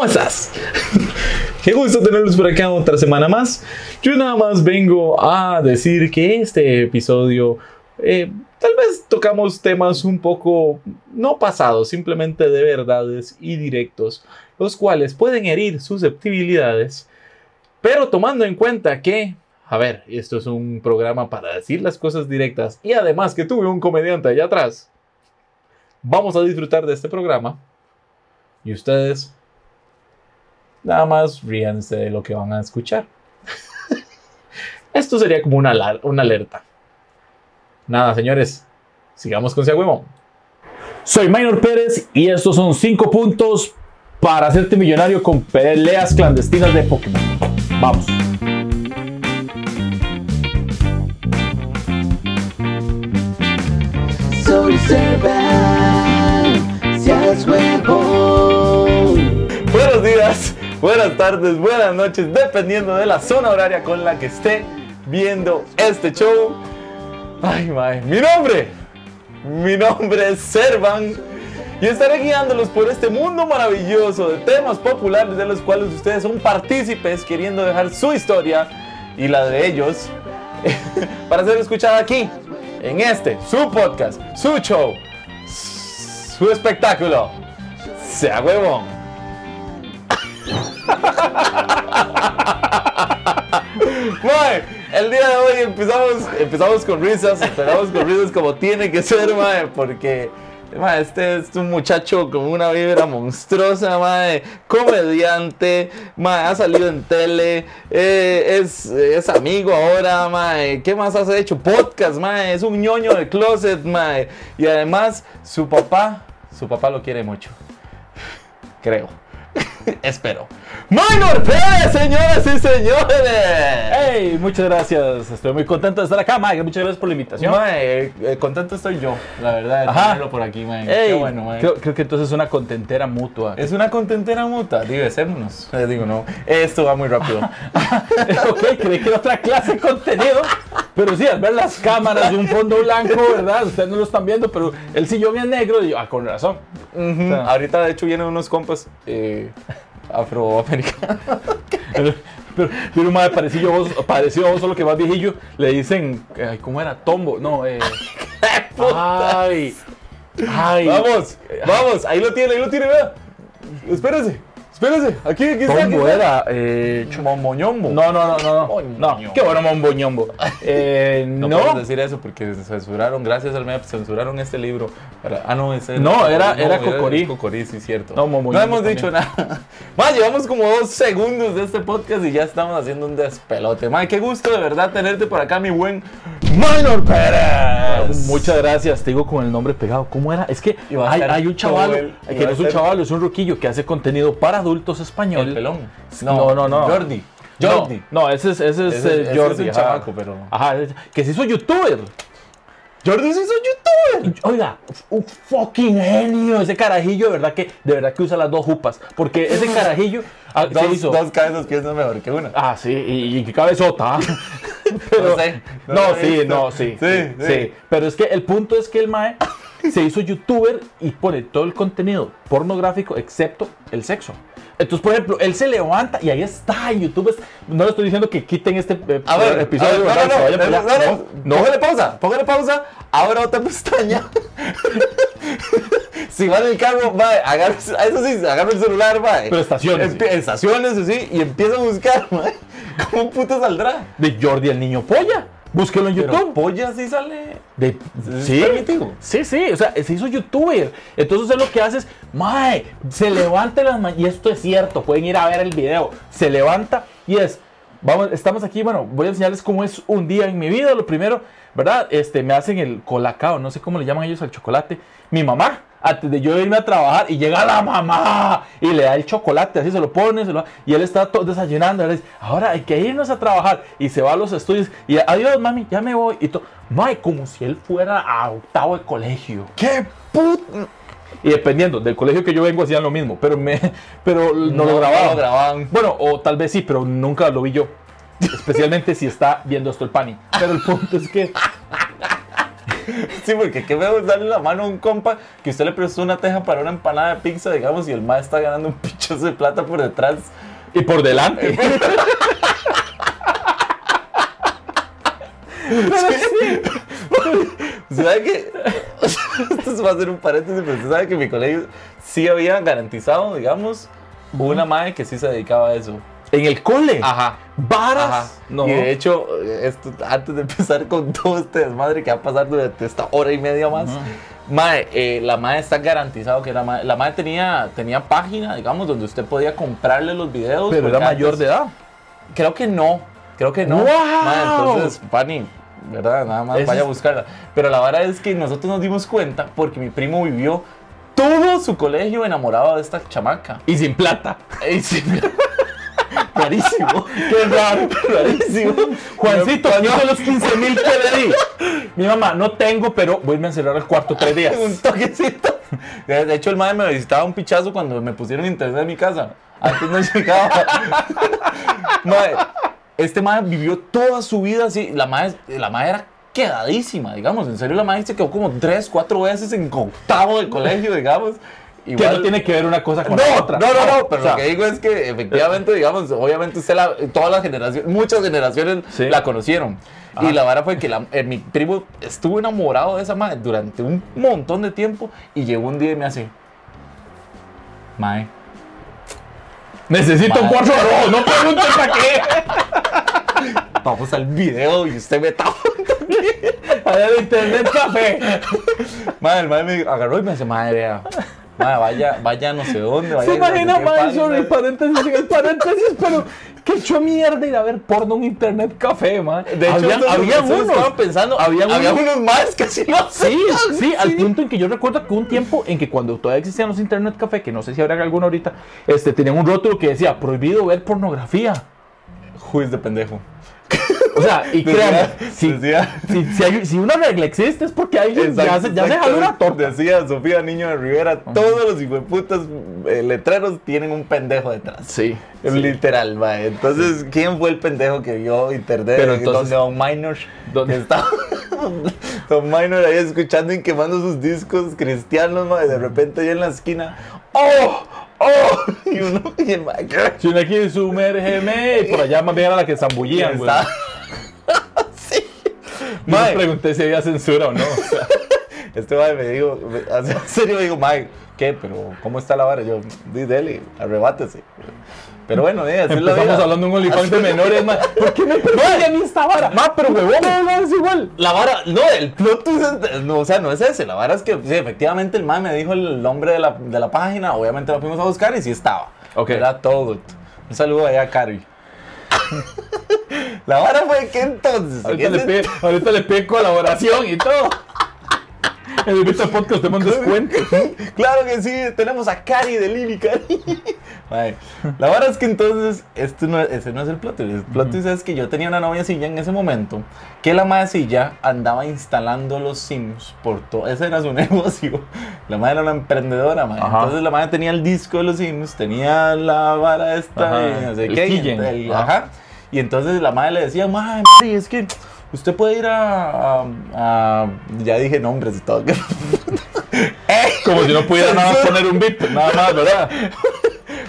¿Cómo estás? Qué gusto tenerlos por acá otra semana más. Yo nada más vengo a decir que este episodio eh, tal vez tocamos temas un poco no pasados, simplemente de verdades y directos, los cuales pueden herir susceptibilidades, pero tomando en cuenta que, a ver, esto es un programa para decir las cosas directas y además que tuve un comediante allá atrás, vamos a disfrutar de este programa y ustedes nada más ríanse de lo que van a escuchar. Esto sería como una, una alerta. Nada, señores, sigamos con Huevón. Soy Minor Pérez y estos son 5 puntos para hacerte millonario con peleas clandestinas de Pokémon. Vamos. Soy Servan, seas huevón. Buenos días, buenas tardes, buenas noches, dependiendo de la zona horaria con la que esté viendo este show. Ay, mae, mi nombre, mi nombre es Servan y estaré guiándolos por este mundo maravilloso de temas populares de los cuales ustedes son partícipes queriendo dejar su historia y la de ellos para ser escuchada aquí, en este, su podcast, su show, su espectáculo. Sea huevón. Mae, el día de hoy empezamos, empezamos con risas, empezamos con risas como tiene que ser, mae, porque mae, este es un muchacho con una vibra monstruosa, mae, comediante, mae, ha salido en tele, eh, es, es amigo ahora, mae, ¿qué más has hecho? Podcast, mae, es un ñoño de closet, mae, y además su papá, su papá lo quiere mucho, creo. Espero. Minor Pérez, señoras y señores. Hey, muchas gracias. Estoy muy contento de estar acá, Mike. Muchas gracias por la invitación. Mae, eh, contento estoy yo, la verdad, de Ajá. tenerlo por aquí. Hey, Qué bueno, mae. creo, creo que entonces es una contentera mutua. Es una contentera mutua, diversémonos. Eh, digo, no, esto va muy rápido. ok, creí que era otra clase de contenido. Pero sí, al ver las cámaras de un fondo blanco, ¿verdad? Ustedes no lo están viendo, pero el sillón es negro. Y yo, ah, con razón. Sea. Ahorita, de hecho, vienen unos compas eh, afroamericanos. Pero, pero, pero madre, parecido a vos, parecido a vos, solo que más viejillo, le dicen, ay, ¿cómo era? Tombo, no, eh. ay, ay. Vamos, vamos, ahí lo tiene, ahí lo tiene, vea. Espérese, espérese, aquí, aquí está. Tombo era, eh. Momoñombo. No, no, no, no, no. No, qué bueno, momboñombo. Eh, No, no, podemos decir eso porque censuraron, gracias al MEP, censuraron este libro. Para- ah, no, ese No, era- era Cocorí. Cocorí, sí, cierto. No, No, Momoñombo hemos también. dicho nada. Más, llevamos como dos segundos de este podcast y ya estamos haciendo un despelote. Más, qué gusto de verdad tenerte por acá, mi buen Minor Pérez. Muchas gracias, te digo con el nombre pegado. ¿Cómo era? Es que hay, hay un chaval, que no es un chaval, es un ruquillo que hace contenido para adultos español. El pelón. No, no, no. Jordi. No, Jordi. No, ese es, ese es, Ese- eh, ese es Jordi. un chamaco, pero- Ajá, es- que se hizo youtuber. Jordi se hizo youtuber. Oiga, un fucking genio. Ese carajillo, de verdad que, de verdad que usa las dos jupas. Porque ese carajillo ah, se Dos, hizo. dos cabezas piensan mejor que una. Ah, sí, y, y qué cabezota. Pero, No sé, no no, sí, no, sí, Sí, sí, sí. sí. Pero es que el punto es que el Mae se hizo youtuber y pone todo el contenido pornográfico excepto el sexo. Entonces, por ejemplo, él se levanta y ahí está en YouTube. No le estoy diciendo que quiten este eh, A ver, episodio. a ver, ¿verdad? no, no, no, por no, allá. no, no, Póngale pausa, póngale pausa. Abra otra pestaña. si va en el carro, va, agarra, eso sí, agarra el celular, va. Pero estaciones, Empie- Estaciones, sí, y empieza a buscar, va. ¿Cómo puto saldrá? De Jordi el niño polla. Búsquelo en Pero YouTube. polla sí sale. De, ¿Es sí, permitido? sí, sí, o sea, se hizo youtuber. Entonces él lo que hace es, mae, se levanta las mañanas, y esto es cierto, pueden ir a ver el video, se levanta y es, vamos, estamos aquí, bueno, voy a enseñarles cómo es un día en mi vida, lo primero, ¿verdad? Este, me hacen el colacao, no sé cómo le llaman ellos al chocolate, mi mamá, antes de yo irme a trabajar y llega la mamá y le da el chocolate, así se lo pone, se lo, y él está todo desayunando, él dice, ahora hay que irnos a trabajar y se va a los estudios y adiós mami, ya me voy y todo, mae, como si él fuera a octavo de colegio. ¡Qué puto! Y dependiendo del colegio que yo vengo hacían lo mismo, pero me pero no, No, lo grababan. grababan. Bueno, o tal vez sí, pero nunca lo vi yo. Especialmente si está viendo esto el pani. Pero el punto es que Sí, porque qué veo darle la mano a un compa que usted le prestó una teja para una empanada de pizza, digamos, y el más está ganando un pichazo de plata por detrás. Y por delante. ¿Usted sabe que.? Esto va a ser un paréntesis, pero usted sabe que mi colegio sí había garantizado, digamos, una madre que sí se dedicaba a eso. En el cole. Ajá. Varas. Ajá. No. Y de hecho, esto, antes de empezar con todo este desmadre que va a pasar durante esta hora y media más, mae, eh, la madre está garantizado que la madre, la madre tenía, tenía página, digamos, donde usted podía comprarle los videos. Pero era mayor antes- de edad. Creo que no, creo que no. ¡Wow! Mae, entonces, Fanny, ¿verdad? Nada más Eso vaya a es- buscarla. Pero la verdad es que nosotros nos dimos cuenta porque mi primo vivió todo su colegio enamorado de esta chamaca. Y sin plata. Ey, sí, Rarísimo. Qué raro. Rarísimo. Juancito, quito los 15 mil que le di. Mi mamá, no tengo, pero voy a encerrar el cuarto tres días. Un toquecito. De hecho, el madre me visitaba un pichazo cuando me pusieron internet en mi casa. Antes no llegaba. Madre, este madre vivió toda su vida así. La madre, la madre era quedadísima, digamos. En serio, la madre se quedó como tres, cuatro veces en octavo de colegio, digamos. Que no tiene que ver una cosa con no, la otra. No, no, no, pero O sea, lo que digo es que efectivamente, digamos, obviamente usted, la, todas las generaciones, muchas generaciones Sí. la conocieron. Ajá. Y la vara fue que la- eh, mi primo estuvo enamorado de esa madre durante un montón de tiempo y llegó un día y me hace, Mae, Necesito cuarto de rojo, no preguntes para qué. vamos al video y usted me tapó. Allá de internet café. Madre, el madre me agarró y me hace, madre, vea, madre, vaya, vaya no sé dónde, vaya Se no sé imagina, qué mae, página". sorry, paréntesis en el paréntesis, pero qué hecho mierda ir a ver porno en internet café, man. De hecho, habían eso unos. estaba pensando, Habían había unos- unos más que sí lo Sí, hacían, sí, al punto en que yo recuerdo que un tiempo en que cuando todavía existían los internet café, que no sé si habrá alguno ahorita, este, tenían un rótulo que decía prohibido ver pornografía. Juiz de pendejo. O sea, y créanme, si, si, si, hay- si una regla existe es porque alguien ya, Exacto, se, ya se jaló una torta. Decía Sofía Niño de Rivera, todos los hijueputas eh, letreros tienen un pendejo detrás. Sí. Literal, mae. Entonces, ¿quién fue el pendejo que vio internet Pero donde entonces- Don Minor ¿Dónde? estaba Don Minor ahí escuchando y quemando sus discos cristianos, mae, de repente ahí en la esquina, ¡oh! ¡oh! Y uno, y el. Si uno aquí sumérgeme, y por allá más bien era la que zambullían, güey. Sí. Me Mae, pregunté si había censura o no. o sea. Este mae me dijo, en serio me dijo, Mike, ¿qué? Pero, ¿cómo está la vara? Yo, di, dele, arrebátese. Pero bueno, eh, la Empezamos vida. hablando de un OnlyFans de menores, man. ¿Por qué me persigue a mí esta vara? Ma, pero huevón, no, no, es igual. La vara, no, el plot twist no, o sea, no es ese. La vara es que, sí, efectivamente, el mae me dijo el nombre de la, de la página. Obviamente lo fuimos a buscar y sí estaba. Ok. Era todo. Un saludo allá a Cari. la vara fue que entonces. Ahorita le, pide, ahorita le colaboración y todo. En el Vista Podcast tenemos descuento. Claro que sí, tenemos a Cari de Lili Cari. La verdad es que entonces, este no, es- ese no es el plot twist. El plot twist es que yo tenía una novia silla en ese momento, que la madre silla andaba instalando los Sims por todo. Ese era su negocio. La madre era una emprendedora. Ajá. Entonces la madre tenía el disco de los Sims, tenía la vara esta, Ajá, y no sé el qué. y el- Ajá. ajá. Y entonces la madre le decía, madre, Mari, es que usted puede ir a, a- a- Ya dije nombres y todo. Como si no pudiera nada más poner un beat, nada más, ¿verdad?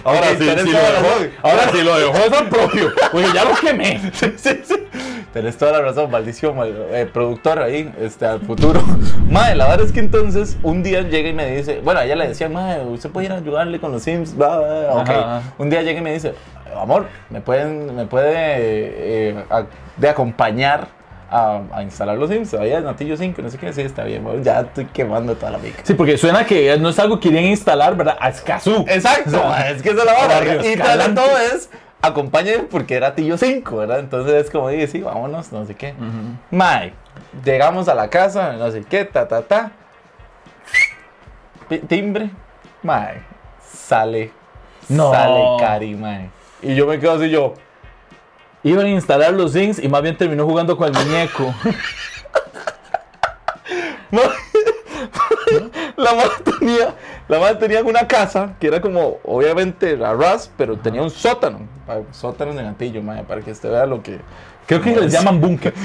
Ahora sí, sí lo dejó. Ahora sí lo dejó es al propio. Oye, ya lo quemé. sí, sí. Tenés toda la razón, maldición, mal- eh, productor ahí, este, al futuro. Madre, la verdad es que entonces un día llega y me dice, bueno, a ella le decía, madre, usted puede ir a ayudarle con los Sims, bla, bla, bla". ok. Ajá, ajá. Un día llega y me dice, amor, ¿me, pueden, me puede eh, a- de acompañar a, a instalar los Sims? Todavía Natillo 5, no sé qué, sí, está bien, bueno, ya estoy quemando toda la mica. Sí, porque suena que no es algo que quieren instalar, ¿verdad? A Escazú. Exacto, es que eso es la. Barrio Y todo es, acompáñenme porque era Tillo 5, ¿verdad? Entonces es como dije, sí, vámonos, no sé qué. Mae, llegamos a la casa, no sé qué, ta, ta, ta. Timbre, mae, sale, No. sale Cari, mae. Y yo me quedo así yo, Iban a instalar los Zings y más bien terminó jugando con el muñeco. la madre tenía, la madre tenía una casa que era como, obviamente, la RAS, pero tenía un sótano. Sótanos de gatillo, para que usted vea lo que... Creo que les llaman búnker.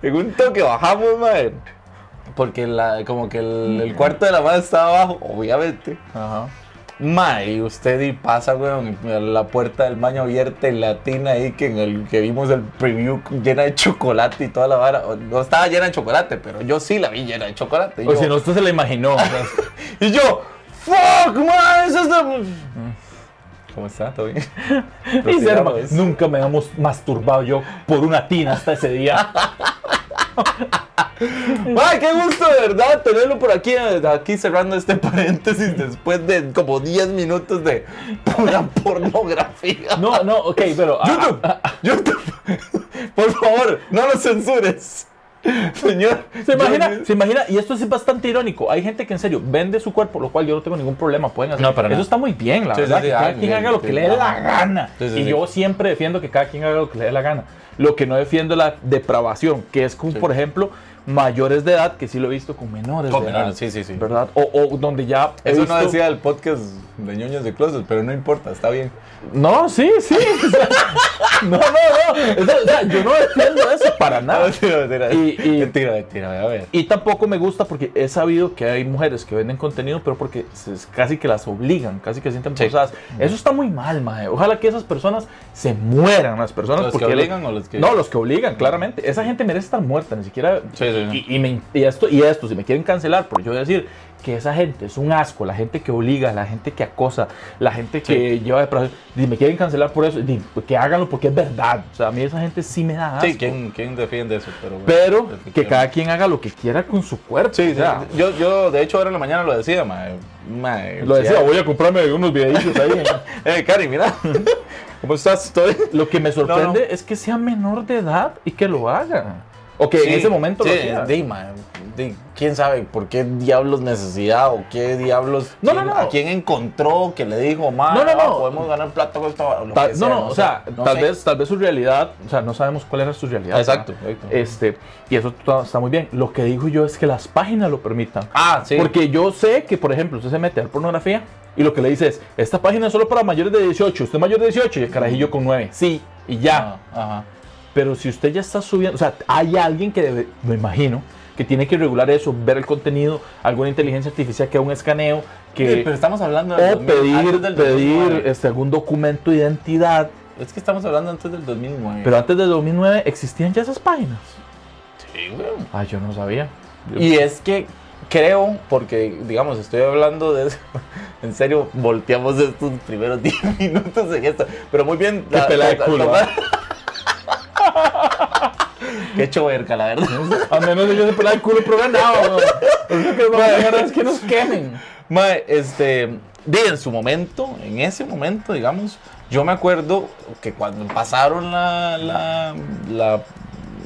En un toque bajamos, mae. Porque la, como que el, el cuarto de la madre estaba abajo, obviamente. Ajá. Mae, y usted y pasa, weón, la puerta del baño abierta y la tina ahí que en el que vimos el preview llena de chocolate y toda la vara. No estaba llena de chocolate, pero yo sí la vi llena de chocolate. Y, O yo, si no, usted se la imaginó. y yo, fuck, mae, eso es. ¿Cómo está? ¿Todo bien? y ser- nunca me hemos masturbado yo por una tina hasta ese día. Ay, qué gusto de verdad tenerlo por aquí, eh, aquí cerrando este paréntesis después de como 10 minutos de pura pornografía. No, no, ok, pero. ah, YouTube, YouTube, por favor, no lo censures. Señor, ¿Se imagina? yo- ¿Se imagina? Y esto es bastante irónico. Hay gente que en serio vende su cuerpo, lo cual yo no tengo ningún problema. Pueden hacer. No, para Eso nada. está muy bien, la verdad. sí, que cada ah, quien haga lo sí, que le dé la gana. Sí, sí, y sí. yo siempre defiendo que cada quien haga lo que le dé la gana. Lo que no defiendo es la depravación, que es como, Sí. por ejemplo, mayores de edad, que sí lo he visto con menores Con de menores, edad. sí, sí, sí. ¿Verdad? O, o donde ya. Eso visto- no decía el podcast de ñoños de closet, pero no importa, está bien. No, sí, sí. no, no, no. O sea, o sea, yo no defiendo eso para nada. Mentira, mentira. Y- y- mentira, mentira, a ver. Y tampoco me gusta porque he sabido que hay mujeres que venden contenido, pero porque se- casi que las obligan, casi que se sienten Sí. forzadas. Eso está muy mal, mae. Ojalá que esas personas se mueran, las personas. ¿Los que porque obligan o los que.? No, los que obligan, claramente. Esa gente merece estar muerta, ni siquiera. Sí, sí, sí. Y, y me- y esto, y esto, si me quieren cancelar por yo decir que esa gente es un asco, la gente que obliga, la gente que acosa, la gente que lleva de y me quieren cancelar por eso, di, que háganlo porque es verdad. O sea, a mí esa gente sí me da asco. Sí, ¿quién, quién defiende eso? Pero, bueno, Pero que cada quien haga lo que quiera con su cuerpo. Sí, o sea, sí. Yo, yo, de hecho, ahora en la mañana lo decía, mae. mae, Lo decía, voy a comprarme unos videitos ahí. Eh, Cari, mira. ¿Cómo estás? Estoy. Lo que me sorprende No, es que sea menor de edad y que lo haga. O que Sí, en ese momento sí, lo hacía. ¿Quién sabe por qué diablos necesidad o qué diablos. No, quién- no. ¿A quién encontró que le dijo, mae, No, no, no. ah, podemos ganar plata con esta. lo Tal- que no, sea, no, o sea, tal sé. vez, tal vez su realidad, o sea, no sabemos cuál era su realidad. Exacto. Este, y eso está, está muy bien. Lo que digo yo es que las páginas lo permitan. Ah, sí. Porque yo sé que, por ejemplo, usted se mete a ver pornografía y lo que le dice es, esta página es solo para mayores de 18, usted es mayor de 18 y el carajillo con 9. Sí, y ya. Ah, ajá. Pero si usted ya está subiendo, o sea, hay alguien que debe, me imagino, que tiene que regular eso, ver el contenido, alguna inteligencia artificial que haga un escaneo, que, Sí, pero estamos hablando del o 2000, pedir, del pedir 2009. este, algún documento de identidad. Es que estamos hablando antes del 2009. Pero antes de 2009 existían ya esas páginas. Sí, güey. Ah, yo no sabía. Yo- Y es que creo, porque digamos, estoy hablando de eso, en serio, volteamos estos primeros 10 minutos en esto, pero muy bien. Qué pelada de culo, ¿ah? Qué choverca, la verdad. A menos de yo se pelaba el culo, pero ganaba, weón. Lo que vamos es que nos quemen. Mae, este, en su momento, en ese momento, digamos, yo me acuerdo que cuando pasaron la, la, la-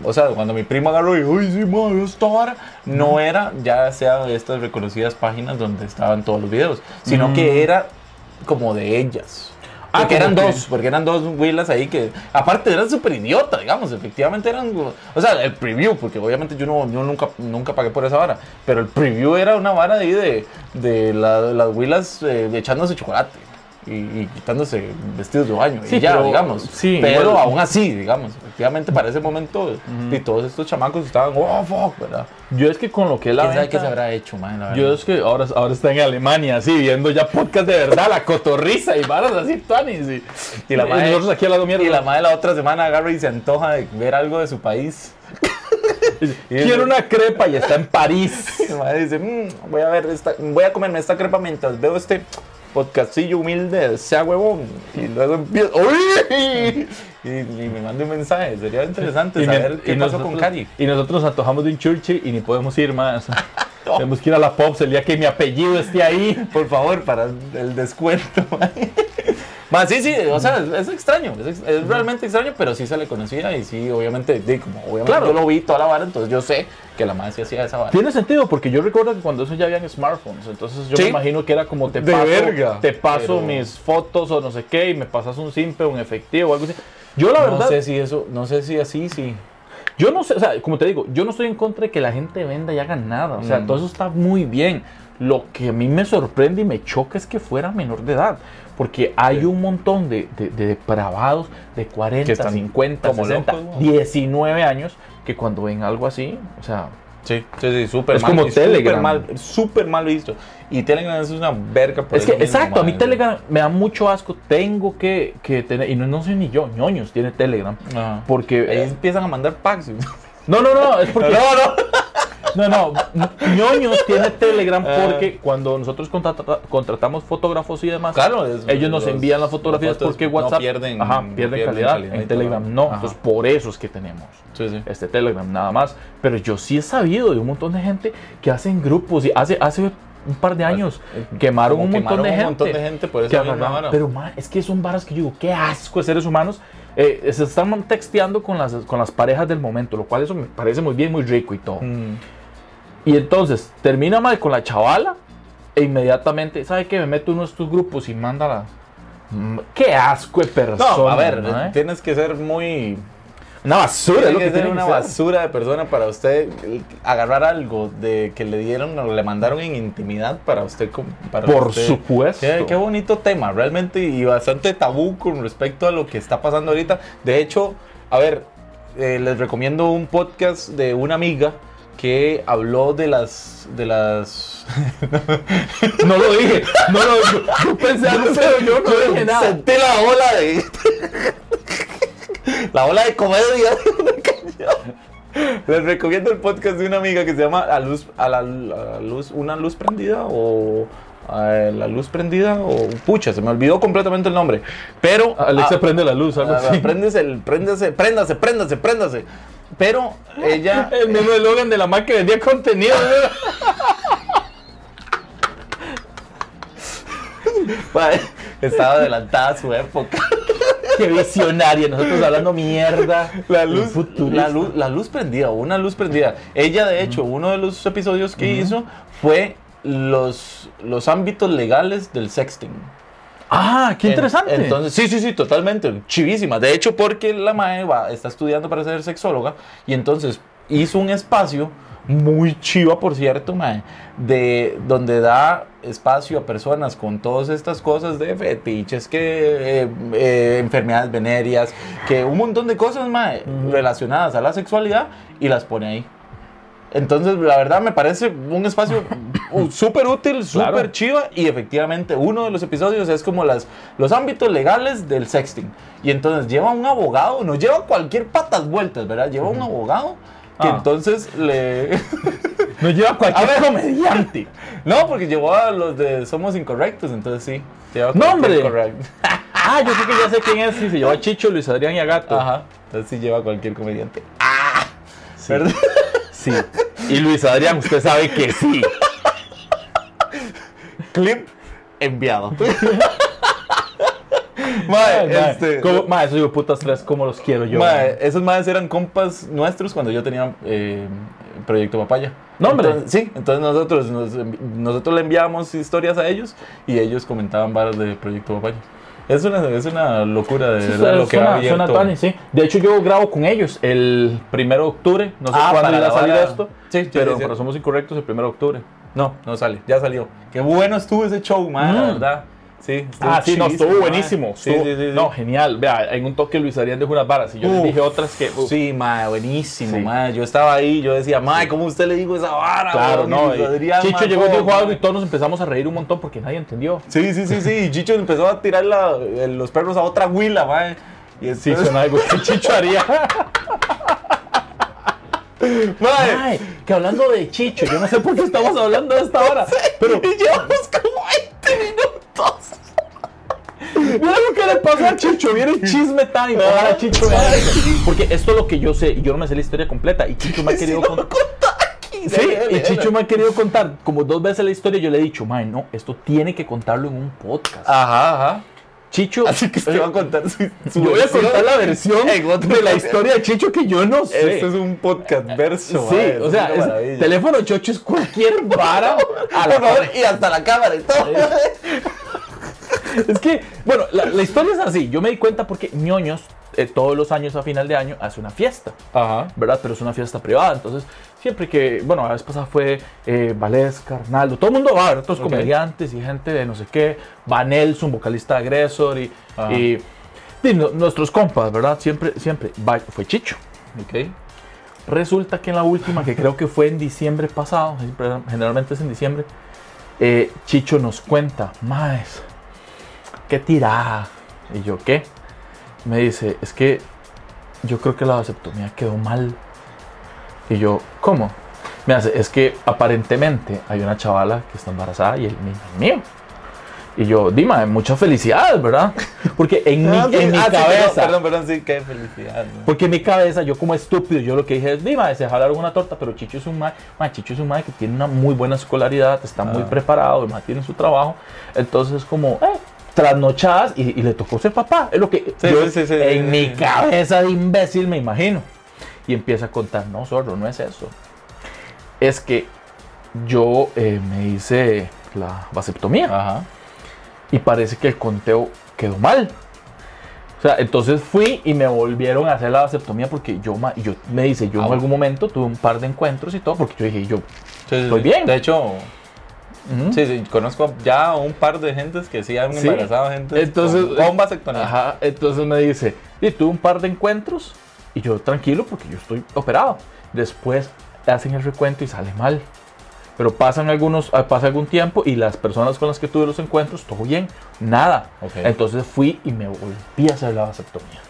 o sea, cuando mi primo agarró y dijo, ay, sí, mae, esta vara", no era ya sea de estas reconocidas páginas donde estaban todos los videos, sino Mm. que era como de ellas. Ah, Porque eran que- dos, porque eran dos huilas ahí que, aparte eran súper idiota, digamos, efectivamente eran, o sea, el preview, porque obviamente yo, no, yo nunca, nunca pagué por esa vara, pero el preview era una vara ahí de, de la- las huilas eh, echándose chocolate y, y quitándose vestidos de baño, Sí, y ya, pero- digamos, sí, pero igual- aún así, digamos, efectivamente para ese momento, y todos estos chamacos estaban, oh, fuck, ¿verdad? Yo es que con lo que la ¿Quién sabe qué se habrá hecho, man? La Yo es que ahora, ahora está en Alemania, así, viendo ya podcast de verdad, la cotorriza y varas así, tuanis. Y, Y la madre- nosotros aquí a la mierda. Y la madre la otra semana agarra y se antoja de ver algo de su país. Quiero una crepa y está en París. Y la madre dice, "Mm, voy a ver esta, voy a comerme esta crepa mientras veo este podcastillo humilde, sea huevón. Y luego empiezo, ¡Uy! Y, y me manda un mensaje. Sería interesante me- saber qué pasó nosotros, con Cari. y nosotros nos antojamos de un Churchill y ni podemos ir más. Tenemos que ir a la Pops el día que mi apellido esté ahí. Por favor, para el descuento. Más sí, sí, o sea, es, es extraño, es, es realmente extraño, pero sí se le conocía y sí, obviamente, di, como obviamente Claro. yo lo vi toda la vara, entonces yo sé que la madre sí hacía esa vara. Tiene sentido porque yo recuerdo que cuando eso ya habían smartphones, entonces yo Sí. me imagino que era como te De paso, verga. te paso Pero- mis fotos o no sé qué y me pasas un simple, un efectivo o algo así. Yo la verdad, No sé si eso, no sé si así, sí. yo no sé, o sea, como te digo, yo no estoy en contra de que la gente venda y haga nada, o sea, Mm. todo eso está muy bien. Lo que a mí me sorprende y me choca es que fuera menor de edad, porque hay Sí. un montón de, de- de depravados de 40, Que están 50, como 60, locos, ¿no? 19 años que cuando ven algo así, o sea, Sí, sí, sí, súper Es mal. como y súper Telegram. mal, súper mal visto. Y Telegram es una verga por es que exacto, a mí. Telegram me da mucho asco, tengo que, que tener, y no, no soy ni yo, ñoños tiene Telegram, Ajá. porque... Ahí eh, empiezan a mandar packs. no, no, no, es porque... no, no. No, no, ñoños tiene Telegram Ah. porque cuando nosotros contrata- contratamos fotógrafos y demás, Claro, es- ellos nos los- envían las fotografías las porque no WhatsApp pierden- ajá, no pierden pierden calidad, calidad en. Telegram no, Ajá. entonces por eso es que tenemos Sí, sí. este Telegram nada más, pero yo sí he sabido de un montón de gente que hacen grupos y hace hace un par de años quemaron Como un montón quemaron de un gente, montón de gente por que misma vara. pero ma, es que son varas que yo digo, qué asco de seres humanos. Eh, se están texteando con las, con las parejas del momento, lo cual eso me parece muy bien, muy rico y todo. Mm. Y entonces termina mal con la chavala e inmediatamente, ¿sabe qué? Me meto uno de estos grupos y manda la. Mm, Qué asco de persona. No, a ver, ¿no, eh? tienes que ser muy. Una basura, es Tiene lo que que tiene una que basura de persona para usted agarrar algo de que le dieron o le mandaron en intimidad para usted. Para Por usted. supuesto. Qué, qué bonito tema, realmente, y bastante tabú con respecto a lo que está pasando ahorita. De hecho, a ver, eh, les recomiendo un podcast de una amiga que habló de las de las No lo dije, no lo dije. Yo pensé algo, pero yo no dije nada. Sentí la ola de la ola de comedia de una canción. Les recomiendo el podcast de una amiga que se llama A luz, a la, a la luz, una luz prendida o la luz prendida o pucha, se me olvidó completamente el nombre. Pero Alexa ah, prende la luz, algo ah, así. préndese préndase, préndase, préndase, préndase. Pero ella El mismo eslogan de la marca que vendía contenido. estaba adelantada a su época. Qué visionaria, nosotros hablando mierda. La luz, la luz, la luz prendida, una luz prendida. Ella, de hecho, uno de los episodios que hizo fue los, los ámbitos legales del sexting. Ah, qué En- interesante. Entonces, sí, sí, sí, totalmente. Chivísima. De hecho, porque la mae va, está estudiando para ser sexóloga y entonces hizo un espacio muy chiva, por cierto, mae, de donde da espacio a personas con todas estas cosas de fetiches, que eh, eh, enfermedades venéreas, que un montón de cosas, mae, relacionadas a la sexualidad y las pone ahí. Entonces, la verdad me parece un espacio uh, súper útil, súper Claro. chiva y efectivamente uno de los episodios es como las, los ámbitos legales del sexting. Y entonces lleva un abogado, no lleva cualquier patas vueltas, ¿verdad? Lleva un abogado que Ah. entonces le... No lleva cualquier A ver. comediante. no, porque llevó a los de Somos Incorrectos, entonces sí. Lleva ¡No, hombre! correcto. Ah, yo creo que ya sé quién es. Sí, se llevó a Chicho, Luis Adrián y a Gato. Ajá, entonces sí lleva cualquier comediante. Sí. ¿Verdad? Sí. Y Luis Adrián, usted sabe que sí. Clip enviado. Mae, este, ¿cómo- mae, esos putas tres, ¿cómo los quiero yo? Mae, esos madres eran compas nuestros cuando yo tenía eh, Proyecto Papaya. No, hombre. Entonces- sí, entonces nosotros, nos nosotros le enviábamos historias a ellos y ellos comentaban varas de Proyecto Papaya. Es una, es una locura de Sí, verdad lo que suena, suena tuanis, sí. De hecho, yo grabo con ellos el primero de octubre. No sé Ah, cuándo irá a la salir esto. Sí, pero para Somos Incorrectos el primero de octubre. No, no sale, ya salió. Qué bueno estuvo ese show, man, la Mm. verdad. Sí, estuvo Ah, sí, no, estuvo buenísimo. estuvo- sí, sí. No, genial. Vea, en un toque Luis Adrián dejó unas varas y yo Uf, dije otras que. Sí, mae, buenísimo, mae. Yo estaba ahí, yo decía, mae, ¿cómo usted le dijo esa vara? Claro, no. Adrián, Chicho mae, llegó y ¿cómo, dijo algo y todos nos empezamos a reír un montón porque nadie entendió. Sí, sí, sí, sí. Y Chicho empezó a tirar la- los perros a otra huila, mae. Y entonces- suena algo que Chicho haría. mae. Que hablando de Chicho, yo no sé por qué estamos hablando de esta hora. Pero Y llevamos como 20 minutos. mira lo que le pasó a Chicho. Viene el chisme time. Ojalá Ah. Chicho. Porque esto es lo que yo sé y yo no me sé la historia completa. Y Chicho me ha querido contar. Sí, Dale, dale, y Chicho dale. me ha querido contar como dos veces la historia. Yo le he dicho, man, no, esto tiene que contarlo en un podcast. Ajá, ajá. Chicho, Así que usted va a contar su, su yo voy a contar la versión de la historia de Chicho que yo no sé. Este es un podcast verso, Sí, o sea, es- teléfono chocho es cualquier vara a la Por favor, y hasta la cámara y todo. Es que, bueno, la, la historia es así. Yo me di cuenta porque ñoños eh, todos los años a final de año hace una fiesta, Ajá. ¿verdad? Pero es una fiesta privada. Entonces, siempre que, bueno, la vez pasada fue eh, Valesca, Arnaldo, todo el mundo va. Otros Ok. comediantes y gente de no sé qué. Va Nelson, vocalista de Agresor y, Ajá. y, y no- nuestros compas, ¿verdad? Siempre, siempre. Va- fue Chicho. Ok. Resulta que en la última, que creo que fue en diciembre pasado, generalmente es en diciembre, eh, Chicho nos cuenta, Maes, qué tirada. Y yo, ¿qué? Me dice, es que yo creo que la vasectomía quedó mal. Y yo, ¿cómo? Me hace, es que aparentemente hay una chavala que está embarazada y el niño es mío. Y yo, Dima, muchas felicidades, ¿verdad? Porque en mi, Ah, sí, en mi ah, cabeza, perdón, perdón, perdón, sí, qué felicidad. ¿no? porque en mi cabeza, yo como estúpido, yo lo que dije es, Dima, se jalaron una torta, pero Chicho es un mae, mae, Chicho es un mae que tiene una muy buena escolaridad, está muy Ah. preparado, el mae tiene su trabajo, entonces como, eh, trasnochadas y, y le tocó ser papá, es lo que Sí, yo sí, sí, sí, en mi cabeza de imbécil me imagino. Y empieza a contar, no, zorro, no es eso. Es que yo eh, me hice la vasectomía Ajá. y parece que el conteo quedó mal. O sea, entonces fui y me volvieron a hacer la vasectomía porque yo, me dice, yo Ah, en algún momento tuve un par de encuentros y todo, porque yo dije, yo, Estoy bien. De hecho, sí, sí, conozco ya un par de gentes que sí han Sí. embarazado gente Entonces, con, con vasectomía. Ajá, entonces me dice, y tuve un par de encuentros y yo tranquilo porque yo estoy operado. Después hacen el recuento y sale mal. Pero pasan algunos, ah, pasa algún tiempo y las personas con las que tuve los encuentros, todo bien, nada. Entonces fui y me volví a hacer la vasectomía.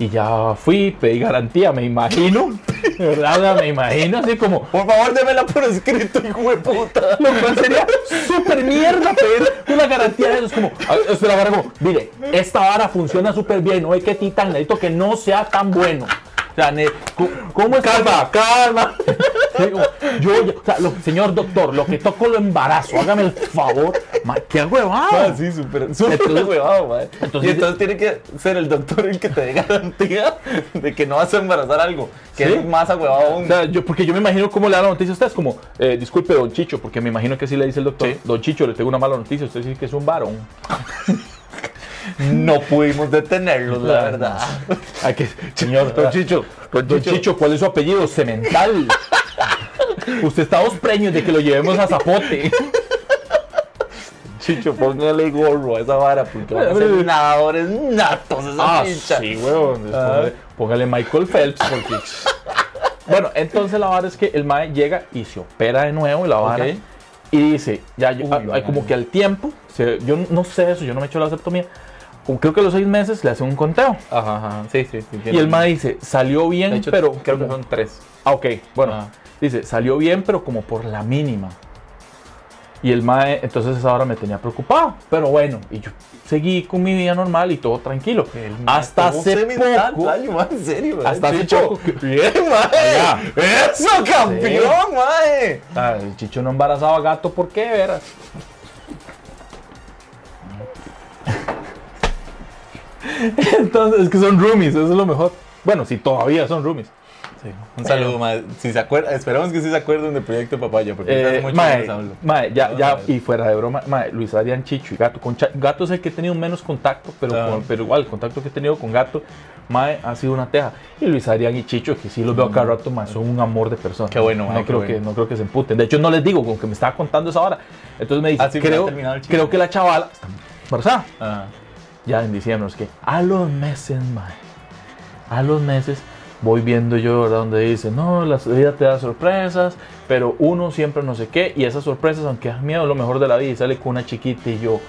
Y ya fui, pedí garantía, me imagino, de ¿verdad? Me imagino así como, Por favor, démela por escrito, hijo de puta. lo cual sería súper mierda pedir una garantía de eso. Es como, es la vara como, mire, esta vara funciona súper bien, no hay que titan, necesito que no sea tan bueno. O sea, ¿cómo es Calma, calma. Yo, yo- o sea, lo- señor doctor, lo que toco lo embarazo, hágame el favor. Ma, ¡Qué huevado! Ah, sí, súper, huevado, entonces- y entonces tiene que ser el doctor el que te dé garantía de que no vas a embarazar algo, que Sí. es más ahuevado aún. O sea, yo, porque yo me imagino cómo le da la noticia a ustedes, como, eh, disculpe, don Chicho, porque me imagino que así le dice el doctor, Sí. don Chicho, le tengo una mala noticia, usted dice que es un varón. no pudimos detenerlos, la verdad. Señor, don Chicho, don Chicho, ¿cuál es su apellido? Cemental. Usted está a dos preños de que lo llevemos a Zapote. Chicho, póngale gorro a esa vara porque van a ser nadadores natos esa Ah, pincha. sí, weón. Ah. Póngale, Michael Phelps porque... Bueno, entonces la vara es que el mae llega y se opera de nuevo y la vara y dice, ya, Uy, como que al tiempo, se- yo no sé eso, yo no me he hecho la septomía, creo que a los seis meses le hacen un conteo. Ajá, ajá. Sí, sí, sí. Y el mae dice, salió bien, hecho, pero creo que como- son tres. Ah, ok, bueno. Dice, salió bien, pero como por la mínima. Y el mae, entonces esa hora me tenía preocupado. Pero bueno, y yo seguí con mi vida normal y todo tranquilo. Hasta ¿Cómo hace poco. daño, mae? en serio? Hasta hace Chicho. poco que- Bien, mae. Eso, campeón, mae. Ah, el chicho no embarazaba gato, ¿por qué, veras? Entonces, es que son roomies, eso es lo mejor. Bueno, si todavía son roomies. Un saludo, mae. Si se acuerda, esperamos que sí se acuerden del proyecto Papaya, porque Eh, hace mucho que hablo. mae, ya, No, ya, y fuera de broma, mae, Luis Adrián Chicho y Gato. Con Gato es el que he tenido menos contacto, pero, Ah. con- pero igual, el contacto que he tenido con Gato, mae, ha sido una teja. Y Luis Adrián y Chicho, que sí los veo cada rato, mae, son un amor de personas. Mm. Qué bueno, mae, no qué creo bueno. que No creo que se emputen. De hecho, no les digo, con que me estaba contando esa hora. Entonces me dice, Ah, creo, creo que la chavala está embarazada. Ajá. Ya en diciembre, es que a los meses, mae, a los meses voy viendo yo ¿verdad? donde dice, no, la vida te da sorpresas, pero uno siempre no sé qué, y esas sorpresas, aunque das miedo, es lo mejor de la vida, y sale con una chiquita y yo,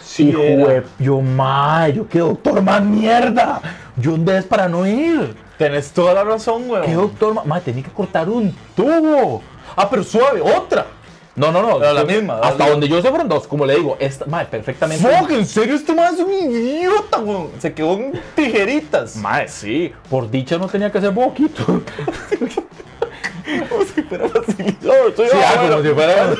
Sí, hijo de- yo, mae, yo qué doctor más mierda, yo dónde es para no ir, Tenés toda la razón, weón. qué doctor más, mae, tenía que cortar un tubo, ah, pero suave, otra. No, no, no. Pero la misma, Hasta donde yo sé fueron dos. Como le digo, esta, mae, perfectamente. Fuck, en serio, este man es un idiota, weón. Se quedó en tijeritas. Mae, sí. Por dicha no tenía que hacer poquito. Como si fuera facilitador. Sí, ah, abuelo. como si fuera.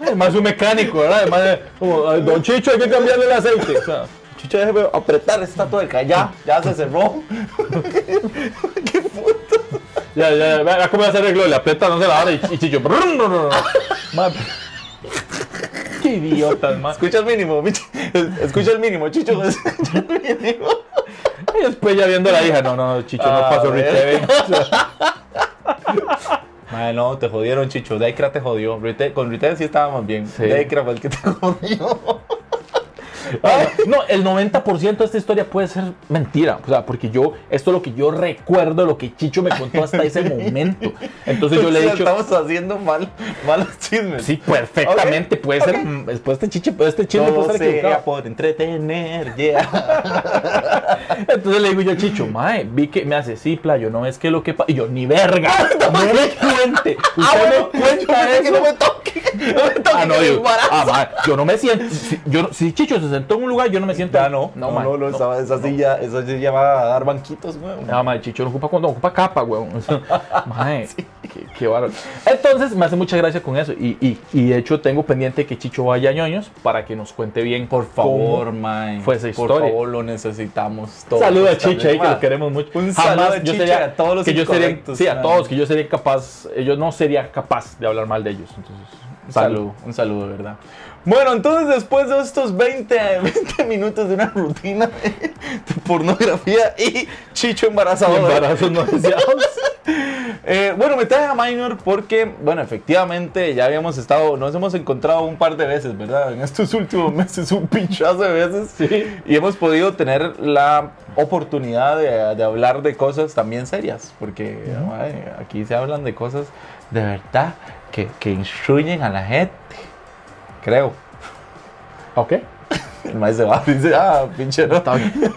Además, un mecánico, ¿verdad? Además, de- como, "Ay, don Chicho, hay que cambiarle el aceite. O sea, Chicho, déjeme apretar esta tuerca. Ya, ya se cerró. ya, ya, vea cómo se arregló. Le aprieta, no se la vara y, y Chicho. brum, no, no, Mae, Qué idiotas, más. Escucha el mínimo, escucha el mínimo, Chicho. Escucha el mínimo. Y después ya viendo a la hija, no, no, Chicho, no Ah, pasó. Riteve. Madre, no, te jodieron, Chicho. Deikra te jodió. Rite- con Rite sí estábamos bien. Sí. Deikra fue el que te jodió. No, el 90% de esta historia puede ser mentira. O sea, porque yo, esto es lo que yo recuerdo, lo que Chicho me contó hasta ese momento. Entonces yo le he dicho. Estamos haciendo mal, malos chismes. Sí, perfectamente. Puede ser. mm, Después este chiche, este chisme Todo puede ser equivocado. por entretener, yeah. Entonces le digo yo a Chicho, mae, vi que me hace, sí, playo, no es que lo que pasa. Y yo, ni verga, no me cuente. Usted me cuenta que eso. no me toque. No me toque Ah, no, que yo, ah, mae, yo no me siento. Si, yo, no- si Chicho se sentó en un lugar, yo no me siento. Ya no, no, mae, no, no, esa, esa silla, esa silla va a dar banquitos, güey. No, Chicho no ocupa cuando ocupa capa, weón. Mae, qué, qué bárbaro. Entonces me hace mucha gracia con eso. Y, y, y de hecho tengo pendiente que Chicho vaya a ñoños para que nos cuente bien. Por favor, mae. fue esa Por historia. favor, lo necesitamos todos. Saluda a esta Chicho ahí, que lo queremos mucho. Un saludo a yo sería- a todos los que yo sería, Sí, a todos, que yo sería capaz, eh, yo no sería capaz de hablar mal de ellos. Entonces, Un saludo, un saludo, de verdad. Bueno, entonces después de estos 20, 20 minutos de una rutina de, de pornografía y chicho embarazado. Embarazos no deseados. Eh, bueno, me traje a Minor porque, bueno, efectivamente ya habíamos estado, nos hemos encontrado un par de veces, ¿verdad? En estos últimos meses, un pinchazo de veces. Sí. Y hemos podido tener la oportunidad de, de hablar de cosas también serias, porque ay, aquí se hablan de cosas de verdad que, que instruyen a la gente, creo. Ok. El maestro se va, dice, ah, pinche no. Está bien.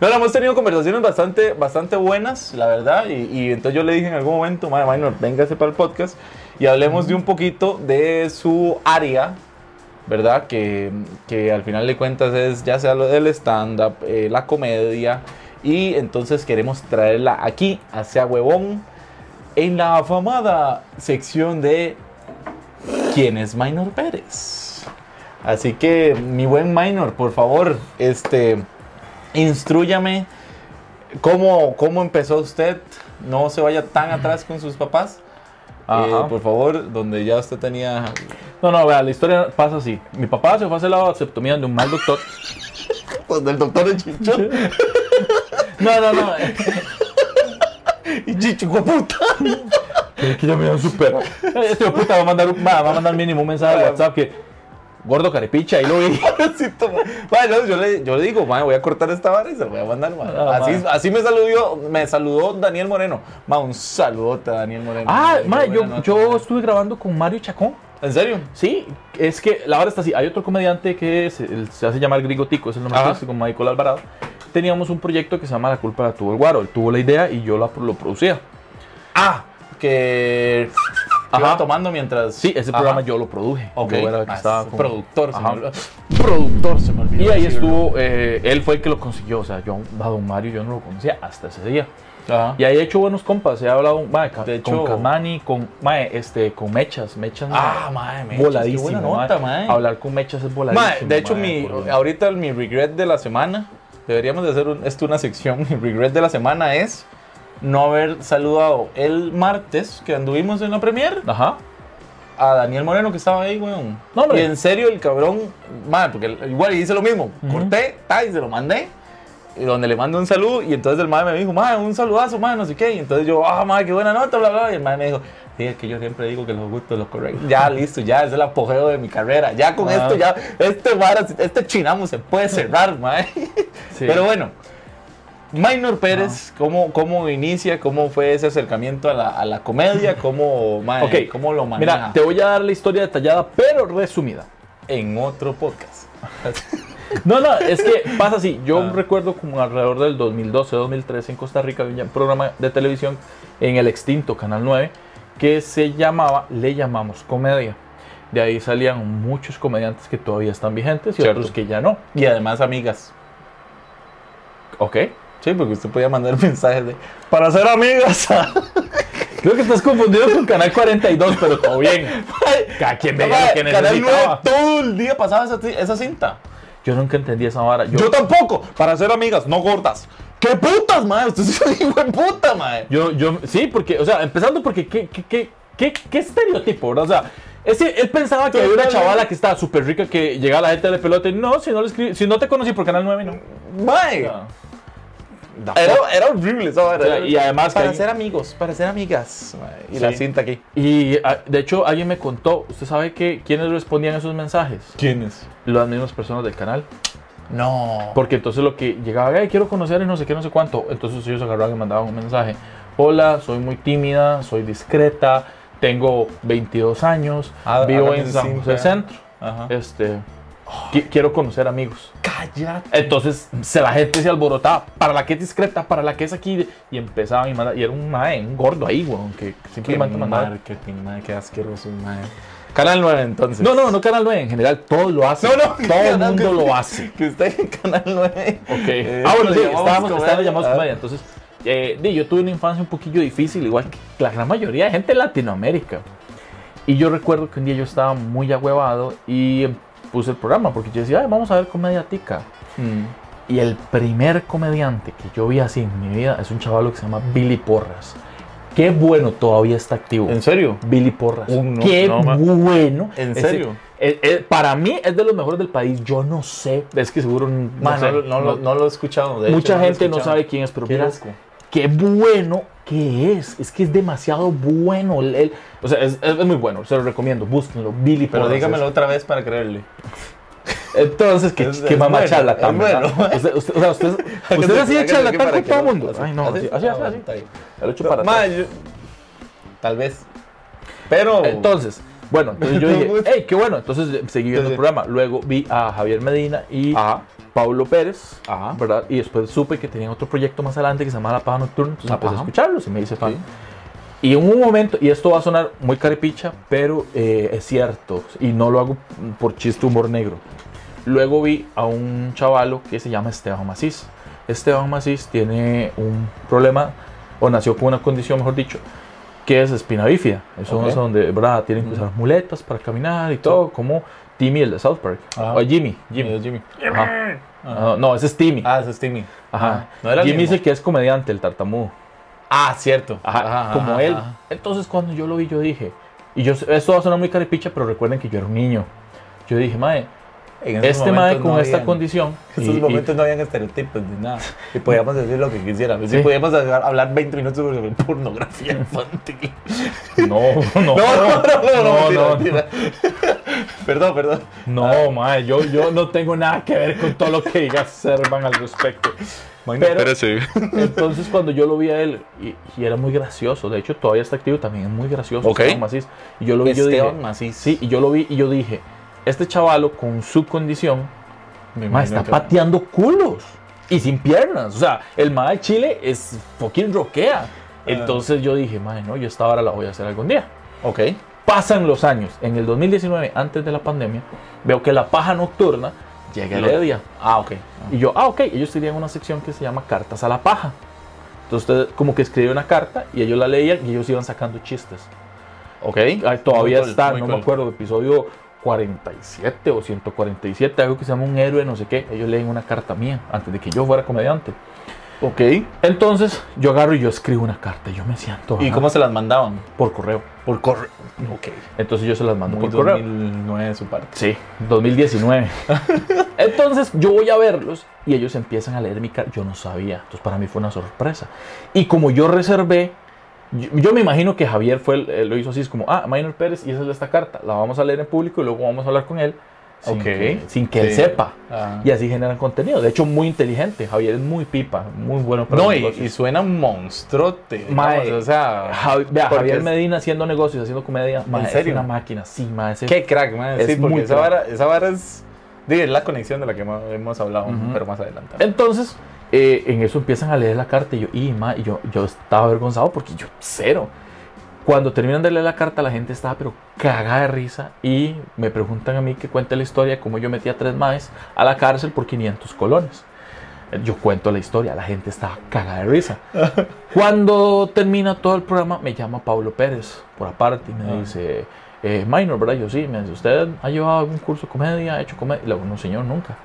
No, no, hemos tenido conversaciones bastante, bastante buenas, la verdad. Y, y entonces yo le dije en algún momento, madre, Minor, véngase para el podcast y hablemos de un poquito de su área, ¿verdad? Que, que al final de cuentas es ya sea lo del stand-up, eh, la comedia. Y entonces queremos traerla aquí, hacia Huevón, en la afamada sección de ¿Quién es Minor Pérez? Así que, mi buen Minor, por favor, este, instrúyame cómo, cómo empezó usted. No se vaya tan atrás con sus papás. Eh, por favor, donde ya usted tenía. No, no, vea, la historia pasa así. Mi papá se fue a hacer la vasectomía de un mal doctor. Pues del doctor de Chicho. No, no, no. y Chicho, puta. Que ya me han superado. Este hijo de puta va a mandar, un- va, va a mandar mínimo un mensaje de WhatsApp que. Gordo carepicha, ahí lo vi. Pobrecito, ma. Ma, no, yo, le, yo le digo, ma, voy a cortar esta vara y se lo voy a mandar. ma. Ah, así, ma. así me saludó, me saludó Daniel Moreno. Ma, un saludote a Daniel Moreno. Ah, Qué ma, buena yo, nota, yo ma. estuve grabando con Mario Chacón. ¿En serio? Sí, es que la hora está así. Hay otro comediante que se hace llamar Grigo Tico, es el nombre Ajá. artístico, Michael Alvarado. Teníamos un proyecto que se llama La culpa la tuvo el guaro. Él tuvo la idea y yo la, lo producía. Ah, que. Ajá. Tomando mientras. Sí, ese Ajá. programa yo lo produje. Ok. Yo era el que Ah, estaba es con- productor, se me olvidó. Productor se me olvidó. Y ahí estuvo, eh, él fue el que lo consiguió. O sea, yo a Don Mario yo no lo conocía hasta ese día. Ajá. Y ahí he hecho buenos compas. He hablado mae, con hecho- Kamani, con, mae, este, con Mechas. Mechas, Ah, mae, Mechas, voladísimo. qué buena nota, mae. Hablar con Mechas es voladísimo. De hecho, mi, ahorita mi regret de la semana, deberíamos de hacer un- esto una sección, mi regret de la semana es no haber saludado el martes que anduvimos en la premier Ajá. a Daniel Moreno que estaba ahí, weón. No, y en serio el cabrón, ma, porque igual hice lo mismo, Ujú. corté, ta, y se lo mandé. Y donde le mando un saludo, y entonces el madre me dijo, madre, un saludazo, madre, no sé qué. Y entonces yo, ah, madre, qué buena nota, bla, bla. Y el madre me dijo, sí, es que yo siempre digo que los gustos, los correctos. Ya, listo, ya, es el apogeo de mi carrera. Ya con Ah. esto, ya, este vara, este chinamo se puede cerrar, madre. Sí. Pero bueno, Minor Pérez, ¿cómo, ¿cómo inicia? ¿Cómo fue ese acercamiento a la, a la comedia? ¿Cómo, mae, Ok, ¿Cómo lo maneja? Mira, te voy a dar la historia detallada, pero resumida. En otro podcast. No, no, es que pasa así. Yo Ah. recuerdo como alrededor del 2012, 2013 en Costa Rica había un programa de televisión en el extinto Canal 9 que se llamaba Le llamamos comedia. De ahí salían muchos comediantes que todavía están vigentes y Cierto. otros que ya no. Y además, amigas. ¿Ok? Sí, porque usted podía mandar mensajes de para ser amigas. Creo que estás confundido con Canal 42, pero todo bien. Cada quien veía lo que Canal 9 necesitaba. todo el día pasaba esa, esa cinta. Yo nunca entendí esa vara. Yo, Yo, tampoco. Para ser amigas, no gordas. ¿Qué putas, madre? Usted es un hijo de puta, madre. Yo, yo, sí, porque, o sea, empezando porque, ¿qué, qué, qué, qué, qué estereotipo, verdad? O sea, ese, él pensaba que había una chavala que estaba súper rica que llegaba a la gente de pelota y no, si no, le escribí- si no te conocí por Canal 9, no. Mae. Era, era horrible esa vara. O sea, y además Para ser amigos, para ser amigas. Y Sí. la cinta aquí. Y ah, de hecho, alguien me contó, ¿usted sabe que quiénes respondían esos mensajes? ¿Quiénes? Las mismas personas del canal. No. Porque entonces lo que llegaba, "Ay, quiero conocer y no sé qué, no sé cuánto. Entonces ellos agarraban y mandaban un mensaje. Hola, soy muy tímida, soy discreta, tengo 22 años, Ah, vivo hágame en San. José Centro. Ajá. Este, qui- quiero conocer amigos. Cállate. Entonces se, la gente se alborotaba. Para la que es discreta, para la que es aquí. Y empezaban y mandaban. Y era un mae, un gordo ahí, weón, que Qué simplemente mandaba. marketing, madre, qué asqueroso, madre. Canal 9, entonces. No, no, no Canal 9, en general todos lo hacen. No, no, todo el mundo que- lo hace. Que usted en Canal 9. Ok. Eh, ah, bueno, sí, estábamos, estábamos llamados Ah. comedia. Entonces, eh, yo tuve una infancia un poquillo difícil, igual que la gran mayoría de gente en Latinoamérica. Y yo recuerdo que un día yo estaba muy agüevado y em, puse el programa porque yo decía, "Ay, vamos a ver comedia tica. Mm. Y el primer comediante que yo vi así en mi vida es un chaval que se llama Billy Porras. Qué bueno, todavía está activo. ¿En serio? Billy Porras. Uh, no, Qué no, bueno. ¿En serio? eh, eh, para mí es de los mejores del país. Yo no sé. Es que seguro. No, Man, no, lo- no, lo- he escuchado. de hecho, mucha no lo he gente no sabe quién es, pero Qué vieras loco. qué bueno que es. Es que es demasiado bueno. El- el- o sea, es, es muy bueno. Se lo recomiendo. Búsquenlo. Billy Pero Porras. dígamelo otra vez para creerle. Entonces, que, Es- que mamá bueno, charlatán. bueno. Usted, usted, o sea, usted, usted así de Hágase charlatán con todo el mundo. así- Ay, no, así, así, Ah, así. así. está bien. Ya lo echo para Ma, yo- Tal vez. Pero. Entonces, bueno, entonces yo dije, hey, qué bueno. Entonces eh, seguí viendo el programa. Luego vi a Javier Medina y Ajá. Paulo Pérez, Ajá. ¿verdad? Y después supe que tenían otro proyecto más adelante que se llamaba La Paja Nocturna. Entonces empecé a escucharlos y me hice fan. Sí. Y en un momento, y esto va a sonar muy caripicha, pero eh, es cierto, y no lo hago por chiste humor negro. Luego vi a un chavalo que se llama Esteban Macís. Esteban Macís tiene un problema, o nació con una condición, mejor dicho, que es espina bífida. Eso Ok. es donde, ¿verdad? Tienen que usar muletas para caminar y todo, como Timmy, el de South Park. Ajá. O Jimmy, Jimmy, Jimmy. Jimmy. Ajá. Ah, no, ese es Timmy. Ah, ese es Timmy. Ajá. No era Jimmy es mismo. el que es comediante, el tartamudo. Ah, cierto. Ajá, como él. Entonces cuando yo lo vi, yo dije, y yo esto va a sonar muy caripicha, pero recuerden que yo era un niño. Yo dije, esos este mae con no esta habían- condición. En y- esos y- momentos no habían estereotipos ni nada. Y podíamos decir lo que quisiéramos. Sí. Y podíamos hablar hablar 20 minutos sobre pornografía infantil. no, no, No, no, no, no, no, mentira, no. mentira. Perdón, perdón. No, mae, yo, yo no tengo nada que ver con todo lo que diga Servan al respecto. Pero, entonces cuando yo lo vi a él, y, y era muy gracioso, de hecho todavía está activo, también es muy gracioso. Ok. Esteban Macís. Y yo lo vi, yo dije, Macís. sí, y yo lo vi y yo dije, este chavalo con su condición, Me Ma, imagino está que- pateando culos y sin piernas. O sea, el ma de Chile es fucking roquea. Entonces yo dije, madre, no, yo esta hora la voy a hacer algún día. Ok. Pasan los años. En el 2019, antes de la pandemia, veo que la paja nocturna llega a Lo- Heredia. Ah, ok. Y yo, ah, ok, ellos tenían una sección que se llama Cartas a la Paja. Entonces como que escribía una carta y ellos la leían y ellos iban sacando chistes. Ok. Ay, todavía cool, está, no cool. me acuerdo, episodio 47 o 147, algo que se llama un héroe, no sé qué. Ellos leen una carta mía antes de que yo fuera comediante. Ok. Entonces yo agarro y yo escribo una carta. Yo me siento ¿Y ajá, cómo se las mandaban? por correo. Por correo. Ok. Entonces yo se las mando Muy por correo. 2009 de su parte. Sí, 2019. Entonces yo voy a verlos y ellos empiezan a leer mi carta. Yo no sabía. Entonces para mí fue una sorpresa. Y como yo reservé, yo, me imagino que Javier fue eh, lo hizo así, es como, ah, Minor Pérez y esa es esta carta. La vamos a leer en público y luego vamos a hablar con él. Sin que, sin que él sepa. Ah. Y así generan contenido. De hecho, muy inteligente. Javier es muy pipa, muy bueno para No, y, suena monstruote. Mae, o sea, Javi- vea, porque Javier es- Medina haciendo negocios, haciendo comedia. mae, serio? Es una máquina, sí, mae, Qué crack, man. Es Sí, porque muy esa vara, esa vara es. la conexión de la que hemos, hablado, Ujú. pero más adelante. Entonces, eh, en eso empiezan a leer la carta y yo, y, ma, y yo, yo estaba avergonzado porque yo, cero. Cuando terminan de leer la carta, la gente estaba pero cagada de risa y me preguntan a mí que cuente la historia de cómo yo metí a tres maes a la cárcel por 500 colones. Yo cuento la historia, la gente estaba cagada de risa. Cuando termina todo el programa, me llama Pablo Pérez por aparte y me Ah. dice, eh, Minor, ¿verdad? Yo sí, me dice, ¿usted ha llevado algún curso de comedia? ¿Ha hecho comedia? Y le digo, no, señor, nunca.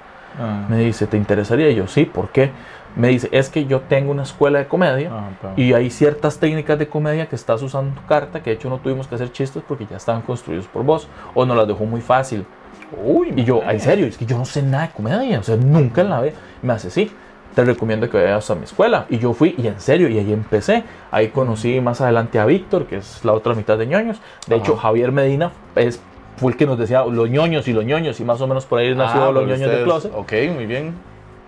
Ah. Me dice, ¿te interesaría? Y yo, sí, ¿por qué? Me dice, es que yo tengo una escuela de comedia Ah, y hay ciertas técnicas de comedia que estás usando en tu carta que de hecho no tuvimos que hacer chistes porque ya estaban construidos por vos o nos las dejó muy fácil. Uy, Y yo, en serio, es que yo no sé nada de comedia, o sea, nunca en la vida. Me hace, sí, te recomiendo que vayas a mi escuela. Y yo fui, y en serio, y ahí empecé. Ahí conocí más adelante a Víctor, que es la otra mitad de ñoños. De hecho. Javier Medina es fue el que nos decía los ñoños y los ñoños, y más o menos por ahí nació Ah, los ñoños de closet. Ok, muy bien.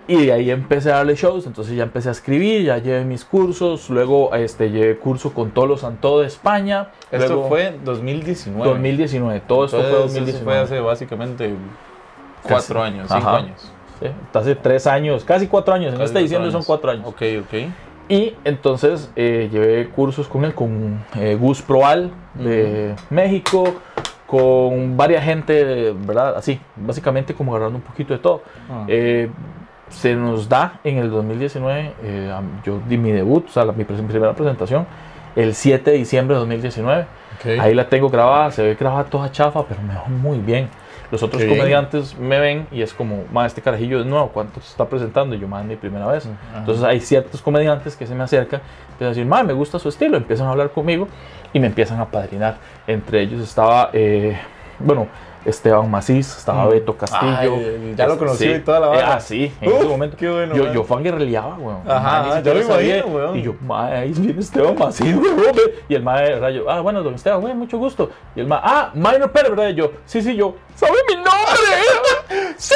Y de ahí empecé a darle shows, entonces ya empecé a escribir, ya llevé mis cursos, luego este, llevé curso con Tolo Santo de España. Esto luego, fue 2019. 2019, todo esto Entonces, fue eso 2019. fue hace básicamente cuatro Casi. años, cinco Ajá. años. Sí, hace tres años, casi cuatro años, en Casi este cuatro diciembre son cuatro años. Ok, ok. Y entonces eh, llevé cursos con él, con eh, Gus Proal de México, con varias gente, ¿verdad? Así, básicamente como agarrando un poquito de todo. Ah. Eh, se nos da en el 2019, eh, yo di mi debut, o sea, la- mi pres- primera presentación, el 7 de diciembre de 2019. Ok. Ahí la tengo grabada, se ve grabada toda chafa, pero me va muy bien. Los otros Qué bien. comediantes me ven y es como, ma, este carajillo es nuevo, ¿cuánto se está presentando? Y yo, ma, es mi primera vez. Ajá. Entonces hay ciertos comediantes que se me acercan, empiezan a decir, ma, me gusta su estilo, empiezan a hablar conmigo y me empiezan a padrinar. Entre ellos estaba, eh, bueno, Esteban Macís, estaba Mm. Beto Castillo. Ay, ya lo conocí sí. y toda la Eh, vara. ah, sí, en Uf, ese momento. qué bueno, yo, man. yo fangirleaba, weón. Ajá, me sabía. imagino, weón. Y yo, ma, ahí viene Esteban Macís, weón. Y el ma de rayo, ah, bueno, don Esteban, güey, mucho gusto. Y el ma, ah, Minor Pérez, ¿verdad? Y yo, sí, sí, yo, ¿sabe mi nombre? ¡Sí!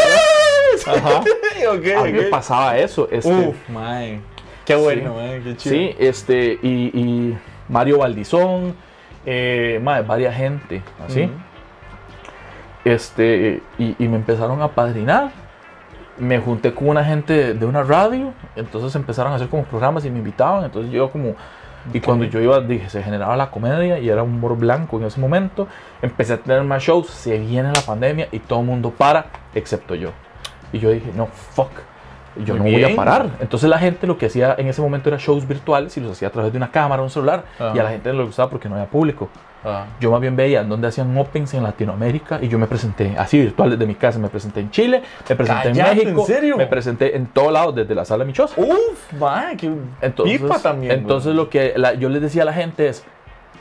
Ajá. ok, A mí me ok. pasaba eso. Este, Uf, mae. Qué bueno, mae, qué chido. Sí, este, y, y Mario Valdizón, eh, mae, varias gente, así. Este, y, y me empezaron a padrinar. Me junté con una gente de, una radio, entonces empezaron a hacer como programas y me invitaban, entonces yo como... Y cuando yo iba, dije, se generaba la comedia y era un humor blanco en ese momento. Empecé a tener más shows, se viene la pandemia y todo el mundo para, excepto yo. Y yo dije, no, fuck, yo Muy no voy a bien. parar. Entonces la gente lo que hacía en ese momento era shows virtuales y los hacía a través de una cámara, un celular. Ajá. Y a la gente no le gustaba porque no había público. Ah. Yo más bien veía en donde hacían opens en Latinoamérica y yo me presenté así virtual desde mi casa. Me presenté en Chile, me presenté en Cállate, México, ¿en serio? me presenté en todos lados desde la sala Michosa. Uf, mae, qué Entonces, pipa también. entonces lo que la- yo les decía a la gente es,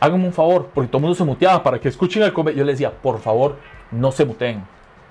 háganme un favor, porque todo el mundo se muteaba para que escuchen el comedia. Yo les decía, por favor, no se muteen.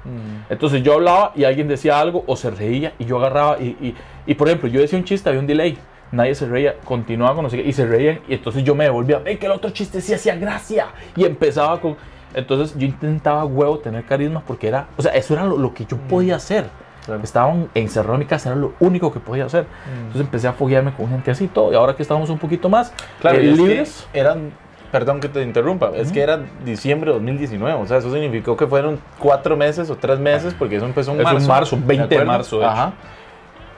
Mm. Entonces yo hablaba y alguien decía algo o se reía y yo agarraba y, y, y, por ejemplo, yo decía un chiste, había un delay. Nadie se reía, continuaba con no sé qué, y se reían y entonces yo me devolvía, ¡Ey, que el otro chiste sí hacía gracia! Y empezaba con... Entonces yo intentaba huevo tener carisma porque era, o sea, eso era lo, lo que yo podía hacer. Claro. Estaba encerrado en mi casa, era lo único que podía hacer. Entonces empecé a foguearme con gente así y todo. Y ahora que estamos un poquito más Claro, eh, libres, eran, perdón que te interrumpa, es que era diciembre de 2019, o sea, eso significó que fueron cuatro meses o tres meses, porque eso empezó en en marzo. marzo, 20 de acuerdo? marzo, de. Ajá.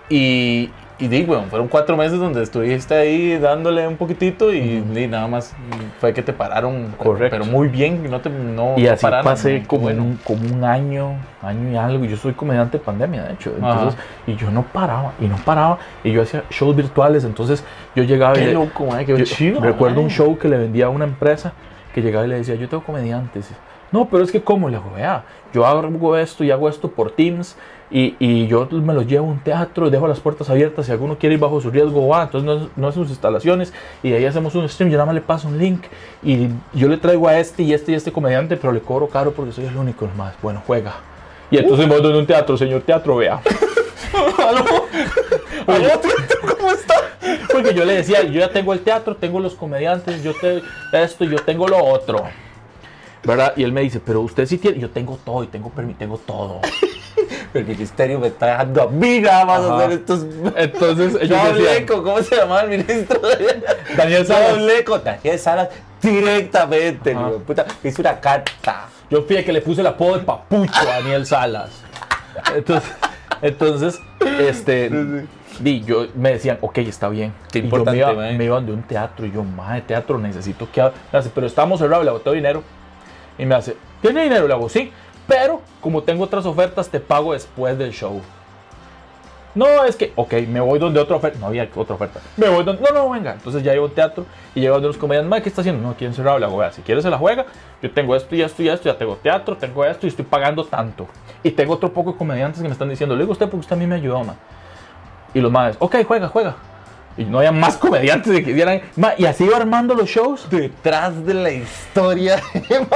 Y, y di, bueno, fueron cuatro meses donde estuviste ahí dándole un poquitito y, di, nada más fue que te pararon, Correcto. pero muy bien, no te no, Y así pararon, pasé como, bueno. un, como un año, año y algo. Yo soy comediante de pandemia, de hecho. Entonces, y yo no paraba, y no paraba. Y yo hacía shows virtuales. Entonces, yo llegaba y. Qué le- loco, mae, qué yo- chido. recuerdo mae. un show que le vendía a una empresa que llegaba y le decía: Yo tengo comediantes. No, pero es que, ¿cómo? Le digo, vea, yo hago esto y hago esto por Teams. Y, y yo me los llevo a un teatro, dejo las puertas abiertas. Si alguno quiere ir bajo su riesgo, va. Entonces, no, no es sus instalaciones. Y de ahí hacemos un stream. Yo nada más le paso un link. Y yo le traigo a este y este y este comediante, pero le cobro caro porque soy el único más. Bueno, juega. Y entonces me voy a un teatro, señor teatro, vea. ¿Cómo está? Porque yo le decía, yo ya tengo el teatro, tengo los comediantes, yo te esto, yo tengo lo otro. ¿Verdad? Y él me dice, pero usted sí tiene, yo tengo todo y tengo permi, tengo todo. El ministerio me está dejando a mí nada más Ajá. hacer estos... Entonces Yo ellos ¿cómo se llama el ministro? Daniel Yo Salas. hablé con Daniel Salas directamente, Ajá. puta. Hizo una carta. yo fui el que le puse el apodo de papucho a Daniel Salas. Entonces, entonces este, di, yo, me decían, ok, está bien. Qué Y yo importante, me, iba, mae. me iban de un teatro y yo, de teatro, necesito que... hable". Me hace, pero estamos cerrados, le boteo dinero. Y me hace, ¿tiene dinero? Le hago, sí, pero como tengo otras ofertas, te pago después del show. No, es que, ok, me voy donde otra oferta. No había otra oferta. Me voy donde. No, no, venga. Entonces ya llego al teatro y llego donde los comediantes. "Mae, ¿Qué está haciendo? No, aquí encerrado. Hago, vea, si quieres se la juega. Yo tengo esto y esto y esto. Ya tengo teatro, tengo esto y estoy pagando tanto. Y tengo otro poco de comediantes que me están diciendo, le digo a usted porque usted a mí me ayudó, man. Y los más, ok, juega, juega. Y no había más comediantes que quisieran. Ma, y así iba armando los shows. Detrás de la historia de Deben,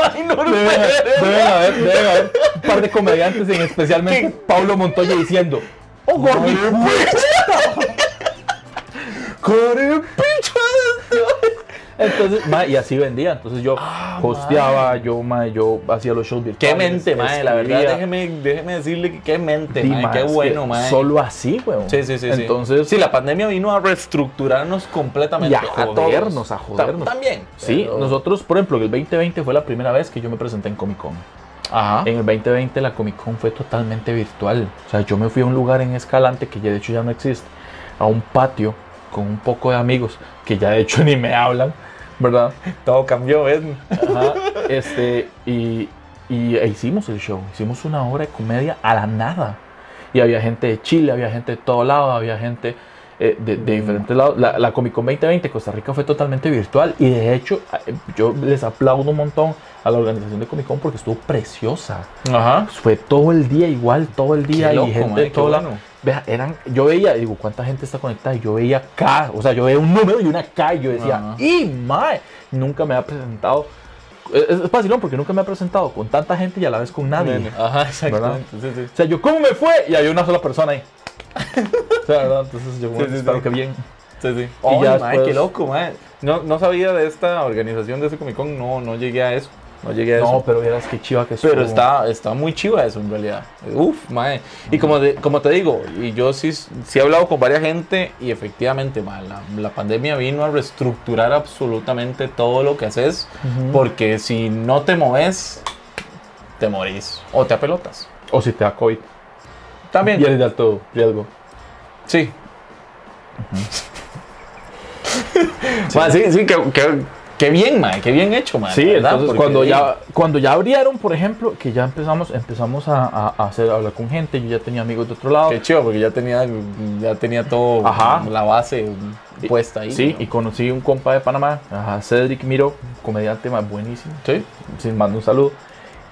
haber, deben haber un par de comediantes, en especialmente Pablo Montoya, diciendo: ¡Oh, Gordy! Con el pincho de este. Entonces, mae, y así vendía. Entonces yo hosteaba, yo, mae, yo hacía los shows virtuales. Qué mente, mae. La verdad, déjeme, déjeme decirle que qué mente, mae. mae, Qué bueno, mae. Solo así, weón. Sí, sí, sí. sí. Entonces, sí, la pandemia vino a reestructurarnos completamente. Y a jodernos, a jodernos. Ta- También. sí, pero- nosotros, por ejemplo, el 2020 fue la primera vez que yo me presenté en Comic Con. Ajá. En el 2020 la Comic Con fue totalmente virtual. O sea, yo me fui a un lugar en Escalante que ya de hecho ya no existe, a un patio con un poco de amigos que ya de hecho ni me hablan, ¿verdad? Todo cambió, ¿ves? Ajá, este, y, y e hicimos el show, hicimos una obra de comedia a la nada. Y había gente de Chile, había gente de todo lado, había gente eh, de, de diferentes lados. La, la Comic Con 2020 Costa Rica fue totalmente virtual y de hecho eh, yo les aplaudo un montón a la organización de Comic Con porque estuvo preciosa. Ajá. Fue todo el día igual, todo el día Qué loco, y gente de todo lado. bueno. Vea, eran, yo veía, digo, ¿cuánta gente está conectada? Y yo veía K, o sea, yo veía un número y una K y yo decía. ¡y mae! Nunca me ha presentado. Es, es fácil, ¿no? Porque nunca me ha presentado con tanta gente y a la vez con nadie. Ajá, exactamente. Sí, sí. O sea, yo, ¿cómo me fue? Y había una sola persona ahí. o sea, ¿verdad? Entonces yo, bueno, Sí, espero que bien. Sí, sí. Y Oh, ya mae, después- qué loco, mae. No, no sabía de esta organización de ese Comic Con, no, no llegué a eso. No llegué a No, eso. pero vieras qué chiva que Pero estuvo. está, está muy chiva eso en realidad. Uf, mae. Y como, de- como te digo, y yo sí, sí he hablado con varias gente y efectivamente, mae, la, la pandemia vino a reestructurar absolutamente todo lo que haces. Porque si no te moves, te morís. O te apelotas. O si te da COVID. También. Y eres de alto riesgo. Sí. Mae, sí, sí, que, que- que bien, mae, que bien hecho, mae. Sí, verdad, entonces porque- cuando ya, cuando ya abrieron, por ejemplo, que ya empezamos, empezamos a, a- a hacer, a hablar con gente, yo ya tenía amigos de otro lado. Qué chido, porque ya tenía, ya tenía todo, Ajá. la base puesta ahí. Sí, ¿no? y conocí un compa de Panamá, ajá, Cedric Miro, comediante más buenísimo. Sí. Sin mando un saludo.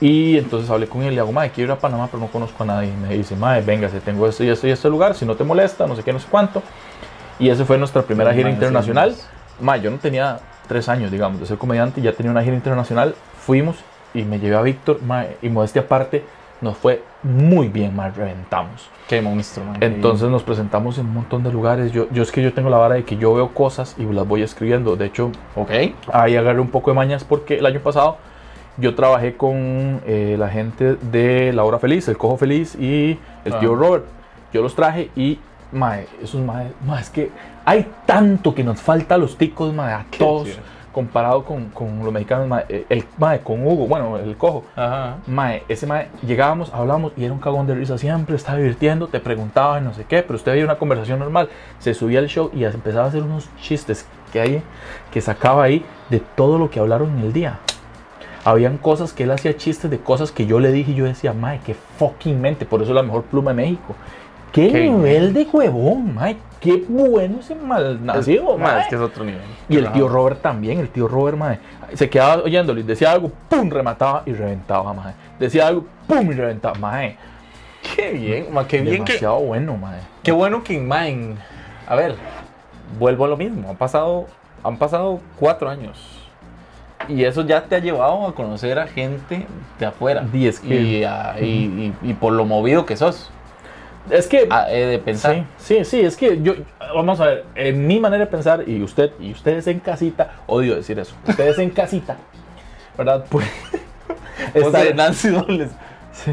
Y entonces hablé con él y le hago, madre, quiero ir a Panamá, pero no conozco a nadie. Y me dice, madre, véngase, tengo esto y esto y este lugar, si no te molesta, no sé qué, no sé cuánto. Y esa fue nuestra primera Mae, gira sí, internacional. más. Ma, yo no tenía tres años, digamos, de ser comediante, ya tenía una gira internacional. Fuimos y me llevé a Víctor, y modestia aparte, nos fue muy bien, ma, reventamos. Qué monstruo, mae. Entonces nos presentamos en un montón de lugares. Yo, yo es que yo tengo la vara de que yo veo cosas y las voy escribiendo. De hecho, Ok. ahí agarré un poco de mañas porque el año pasado yo trabajé con eh, la gente de La Hora Feliz, El Cojo Feliz y el Ah. tío Robert. Yo los traje y, mae, esos mae, mae, es que hay tanto que nos falta a los ticos, mae, a todos, chido. comparado con, con los mexicanos, mae, eh, el, mae, con Hugo, bueno, el Cojo. Ajá. Mae, ese mae, llegábamos, hablábamos y era un cagón de risa siempre, estaba divirtiendo, te preguntaba y no sé qué, pero usted veía una conversación normal, se subía al show y empezaba a hacer unos chistes que hay, que sacaba ahí de todo lo que hablaron en el día. Habían cosas que él hacía chistes de cosas que yo le dije y yo decía, mae, qué fucking mente, por eso es la mejor pluma de México. Qué, Qué nivel de huevón, mae, qué bueno ese malnacido, mae. es que es otro nivel. Y el tío Robert también, el tío Robert, mae, se quedaba oyéndolo y decía algo, pum, remataba y reventaba, mae. Decía algo, pum, y reventaba, mae. Qué bien, mae, qué bien que. Demasiado bueno, mae. Qué bueno que Main. A ver, vuelvo a lo mismo. Han pasado, han pasado cuatro años. Y eso ya te ha llevado a conocer a gente de afuera. Di, es que- y, a- y- y- y por lo movido que sos. Es que, a- he de pensar. sí, sí, sí, es que yo, vamos a ver, en mi manera de pensar, y usted, y ustedes en casita, odio decir eso, ustedes en casita, ¿verdad? Pues, estar- de Nancy Dobles. sí.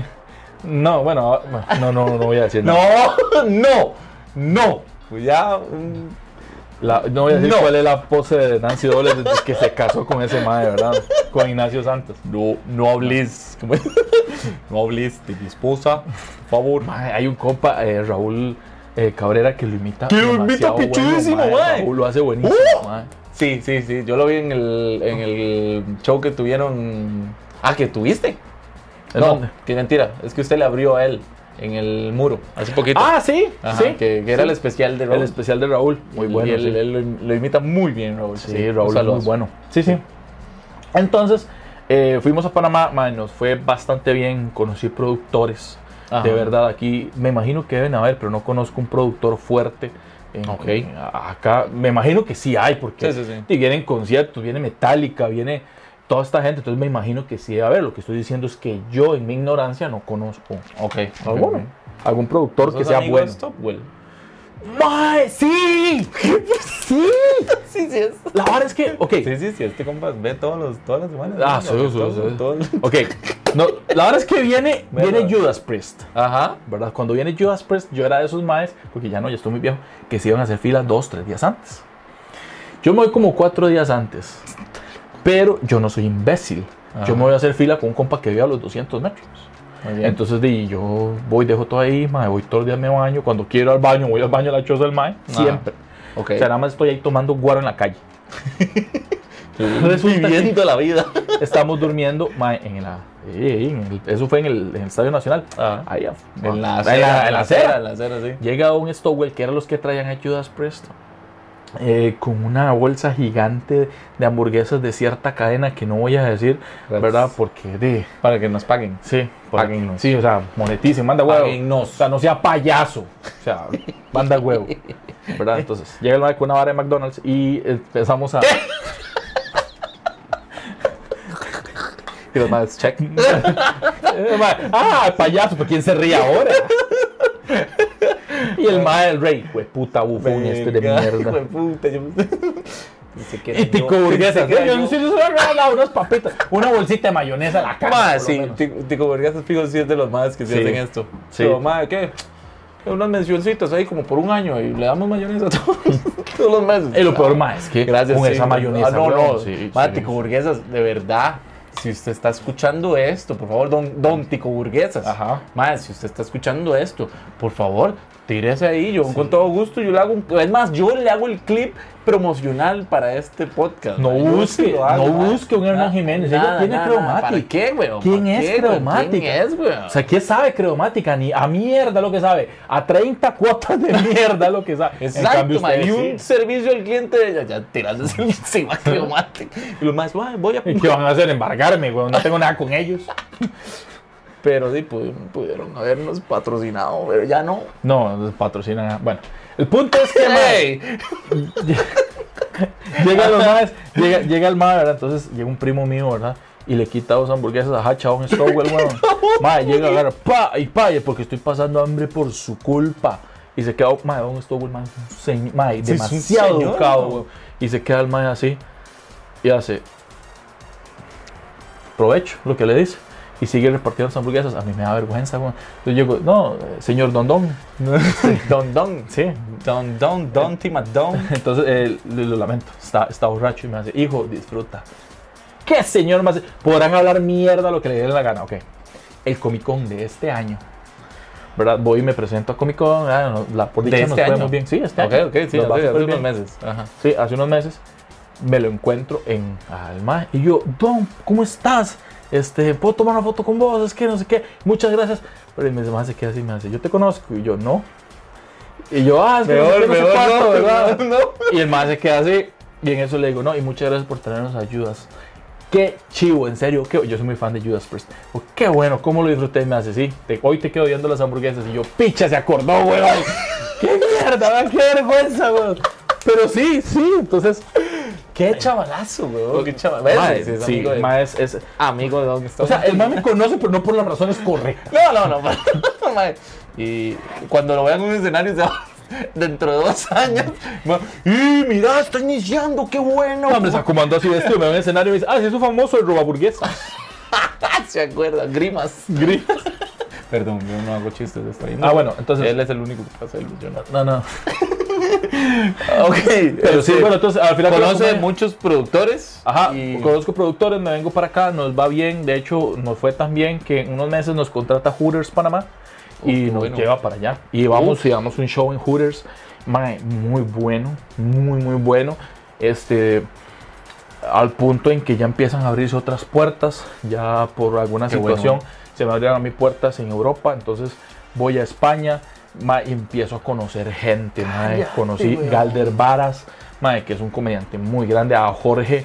No, bueno, ah, no, no, no voy a decir No, nada. no, no. Cuidado. mm, La- no voy a decir No. cuál es la pose de Nancy Dobles desde que se casó con ese mae, ¿verdad? Con Ignacio Santos. No, no hables. No hables de mi esposa, por favor. Hay un compa, eh, Raúl eh, Cabrera, que lo imita. Que lo imita pichudísimo, bueno. Raúl lo hace buenísimo, mae. Sí, sí, sí. Yo lo vi en el, en el show que tuvieron. Ah, que tuviste. ¿En no, dónde? qué mentira. Es que usted le abrió a él en el muro hace poquito. Ah, sí, Ajá, sí. que, que era sí. el especial de Raúl. El especial de Raúl. Muy Y bueno. él, sí. él lo, lo imita muy bien, Raúl. Sí, un Raúl es muy bueno. Sí, sí. Entonces, eh, fuimos a Panamá, mae, nos fue bastante bien, conocí productores. Ajá. De verdad, aquí me imagino que deben haber, pero no conozco un productor fuerte. en- Ok. en- acá, me imagino que sí hay, porque Sí, sí, sí. y vienen conciertos, viene Metallica, viene toda esta gente, entonces me imagino que sí debe haber. Lo que estoy diciendo es que yo, en mi ignorancia, no conozco Ok. alguno, algún productor que ¿Sos sea bueno. Stopwell? ¡Mae! ¡Sí! ¡Sí! Sí, sí, es. La verdad es que, ok. Sí, sí, sí, este compa ve todos los, todas las semanas. Ah, sí, sí, sí. Ok. No, la verdad es que viene, Bueno. viene Judas Priest. Ajá. ¿verdad? Cuando viene Judas Priest, yo era de esos maes, porque ya no, ya estoy muy viejo, que se iban a hacer fila dos, tres días antes. Yo me voy como cuatro días antes, pero yo no soy imbécil. Ajá. Yo me voy a hacer fila con un compa que vive a los 200 metros. Entonces di, yo voy, dejo todo ahí, mae, voy todos los días me baño. Cuando quiero al baño, voy al baño a la choza del mae, siempre. ok. O sea, nada más estoy ahí tomando guaro en la calle. Viviendo la vida. estamos durmiendo mae, en la, en el- eso fue en el, en el Estadio Nacional. Ah. Ahí, af- En la en acera. la- en la acera. En la acera, sí. Llega un Stowell, que eran los que traían a Judas Priest, eh, con una bolsa gigante de hamburguesas de cierta cadena que no voy a decir, Gracias. ¿verdad? Porque de. Para que nos paguen. Sí, Páguennos. Sí, o sea, moneticen, manda huevo. Páguennos. O sea, no sea payaso. O sea, manda huevo. ¿Verdad? Entonces, llega el con una vara de McDonald's y empezamos a. Y los más, check. Eh, ah, payaso, ¿por quién se ríe ahora? Y el mae del rey, güey, puta bufón este de mierda. hijueputa, yo- Dice que Y yo. tico burguesas. Yo yo. no sé, yo he regalado unas papitas, una bolsita de mayonesa a la cara. Ma, por lo sí. Tico Tico Burguesas fijo sí es de los más que se Sí. hacen esto. Sí. Pero, ma, ¿qué? Unas mencioncitas ahí como por un año y le damos mayonesa todos, todos los meses. Y lo peor, ma, es que Gracias. con sí. esa mayonesa. Ah, no, no. sí, Ma, sí. Tico Burguesas, de verdad. Si usted está escuchando esto, por favor, don, don Tico Burguesas. Ajá. Ma, si usted está escuchando esto, por favor, tírese ahí. Yo con todo gusto, yo le hago un. Es más, yo le hago el clip promocional para este podcast. No. Yo busque, hago, no busque un Hernán Jiménez, ella nada, tiene nada, Creomatic. ¿Para qué, weón? ¿Quién ¿Para es qué, weón? Creomatic? ¿Quién es, weón? O sea, ¿qué sabe creomática? Ni a mierda lo que sabe. A 30 cuotas de mierda lo que sabe. Exacto, cambio, y un sí. servicio al cliente de ella, ya tirándose encima Creomatic. Y lo más, "Ay, voy a. ¿Y ¿Qué van a hacer? Embargarme, güey. No tengo nada con ellos. Pero sí, pudieron, pudieron habernos patrocinado, pero ya no. No, patrocinan. a- Bueno, el punto es que, mae, ¡Ey! llega los maes, llega, llega el mae, ¿verdad? Entonces llega un primo mío, ¿verdad? Y le quita dos hamburguesas a Hacha a un Stowell, weón. Mae, llega a agarrar, pa, y pa, y porque estoy pasando hambre por su culpa. Y se queda, mae, un Stowell, Sí, un demasiado señor, educado, weón. Y se queda el mae así, y hace, provecho, lo que le dice. Y sigue repartiendo las hamburguesas. A mí me da vergüenza. Entonces yo digo, no, eh, señor Don Don. Don Don. Sí, Don Don, Don Timadón. entonces, eh, lo, lo lamento, está, está borracho y me hace, hijo, disfruta. ¿Qué señor más? Podrán hablar mierda lo que le dé la gana, ok. El Comic Con de este año, ¿verdad? Voy y me presento a Comic Con, ah, no, la por ¿De este nos fue año? muy bien. Sí, este Ok, año. ok, sí, hace, unos meses. Ajá. Sí, hace unos meses me lo encuentro en Alma y yo, Don, ¿cómo estás? Este, ¿puedo tomar una foto con vos? Es que no sé qué, muchas gracias. Pero y me "Mae, se queda así, me dice, yo te conozco. Y yo, no. Y yo, ah, es que no sé qué, no cuánto, ¿verdad? Y el más se queda así. Y en eso le digo, no, y muchas gracias por traernos ayudas. Qué chivo, en serio. Qué, yo soy muy fan de Judas Priest. Oh, qué bueno, cómo lo disfruté. Y me hace, sí, te- hoy te quedo viendo las hamburguesas. Y yo, picha, se acordó, weón. qué mierda, ¿verdad? qué vergüenza, weón. Pero sí, sí, entonces. Qué chavalazo, weón. Qué chaval. Mae, Sí, es sí, amigo de, mae, es- es- amigo de Don o sea, el man me conoce, pero no por las razones correctas. No, no, no. mae. y cuando lo vean en un escenario, se va- dentro de dos años. ¡Y mira, está iniciando! ¡Qué bueno! No, hombre, se comandó así vestido, me ve en el escenario y me dice, ah, sí, es un famoso el robaburguesa. se acuerda, grimas. Grimas. Perdón, yo no hago chistes de esta ahí. Ah, bueno, entonces- Él es el único que puede hacerlo, yo no. No, no. Ok, Pero sí, bueno, entonces al final. Conoce muchos productores. Ajá, y- conozco productores, me vengo para acá, nos va bien. De hecho, nos fue tan bien que en unos meses nos contrata Hooters Panamá y qué nos bueno. lleva para allá. Y vamos y damos un show en Hooters. Mae, muy bueno, muy, muy bueno. Este, al punto en que ya empiezan a abrirse otras puertas, ya por alguna Qué situación bueno. se me abrieron a mí puertas en Europa, entonces voy a España. Mae, y empiezo a conocer gente, mae. Cállate, conocí weón. Galder Varas, mae, que es un comediante muy grande, a Jorge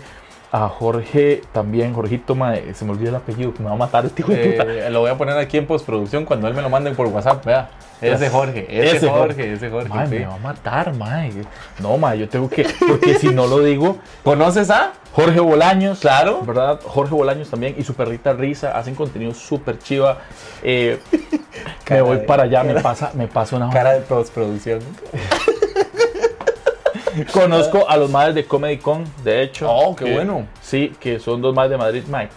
a Jorge también, Jorgito, mae, se me olvidó el apellido, que me va a matar este hijo de puta. Eh, lo voy a poner aquí en postproducción cuando él me lo mande por WhatsApp, vea. Ese Jorge, ese, Ese Jorge, Jorge. ese Jorge. Mae, sí. me va a matar, mae. No, mae, yo tengo que, porque si no lo digo, ¿Conoces a? Jorge Bolaños, Claro. ¿verdad? Jorge Bolaños también y su perrita Risa hacen contenido súper chiva. Eh, me voy de- para allá, me pasa, me pasa una Cara de postproducción. Conozco a los madres de Comedy Con, de hecho. Oh, qué que- bueno. Sí, que son dos madres de Madrid, Mike.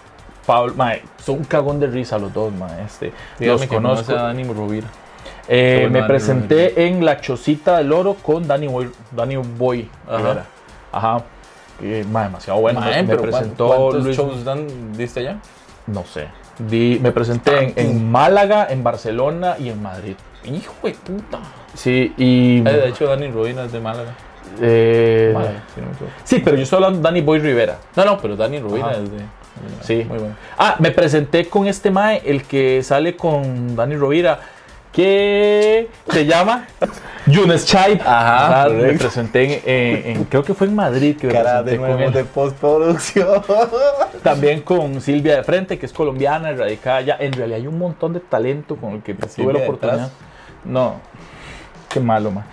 Pablo, Mike, son un cagón de risa los dos, mae. Este, Dígame los que conoce conozco. a Dani Rovira. Eh, me Dani presenté en La Chocita del Oro con Danny Boy, Danny Boy Ajá. Ajá. Mae, demasiado bueno. Me presentó ¿cuántos Luis- shows dan, diste allá? No sé. Di- me presenté en, en Málaga, en Barcelona y en Madrid. Hijo de puta. Sí, y. Eh, de hecho, Dani Rovira es de Málaga. eh, Vale, si no me equivoco. sí, pero yo estoy hablando de Danny Boy Rivera. No, no, pero Dani Rovira Ajá. es de. Sí. Muy bueno. Ah, me presenté con este Mae, el que sale con Dani Rovira, que se llama Yunes Chai. Ajá, Me correcto. presenté en, en- en- creo que fue en Madrid que me presenté con él. postproducción. También con Silvia de Frente, que es colombiana, radicada allá. En realidad hay un montón de talento con el que tuve la oportunidad. No, qué malo, ma.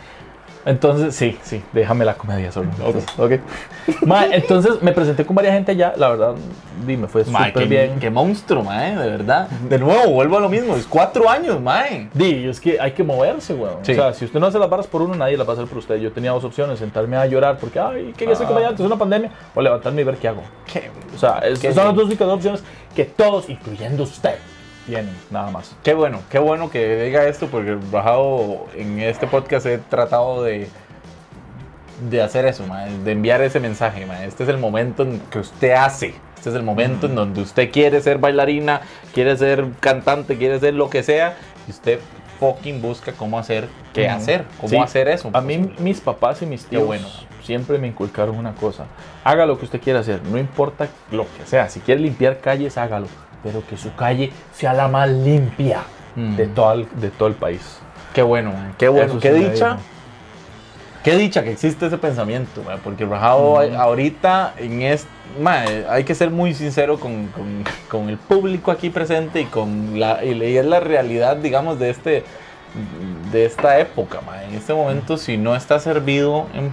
Entonces, sí, sí, déjame la comedia solo. Ok. Ma, entonces me presenté con varias gente allá, la verdad, dime, fue súper bien. qué monstruo, mae, de verdad. De nuevo, vuelvo a lo mismo. Es cuatro años, mae. Di, es que hay que moverse, weón. Sí. O sea, si usted no hace las barras por uno, nadie las va a hacer por usted. Yo tenía dos opciones, sentarme a llorar porque, ay, ¿qué hacer Ah. comediante? Es una pandemia. O levantarme y ver qué hago. Qué, O sea, es- Qué son las dos únicas opciones que todos, incluyendo usted, tienen, nada más. qué bueno, qué bueno que diga esto porque bajado en este podcast he tratado de de hacer eso, mae, de enviar ese mensaje, mae. Este es el momento en que usted hace. Este es el momento en donde usted quiere ser bailarina, quiere ser cantante, quiere ser lo que sea, y usted fucking busca cómo hacer, qué hacer, cómo Sí. hacer eso. A mí, mis papás y mis tíos bueno. siempre me inculcaron una cosa. Haga lo que usted quiera hacer, no importa lo que sea. Si quiere limpiar calles, hágalo. Pero que su calle sea la más limpia Mm. de, todo el, de todo el país. Qué bueno, man. Qué bueno. Eso qué dicha. Qué dicha que existe ese pensamiento, man, porque Rajado Ujú. ahorita en este... hay que ser muy sincero con, con- con el público aquí presente y con la, y es la realidad, digamos, de este de esta época. En este momento, si no está servido en,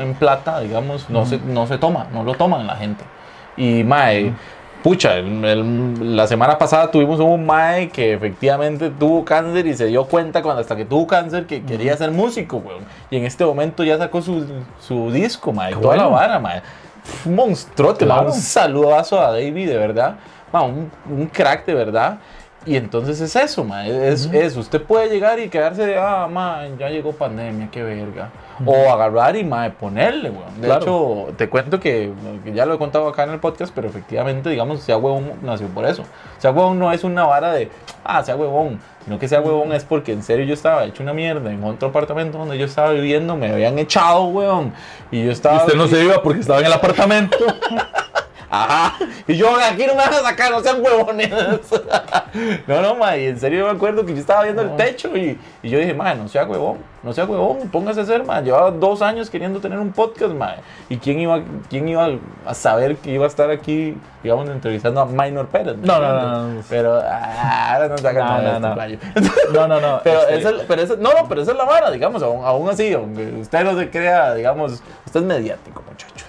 en plata, digamos, no, se, no se toma, no lo toman la gente. Y mae, pucha, el- el- la semana pasada tuvimos un mae que efectivamente tuvo cáncer y se dio cuenta cuando hasta que tuvo cáncer que quería ser músico, weón. Y en este momento ya sacó su, su disco, mae, toda la vara, mae. Un monstruote, mae, Claro. un saludazo a David, de verdad. Mae, un, un crack, de verdad. Y entonces es eso, ma, es, es usted puede llegar y quedarse de, ah, ma, ya llegó pandemia, qué verga. O agarrar y, ma, ponerle, weón. De Claro. hecho, te cuento que, que ya lo he contado acá en el podcast, pero efectivamente, digamos, Sea Huevón nació por eso. Sea Huevón no es una vara de, ah, Sea Huevón, sino que Sea Huevón es porque en serio yo estaba hecho una mierda en otro apartamento donde yo estaba viviendo, me habían echado, weón. Y yo estaba... Usted no se iba porque estaba en el apartamento. Ajá. Y yo, aquí no me van a sacar, no sean huevones. no, no, ma, y en serio yo me acuerdo que yo estaba viendo el techo y, y yo dije, ma, no sea huevón, no sea huevón, póngase a hacer, ma. Llevaba dos años queriendo tener un podcast, ma. ¿Y quién iba, quién iba a saber que iba a estar aquí, digamos, entrevistando a Minor Pérez? ¿me No, no, no, no. Pero ah, ahora no No, nada no, este no. playo. No, no, no. Pero este, esa, es- pero esa- no, no, pero esa es la vara, digamos, aún, aún así, aunque usted no se crea, digamos, usted es mediático, muchacho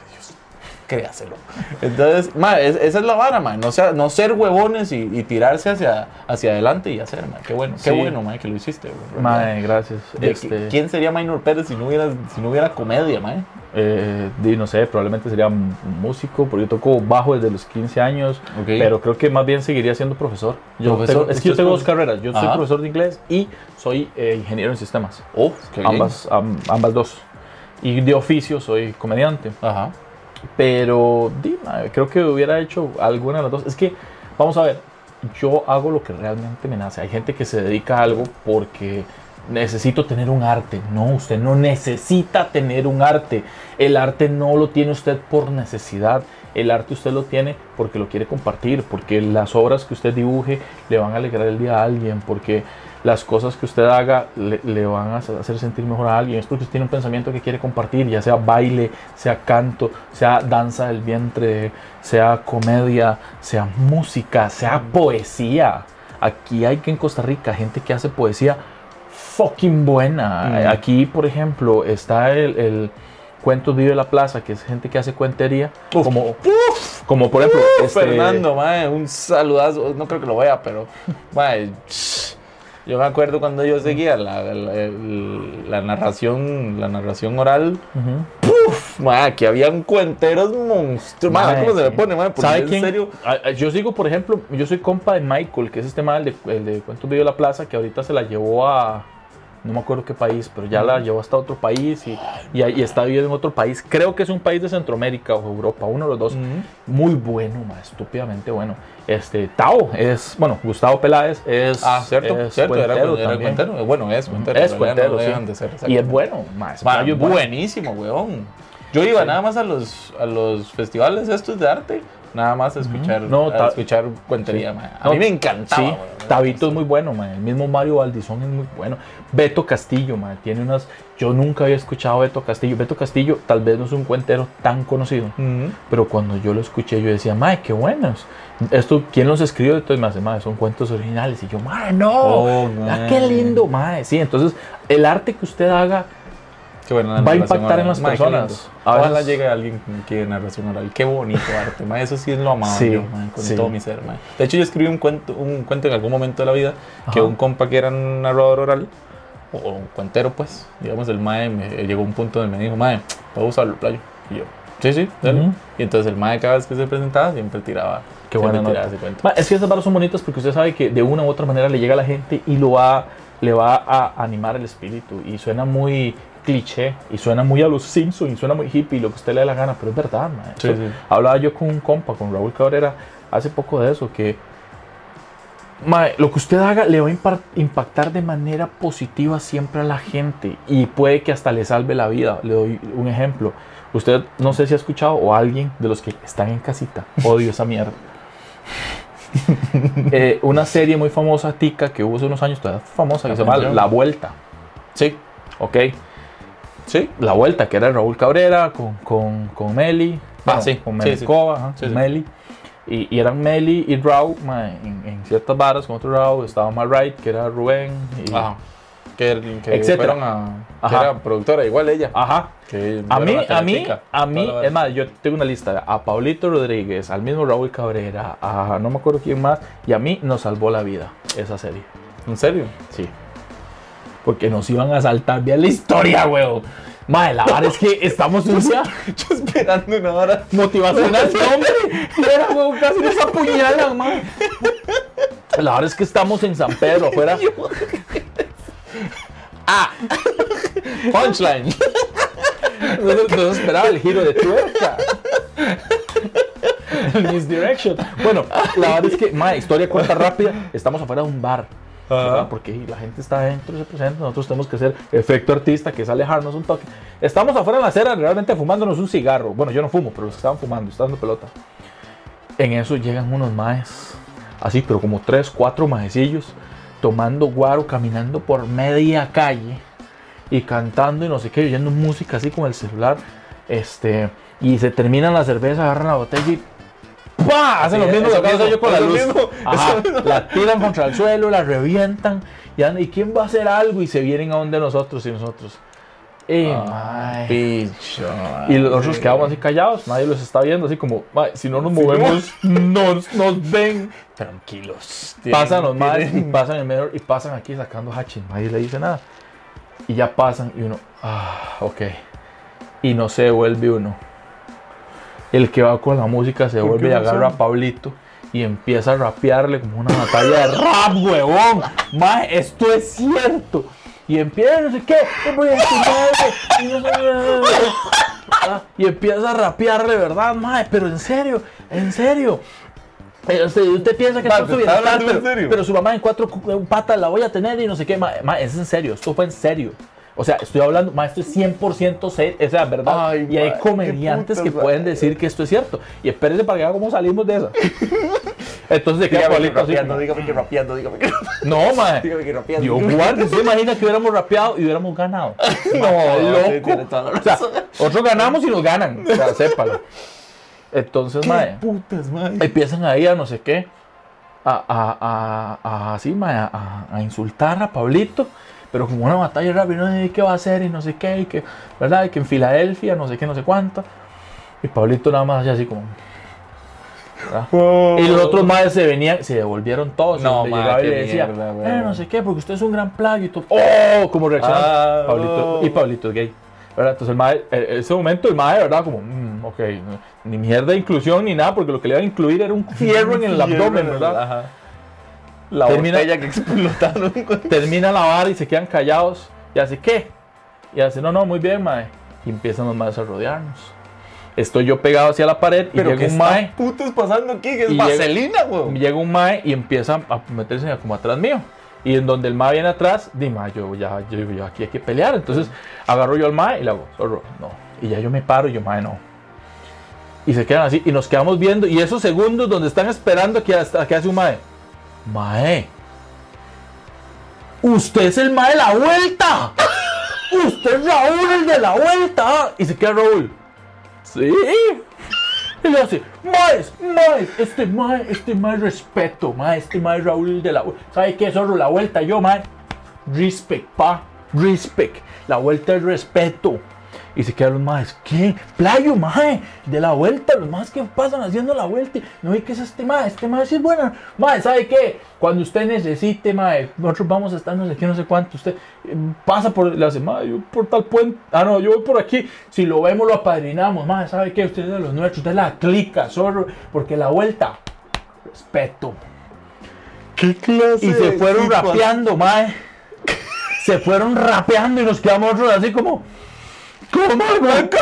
créaselo. Entonces, ma, es- esa es la vara, ma, no, sea, no ser huevones y, y tirarse hacia, hacia adelante y hacer, ma, qué bueno, qué Sí. bueno, ma, que lo hiciste. güey. Mae, gracias. Este, ¿Quién sería Minor Pérez si no hubiera, si no hubiera comedia, ma? eh, no sé, probablemente sería músico, porque yo toco bajo desde los 15 años, Ok. pero creo que más bien seguiría siendo profesor. Yo Profesor, tengo- es que yo tengo dos carreras. Yo soy Ajá. profesor de inglés y soy eh, ingeniero en sistemas. Oh, qué bien. Ambas, am- ambas dos. Y de oficio soy comediante. Ajá. Pero di, mae, creo que hubiera hecho alguna de las dos. Es que, vamos a ver, yo hago lo que realmente me nace. Hay gente que se dedica a algo porque necesito tener un arte. No, usted no necesita tener un arte. El arte no lo tiene usted por necesidad. El arte usted lo tiene porque lo quiere compartir, porque las obras que usted dibuje le van a alegrar el día a alguien, porque las cosas que usted haga le, le van a hacer sentir mejor a alguien. Es porque usted tiene un pensamiento que quiere compartir, ya sea baile, sea canto, sea danza del vientre, sea comedia, sea música, sea poesía. Aquí hay que en Costa Rica gente que hace poesía fucking buena. Mm. Aquí, por ejemplo, está el, el Cuentos Vive la Plaza, que es gente que hace cuentería. Uf. Como, como por ejemplo, este- Fernando, mae, un saludazo. No creo que lo vea, pero, mae, yo me acuerdo cuando yo seguía la, la- el- la narración, la narración oral. Ujú. Uf, mae, que habían cuenteros monstruos. Mae, ¿cómo se le pone, ¿Sabe en quién? serio. Ah, ah, Yo sigo, por ejemplo, yo soy compa de Michael, que es este mal de, el de Cuentos Vive la Plaza, que ahorita se la llevó a. No me acuerdo qué país, pero ya la llevó hasta otro país y, y, y está viviendo en otro país. Creo que es un país de Centroamérica o Europa, uno de los dos. Muy bueno, ma, estúpidamente bueno. Este, Tao es, bueno, Gustavo Peláez es. Ah, cierto, es cierto, era, era cuentero. Bueno, es cuentero. Es cuentero, no sí. dejan de ser, Y es bueno, es buenísimo, weón. Yo iba nada más a los, a los festivales estos de arte, nada más a escuchar, No, a escuchar cuentería, Sí. A No, mí me encantaba. Sí. Tabito es muy bueno, man. El mismo Mario Valdizón es muy bueno. Beto Castillo, man. Tiene unas. Yo nunca había escuchado a Beto Castillo. Beto Castillo tal vez no es un cuentero tan conocido. Pero cuando yo lo escuché, yo decía, mae, qué buenos. Esto, ¿quién los escribió? Entonces me hace, mae, son cuentos originales. Y yo, mae, no. Oh, Ah, qué lindo, mae. Sí, entonces el arte que usted haga Qué bueno, Va a impactar en las personas. Ojalá veces- llegue alguien que narración oral. Qué bonito arte, ma. Eso sí es lo amado Sí, yo, con sí. todo mi ser. De hecho, yo escribí un cuento, un cuento en algún momento de la vida que Ajá. un compa que era un narrador oral, o o un cuentero, pues, digamos, el mae me, llegó a un punto donde me dijo, mae, ¿puedo usarlo, playo? Y yo, sí, sí, dale. Y entonces el mae cada vez que se presentaba siempre tiraba, Qué siempre buena tiraba ese cuento. Ma, es que esas barras son bonitas porque usted sabe que de una u otra manera le llega a la gente y lo va, le va a animar el espíritu. Y suena muy cliché y suena muy a los Simpsons y suena muy hippie, lo que usted le dé la gana, pero es verdad. Sí. Hablaba yo con un compa, con Raúl Cabrera, hace poco de eso, que ma, lo que usted haga le va a impactar de manera positiva siempre a la gente y puede que hasta le salve la vida. Le doy un ejemplo. Usted no sé si ha escuchado o alguien de los que están en casita, odio esa mierda. Eh, una serie muy famosa, tica, que hubo hace unos años, todavía famosa, que se llama. La Vuelta. Sí, ¿Ok? Sí. La Vuelta, que era Raúl Cabrera con, con, con Meli. Ah, sí, Con Meli sí. Escoba, ajá, con. Meli. Y, y eran Meli y Raúl en, en ciertas varas con otro Raúl. Estaba Mal Right, que era Rubén. Y, Ajá. Que, que Etcétera. a... Que era productora, igual ella. Ajá. Que A mí, a mí, a mí, es más, yo tengo una lista. A Paulito Rodríguez, al mismo Raúl Cabrera, a no me acuerdo quién más. Y a mí nos salvó la vida esa serie. ¿En serio? Sí. Porque nos iban a saltar bien la historia, weón. Madre, la verdad es que estamos un día Yo esperando una hora. motivacional, hombre. Era, weón, casi nos apuñalan, man. La verdad es que estamos en San Pedro, afuera. Punchline. No, no- no esperaba el giro de tuerca. Misdirection. Bueno, la verdad es que, madre, historia corta rápida. Estamos afuera de un bar. Porque la gente está adentro, se presenta. Nosotros tenemos que hacer efecto artista, que es alejarnos un toque. Estamos afuera en la acera, realmente fumándonos un cigarro. Bueno, yo no fumo, pero los que estaban fumando, están dando pelota. En eso llegan unos maes, así, pero como tres, cuatro maecillos, tomando guaro, caminando por media calle y cantando y no sé qué, oyendo música así con el celular. Este, y se terminan la cerveza, agarran la botella y ¡pah! Hacen lo Sí, mismo eso que hago mismo, yo con la luz. mismo, Ajá, la tiran contra el suelo, la revientan. Y, andan, ¿y quién va a hacer algo? Y se vienen a donde nosotros y nosotros. Eh, mae. Picho. Y los otros quedamos así callados, nadie los está viendo, así como, "Mae, si no nos movemos, nos, nos ven. Tranquilos. Pasan los madres y pasan el menor y pasan aquí sacando hachis, nadie le dice nada. Y ya pasan y uno, ah, ok. Y no se devuelve uno. El que va con la música se ¿Por vuelve y agarra a? Pablito y empieza a rapearle como una batalla de rap, huevón. Mae, esto es cierto. Y empieza, no sé qué, y Ah, y empieza a rapearle, ¿verdad, mae? Pero en serio, en serio. Eh, Usted, usted piensa que esto es ¿te está bienestar, hablando en pero, pero su mamá en cuatro cu- patas la voy a tener y no sé qué. Ma, ma, es en serio, esto fue en serio. O sea, estoy hablando, ma, esto es 100% serio, o sea, verdad. Ay, y hay comediantes que pueden decir que esto es cierto. Y espérense para que vean cómo salimos de esa. Entonces, ¿de qué Dígame que rapeando, dígame que rapeando, dígame que rapeando. No, ma. Dígame que rapeando. Dios guarde, ¿se imagina que hubiéramos rapeado y hubiéramos ganado? No, sí, loco. O sea, nosotros ganamos y nos ganan. O sea, sépalo. Entonces, mae, putas, man. empiezan ahí a no sé qué, a, a, a, a- mae, a, a- a insultar a Pablito, pero como una batalla rápida, no sé qué va a hacer y no sé qué, y que, ¿verdad? Y que en Filadelfia, no sé qué, no sé cuánto. Y Pablito nada más así como. Y los otros madres se venían, se devolvieron todos. y No, donde ma, llegaba y le decía, mierda, eh, no sé qué, porque usted es un gran plagio y todo. ¡Oh! Como reaccionaron. Ah, Pablito, y oh. Pablito es gay. ¿verdad? Entonces, el mae, eh, en ese momento, el mae, ¿verdad? Como, mm, ok, ni mierda de inclusión ni nada, porque lo que le iban a incluir era un fierro en el abdomen, ¿verdad? Ajá. La Termina- botella que explotaron. Termina la vara y se quedan callados. Y hace, ¿qué? Y hace, no, no, muy bien, mae. Y empiezan los maes a rodearnos. Estoy yo pegado hacia la pared y llega ¿qué un mae. putas pasando aquí? Que es vaselina. Llega un mae y empieza a meterse como atrás mío. Y en donde el mae viene atrás, di mae, yo ya, yo, yo aquí hay que pelear. Entonces agarro yo al mae y le hago, zorro, no. Y ya yo me paro y yo, mae, no. Y se quedan así y nos quedamos viendo. Y esos segundos donde están esperando que, hasta, que hace un mae, mae, usted es el mae de la vuelta. Usted es Raúl, el de la vuelta. Y se queda Raúl. Sí. Y le hace, Maes, Maes, este Mae, este Mae respeto, Mae, este Mae Raúl de la ¿Sabe qué, zorro? La vuelta, yo, Mae. Respect, pa, respect. La vuelta es respeto. Y se quedan los maes, ¿qué? Playo, mae, de la vuelta, los maes que pasan haciendo la vuelta. No ve que es este mae, este mae sí es bueno. Mae, ¿sabe qué? Cuando usted necesite, mae, nosotros vamos a estar no sé qué, no sé cuánto. Usted eh, pasa por, le hace, mae, yo por tal puente. Ah, no, yo voy por aquí. Si lo vemos, lo apadrinamos, mae, ¿sabe qué? Usted es de los nuestros, usted la clica, zorro, porque la vuelta, respeto. ¿Qué clase Y se fueron rapeando, mae. Se fueron rapeando y nos quedamos nosotros así como. ¿Cómo, mae? ¿Qué,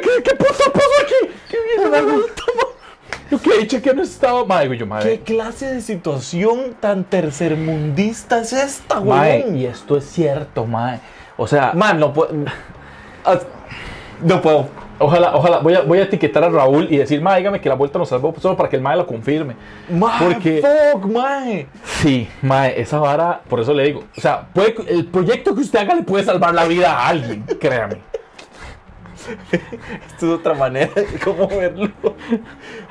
qué, qué puto pasó aquí? ¿Qué mierda? Yo que he dicho que no estaba. Digo yo, ¿Qué mae. clase de situación tan tercermundista es esta, Mae, weón? y esto es cierto, mae. O sea, Man, no puedo. Ah, No puedo. Ojalá, ojalá, voy a, voy a etiquetar a Raúl y decir, mae, dígame que la vuelta nos salvó solo para que el mae lo confirme. Porque- fuck, mae. Sí, mae, esa vara, por eso le digo. O sea, puede, el proyecto que usted haga le puede salvar la vida a alguien, créame. Esto es otra manera de cómo verlo.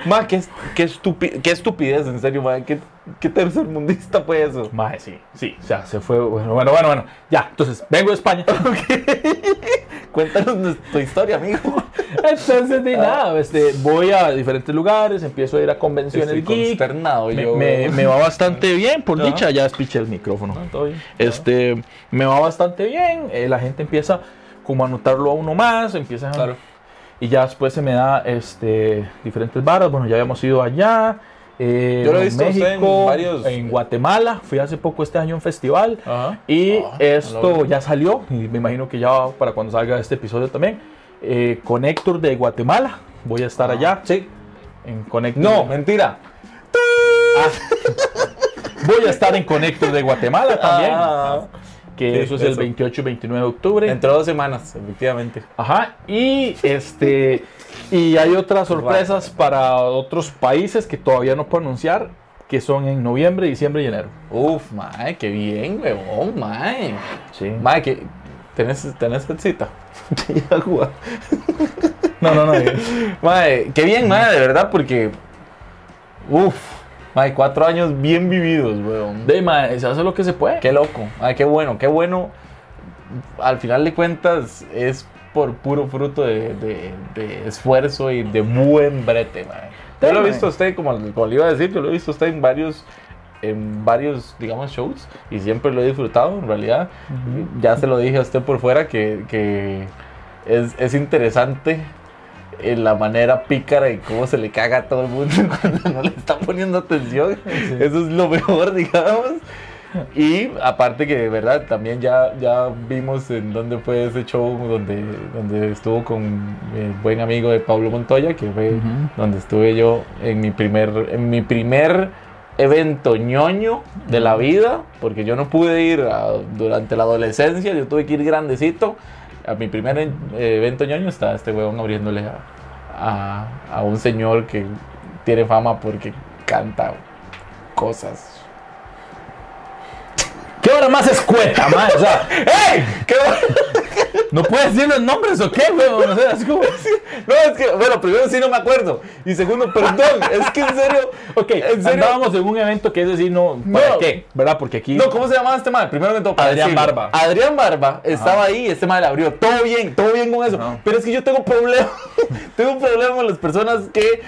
Ma, qué, qué, estupi- qué estupidez, en serio, ma. ¿Qué, qué tercermundista fue eso? Mae, sí, sí, o sea, se fue, bueno, bueno, bueno, bueno, ya, entonces, vengo de España. Cuéntanos tu historia, amigo. Entonces, de nada, este, voy a diferentes lugares, empiezo a ir a convenciones Estoy geek. consternado Me, yo. me- weón. me va bastante bien, por dicha, ya espiché el micrófono. No, todo bien. Este, me va bastante bien, eh, la gente empieza como a notarlo a uno más, empieza Claro. y ya después se me da este, diferentes varas, bueno, ya habíamos ido allá. eh, Yo lo he visto usted en México, varios- en Guatemala, fui hace poco este año a un festival. Ajá. Y Ah, esto ya salió, y me imagino que ya para cuando salga este episodio también. eh, con Héctor de Guatemala, voy a estar allá. Sí. En Connector. No, mentira. Voy a estar en Connector de Guatemala también. Ah. Que sí, eso es el eso. 28 y 29 de octubre. Entre dos semanas, efectivamente. Ajá. Y este. Y hay otras sorpresas para otros países que todavía no puedo anunciar. Que son en noviembre, diciembre y enero. Uf, mae, qué bien, weón, mae. Sí. Mae, que. ¿Tenés, tenés cita? No, no, no. Mae, qué bien, mae, de verdad, porque. Uf, mae, cuatro años bien vividos, weón. De mae, se hace lo que se puede. Qué loco, ay, qué bueno, qué bueno. Al final de cuentas es por puro fruto de, de- de esfuerzo y de buen brete, mae. Yo lo he visto a usted, como, como le iba a decir, yo lo he visto a usted en varios, en varios, digamos, shows y siempre lo he disfrutado, en realidad. Ya se lo dije a usted por fuera que, que es, es interesante en la manera pícara y cómo se le caga a todo el mundo cuando no le está poniendo atención. Eso es lo mejor, digamos. Y aparte que de verdad también ya, ya vimos en dónde fue ese show donde, donde estuvo con mi buen amigo de Pablo Montoya, que fue Ujú. donde estuve yo en mi primer, en mi primer evento ñoño de la vida, porque yo no pude ir a- durante la adolescencia, yo tuve que ir grandecito. A mi primer eh, evento ñoño está este huevón abriéndole a, a- a un señor que tiene fama porque canta cosas. ¿Qué hora más escueta, mae? O sea, ¡Ey! ¿Qué ¿no puedes decir los nombres o qué, weón? O sea, así como... No, es que, bueno, primero sí no me acuerdo. Y segundo, perdón, es que en serio. Ok, en serio. andábamos en un evento que es decir, no, ¿para No. qué? ¿Verdad? Porque aquí... No, ¿cómo se llamaba este madre? Primero que todo, para Adrián decirlo. Barba. Adrián Barba estaba ahí, este le abrió. Todo bien, todo bien con eso. Ajá. Pero es que yo tengo problema. tengo un problema con las personas que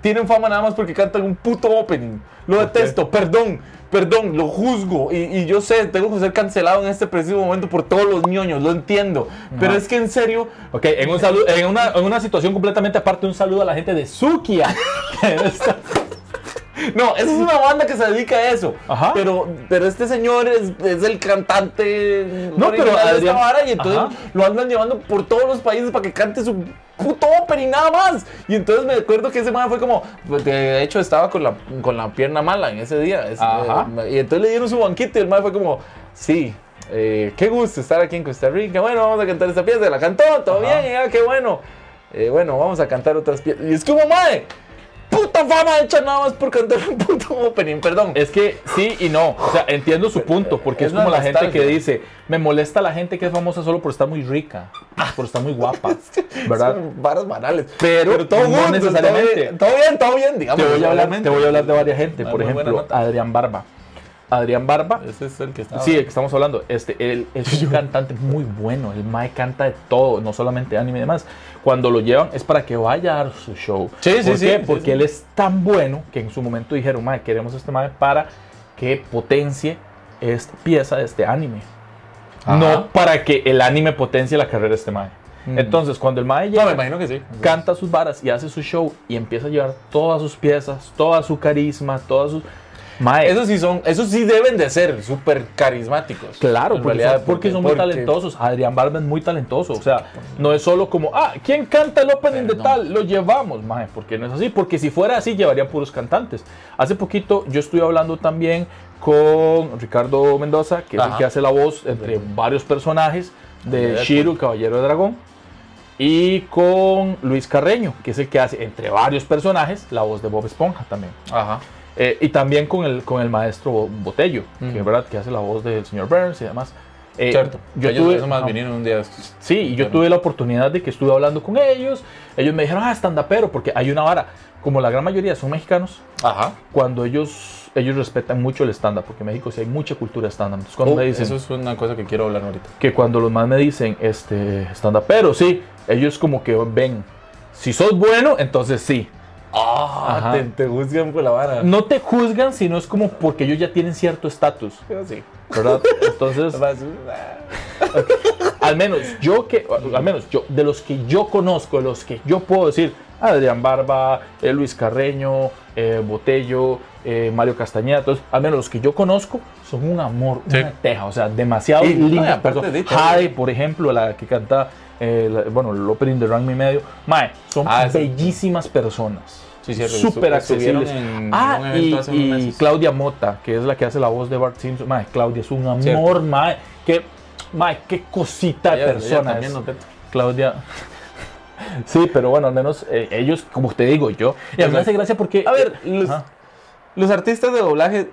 tienen fama nada más porque cantan un puto opening. Lo detesto, perdón. Perdón, lo juzgo y, y yo sé, tengo que ser cancelado en este preciso momento por todos los ñoños, lo entiendo. Pero es que en serio, Ok, en, un saludo, en, una, en una situación completamente aparte, un saludo a la gente de Sukia. No, esa es una banda que se dedica a eso. Ajá. Pero, pero este señor es, es el cantante No, pero de esta Adrián- vara y entonces Ajá. lo andan llevando por todos los países para que cante su puto ópera y nada más. Y entonces me acuerdo que ese man fue como, pues, de hecho estaba con la, con la pierna mala en ese día. Ajá. eh, y entonces le dieron su banquito y el man fue como, sí. eh, qué gusto estar aquí en Costa Rica. Bueno, vamos a cantar esta pieza. La cantó, todo Ajá. bien, y ah, qué bueno. Eh, bueno, vamos a cantar otras piezas. Y es como, madre, puta fama hecha nada más por cantar un puto opening, perdón. Es que sí y no. O sea, entiendo su punto, porque Es es, como la gente que dice, me molesta la gente que es famosa solo por estar muy rica, por estar muy guapa, ¿verdad? Son varas banales. Pero todo no gusto, necesariamente. Todo bien, todo bien, digamos. Te voy a hablar, te voy a hablar de varias gente, por ejemplo. Adrián Barba. Adrián Barba, Ese es el que está. sí, el que estamos hablando, este, él es un cantante muy bueno, el Mae canta de todo, no solamente anime y demás. Cuando lo llevan es para que vaya a dar su show. Sí, sí, ¿Por sí, qué? sí, Porque sí. él es tan bueno que en su momento dijeron, Mae, queremos este Mae para que potencie esta pieza de este anime. Ajá. No para que el anime potencie la carrera de este Mae. Entonces, cuando el Mae No, llega, me imagino que sí. canta sus varas y hace su show y empieza a llevar todas sus piezas, toda su carisma, todas sus... Mae, Esos sí son, esos sí deben de ser súper carismáticos. Claro, porque, realidad, son, porque son muy talentosos. Adrián Barba es muy talentoso. O sea, no es solo como, ah, ¿quién canta el opening de Perdón. tal? Lo llevamos, mae, porque no es así. Porque si fuera así, llevaría puros cantantes. Hace poquito yo estuve hablando también con Ricardo Mendoza, que es el que hace la voz entre varios personajes de. Shiro, Caballero de Dragón. Y con Luis Carreño, que es el que hace, entre varios personajes, la voz de Bob Esponja también. Ajá. Eh, y también con el, con el maestro Botello, que Ujú. es verdad que hace la voz del señor Burns y demás. Eh, Cierto. Yo Ellos tuve, más ajá. vinieron un día. Sí, y yo Bueno. tuve la oportunidad de que estuve hablando con ellos. Ellos me dijeron, ah, stand-upero, porque hay una vara. Como la gran mayoría son mexicanos, Ajá. cuando ellos, ellos respetan mucho el stand-up, porque en México sí hay mucha cultura de stand-up. Entonces, cuando Oh, me dicen eso es una cosa que quiero hablar ahorita. que cuando los más me dicen, este, stand-upero, sí, ellos como que ven, si sos bueno, entonces sí. Ah, te, te juzgan por la vara. No te juzgan, sino es como porque ellos ya tienen cierto estatus, sí. ¿verdad? Entonces, al menos yo que, al menos yo, de los que yo conozco, de los que yo puedo decir, Adrián Barba, eh, Luis Carreño, eh, Botello, eh, Mario Castañeda, entonces, al menos los que yo conozco son un amor, Sí. una teja, o sea, demasiado Y, linda. de. Jade, por ejemplo, la que canta, eh, la- bueno, el opening de Rank Mi Medio, mae, son Ah, sí. bellísimas personas. Sí, cierto. Súper accesibles. en ah, y, y. Claudia Mota, que es la que hace la voz de Bart Simpson. Mae, Claudia es un amor, Cierto. mae. Qué, mae, qué cosita de ella persona. Claudia. Sí, pero bueno, al menos eh, ellos, como te digo yo. Y a mí me hace gracia porque. A ver, los, Ajá. los artistas de doblaje.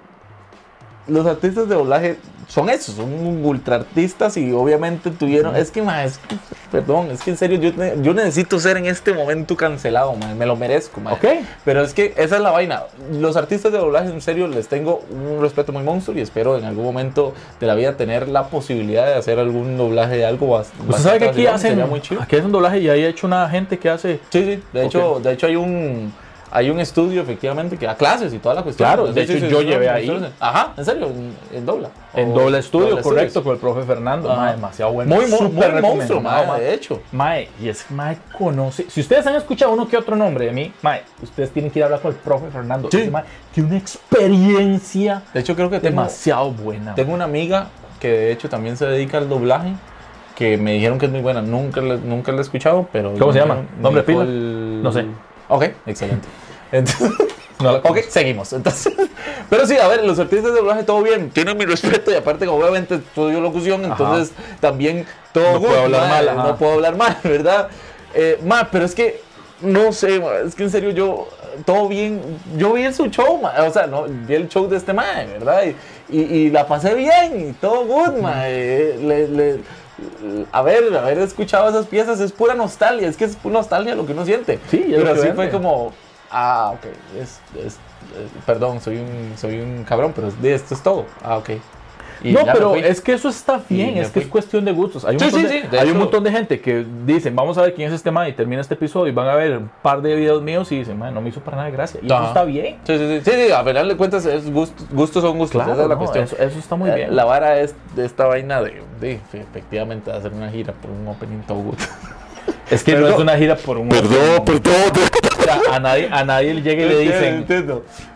Los artistas de doblaje son esos, son ultra artistas y obviamente tuvieron. Es que, ma, es que- perdón, es que en serio yo, yo necesito ser en este momento cancelado, ma, me lo merezco, ma. Ok. Pero es que esa es la vaina. Los artistas de doblaje, en serio, les tengo un respeto muy monstruo y espero en algún momento de la vida tener la posibilidad de hacer algún doblaje de algo bas- Usted bastante sabe que aquí hacen. sería muy chido. Aquí hacen doblaje y hay hecho una gente que hace. Sí, sí. De hecho, de hecho hay un hay un estudio efectivamente que da clases y toda la cuestión. Claro, de hecho, sí, yo sí, llevé ahí. Ajá, en serio, en, en dobla. En doble estudio, correcto, con el profe Fernando. Mae, demasiado bueno. Muy, súper muy monstruo, mae, mae. de hecho. Mae, y es que Mae conoce. Si ustedes han escuchado uno que otro nombre de mí, Mae, ustedes tienen que ir a hablar con el profe Fernando. Sí. Mae tiene una experiencia De hecho, creo que tengo, demasiado buena. tengo una amiga que de hecho también se dedica al doblaje. Que me dijeron que es muy buena. Nunca, nunca la he escuchado, pero. ¿Cómo se llama? ¿Nombre pila? No sé. Ok, excelente. Entonces, No ok, seguimos. Entonces, pero sí, a ver, los artistas de doblaje todo bien, tienen mi respeto y aparte que obviamente estudio locución, entonces también todo No puedo good, hablar ma, mal, no puedo hablar mal, ¿verdad? Eh, ma, pero es que no sé, ma, es que en serio yo todo bien, yo vi su show, ma, o sea, no, vi el show de este mae, ¿verdad? Y, y- y la pasé bien y todo good, ma, eh, le- le- a ver, haber escuchado esas piezas es pura nostalgia, es que es pura nostalgia lo que uno siente. Sí, es pero sí fue como, ah, ok, es, es- eh, perdón, soy un, soy un cabrón, pero es- esto es todo. Ah, ok. Y no, pero fui. es que eso está bien, es que es cuestión de gustos. Hay un, Sí, montón, sí, de, sí, de hay un montón de gente que dicen, vamos a ver quién es este man y termina este episodio y van a ver un par de videos míos y dicen, man, no me hizo para nada de gracia. Y eso está bien. Sí, sí, sí, sí, sí, a final de cuentas es gustos, gustos son gustos, Claro, esa es la no, cuestión. Eso, eso está muy Eh, bien. La vara es de esta vaina de, de efectivamente hacer una gira por un opening todo good. es que no Perdón. es una gira por un... perdón. O sea, a nadie, a nadie le llega y le dicen,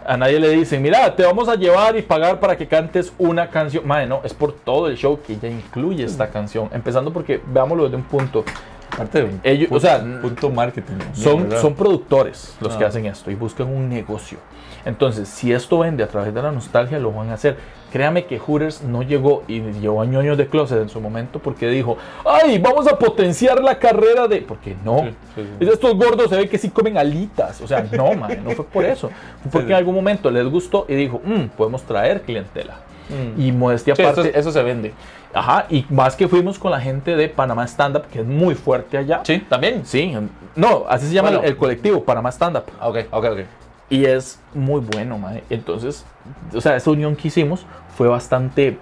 a nadie le dicen, mira, te vamos a llevar y pagar para que cantes una canción. Madre, no, es por todo el show que ya incluye esta canción. Empezando porque, veámoslo desde un punto. Aparte de un Ellos- o sea, un punto marketing. Son, son productores los que Ah. hacen esto y buscan un negocio. Entonces, si esto vende a través de la nostalgia, lo van a hacer. Créame que Hooters no llegó y llevó a ñoños de closet en su momento porque dijo, ay, vamos a potenciar la carrera de... Porque no. Sí, sí, sí. Estos gordos se ve que sí comen alitas. O sea, no, man, no fue por eso. Fue porque en algún momento les gustó y dijo, "Mm, podemos traer clientela. Y modestia eso, aparte, eso se vende. ajá, y más que fuimos con la gente de Panamá Stand Up, que es muy fuerte allá. Sí, también. Sí, no, así se llama Bueno. el, colectivo, Panamá Stand Up. Ok, ok, ok. Y es muy bueno, mae. Entonces, o sea, esa unión que hicimos fue bastante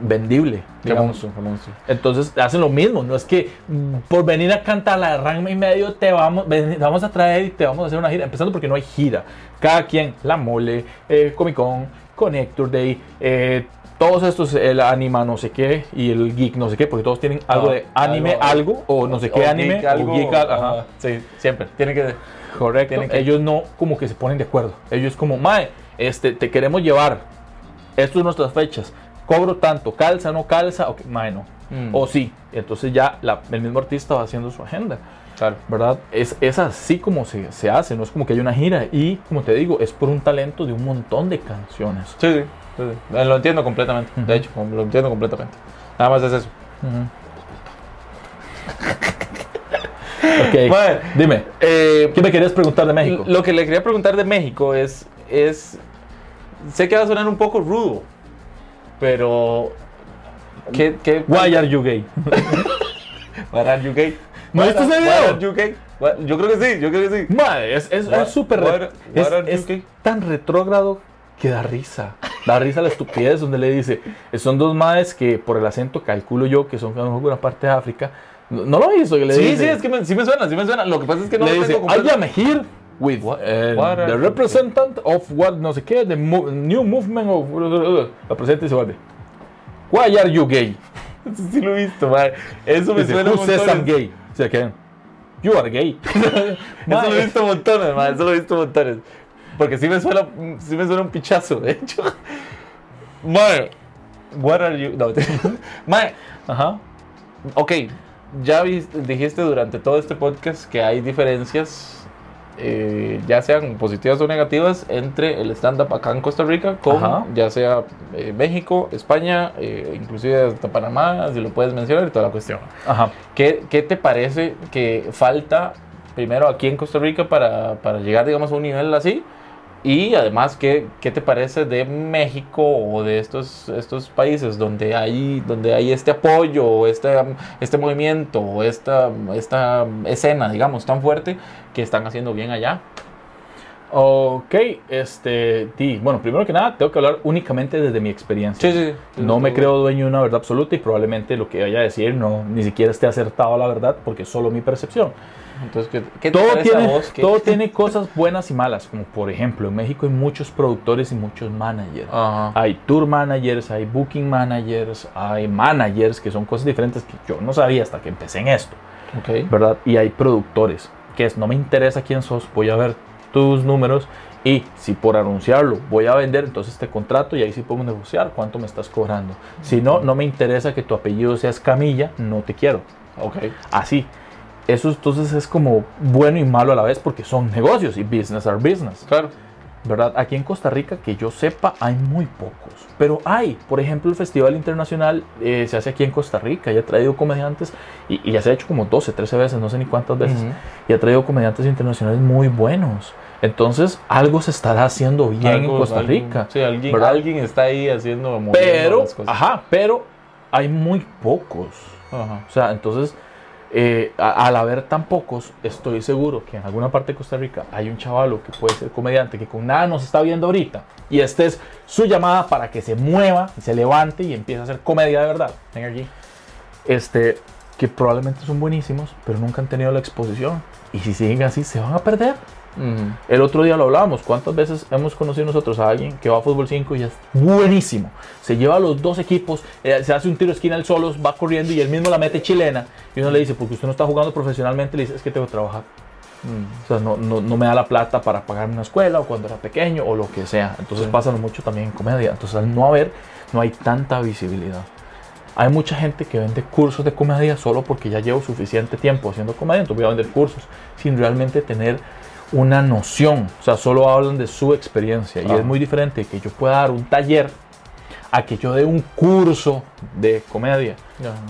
vendible, Qué digamos. monstruo, qué monstruo. Entonces hacen lo mismo, no es que mm, por venir a cantar la de Ranma y medio te vamos, ven- te vamos a traer y te vamos a hacer una gira, empezando porque no hay gira. Cada quien, La Mole, eh, Comic Con, Connector Day, eh, todos estos, el anima no sé qué y el geek no sé qué, porque todos tienen algo Ah, de anime algo- algo, o no sé qué anime, geek, algo, o geek, ajá. Sí, siempre. Tiene que. Correcto. Que- Ellos no como que se ponen de acuerdo. Ellos como, mae, este, te queremos llevar. Estas son nuestras fechas. Cobro tanto, calza, no calza, ok, mae, no. Mm. O sí. Entonces ya la- el mismo artista va haciendo su agenda. Claro. ¿Verdad? Es, es así como se, se hace, no es como que hay una gira. Y como te digo, es por un talento de un montón de canciones. Sí, sí. sí, sí. Eh, Lo entiendo completamente. De hecho, lo entiendo completamente. Nada más es eso. Mae, Dime, eh, ¿qué me querías preguntar de México? Lo que le quería preguntar de México es, es, sé que va a sonar un poco rudo, pero ¿qué, qué Why are you gay? Why are you gay? ¿No Why viste ese why video? are you gay? Why- Yo creo que sí, yo creo que sí. Madre, es es- es súper es- you es gay? tan retrógrado que da risa. Da risa la estupidez donde le dice, son dos madres que por el acento calculo yo que son de alguna parte de África. No, lo hizo le Sí, dice. sí, es que me, sí me suena, sí me suena. Lo que pasa es que no le lo dice, tengo I am here with What- eh, what the you- representative of what no sé qué, the mo- new movement of la presenta y se vuelve. Why are you gay? Sí, sí lo he visto, madre. Eso me Dice, suena Who says I'm gay? O sea que you are gay. Eso lo he visto montones, madre. Eso lo he visto montones. Porque sí me suena, sí me suena un pichazo, de hecho. Madre, what are you... No, madre, Ajá. Ok, ya dijiste durante todo este podcast que hay diferencias, eh, ya sean positivas o negativas, entre el stand-up acá en Costa Rica con Ajá. ya sea eh, México, España, eh, inclusive hasta Panamá, si lo puedes mencionar y toda la cuestión. Ajá. ¿Qué, qué te parece que falta primero aquí en Costa Rica para, para llegar, digamos, a un nivel así? Y además, ¿qué, qué te parece de México o de estos, estos países donde hay, donde hay este apoyo, o este, este movimiento, o esta, esta escena, digamos, tan fuerte que están haciendo bien allá? Ok, este, di, bueno, primero que nada, tengo que hablar únicamente desde mi experiencia. Sí, sí. sí. No me creo dueño de una verdad absoluta y probablemente lo que vaya a decir no ni siquiera esté acertado a la verdad porque es solo mi percepción. Entonces, ¿qué, qué Todo tiene, que- todo tiene cosas buenas y malas, como por ejemplo en México hay muchos productores y muchos managers. Ajá. Hay tour managers, hay booking managers, hay managers que son cosas diferentes que yo no sabía hasta que empecé en esto. Ok. ¿verdad? Y hay productores, que es, no me interesa quién sos, voy a ver tus números y si por anunciarlo voy a vender, entonces te contrato y ahí sí podemos negociar cuánto me estás cobrando. Si no, no me interesa que tu apellido sea Escamilla, no te quiero. Ok. Así. Eso entonces es como bueno y malo a la vez porque son negocios y business are business. Claro. ¿verdad? Aquí en Costa Rica, que yo sepa, hay muy pocos. Pero hay, por ejemplo, el Festival Internacional eh, se hace aquí en Costa Rica y ha traído comediantes, y, y ya se ha hecho como 12, 13 veces, no sé ni cuántas veces, Ujú. y ha traído comediantes internacionales muy buenos. Entonces, algo se estará haciendo bien en Algo- Costa alguien- Rica. Sí, alguien, ¿verdad? alguien está ahí haciendo. Pero, las cosas. ajá, pero hay muy pocos. Ajá. O sea, entonces, eh, al haber tan pocos, estoy seguro que en alguna parte de Costa Rica hay un chavalo que puede ser comediante que con nada nos está viendo ahorita. Y esta es su llamada para que se mueva se levante y empiece a hacer comedia de verdad. Venga aquí. Este, que probablemente son buenísimos, pero nunca han tenido la exposición. Y si siguen así, se van a perder. Ujú. El otro día lo hablábamos. ¿Cuántas veces hemos conocido nosotros a alguien que va a fútbol 5 y es buenísimo? Se lleva a los dos equipos, eh, se hace un tiro de esquina él solos, va corriendo y él mismo la mete chilena. Y uno le dice, porque usted no está jugando profesionalmente, le dice, es que tengo que trabajar. Mm. O sea, no, no, no me da la plata para pagarme una escuela o cuando era pequeño o lo que sea. Entonces Sí. pasa mucho también en comedia. Entonces al no haber, no hay tanta visibilidad. Hay mucha gente que vende cursos de comedia solo porque ya llevo suficiente tiempo haciendo comedia, entonces voy a vender cursos sin realmente tener una noción. O sea, solo hablan de su experiencia. Y Ah. es muy diferente que yo pueda dar un taller a que yo dé un curso de comedia.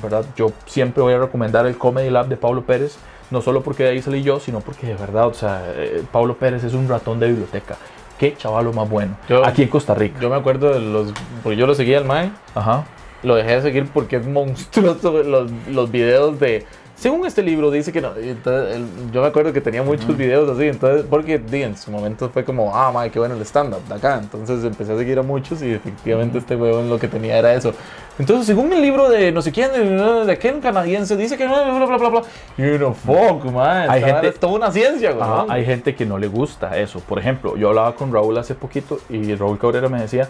¿verdad? Yo siempre voy a recomendar el Comedy Lab de Pablo Pérez, no solo porque de ahí salí yo, sino porque de verdad, o sea, eh, Pablo Pérez es un ratón de biblioteca. Qué chavalo más bueno. Yo- Aquí en Costa Rica. Yo me acuerdo de los. Porque yo lo seguía al Mae. Ajá. Lo dejé de seguir porque es monstruoso los, los videos de. Según este libro dice que no. entonces, el- yo me acuerdo que tenía muchos videos así. Entonces, porque di, en su momento fue como, ah, madre, qué bueno el stand-up de acá. Entonces empecé a seguir a muchos y efectivamente este huevón lo que tenía era eso. Entonces, según el libro de no sé quién, de, de aquel canadiense, dice que bla, bla, bla, bla, bla. Y uno, fuck, man. Hay gente- es toda una ciencia, güey. Hay gente que no le gusta eso. Por ejemplo, yo hablaba con Raúl hace poquito y Raúl Cabrera me decía,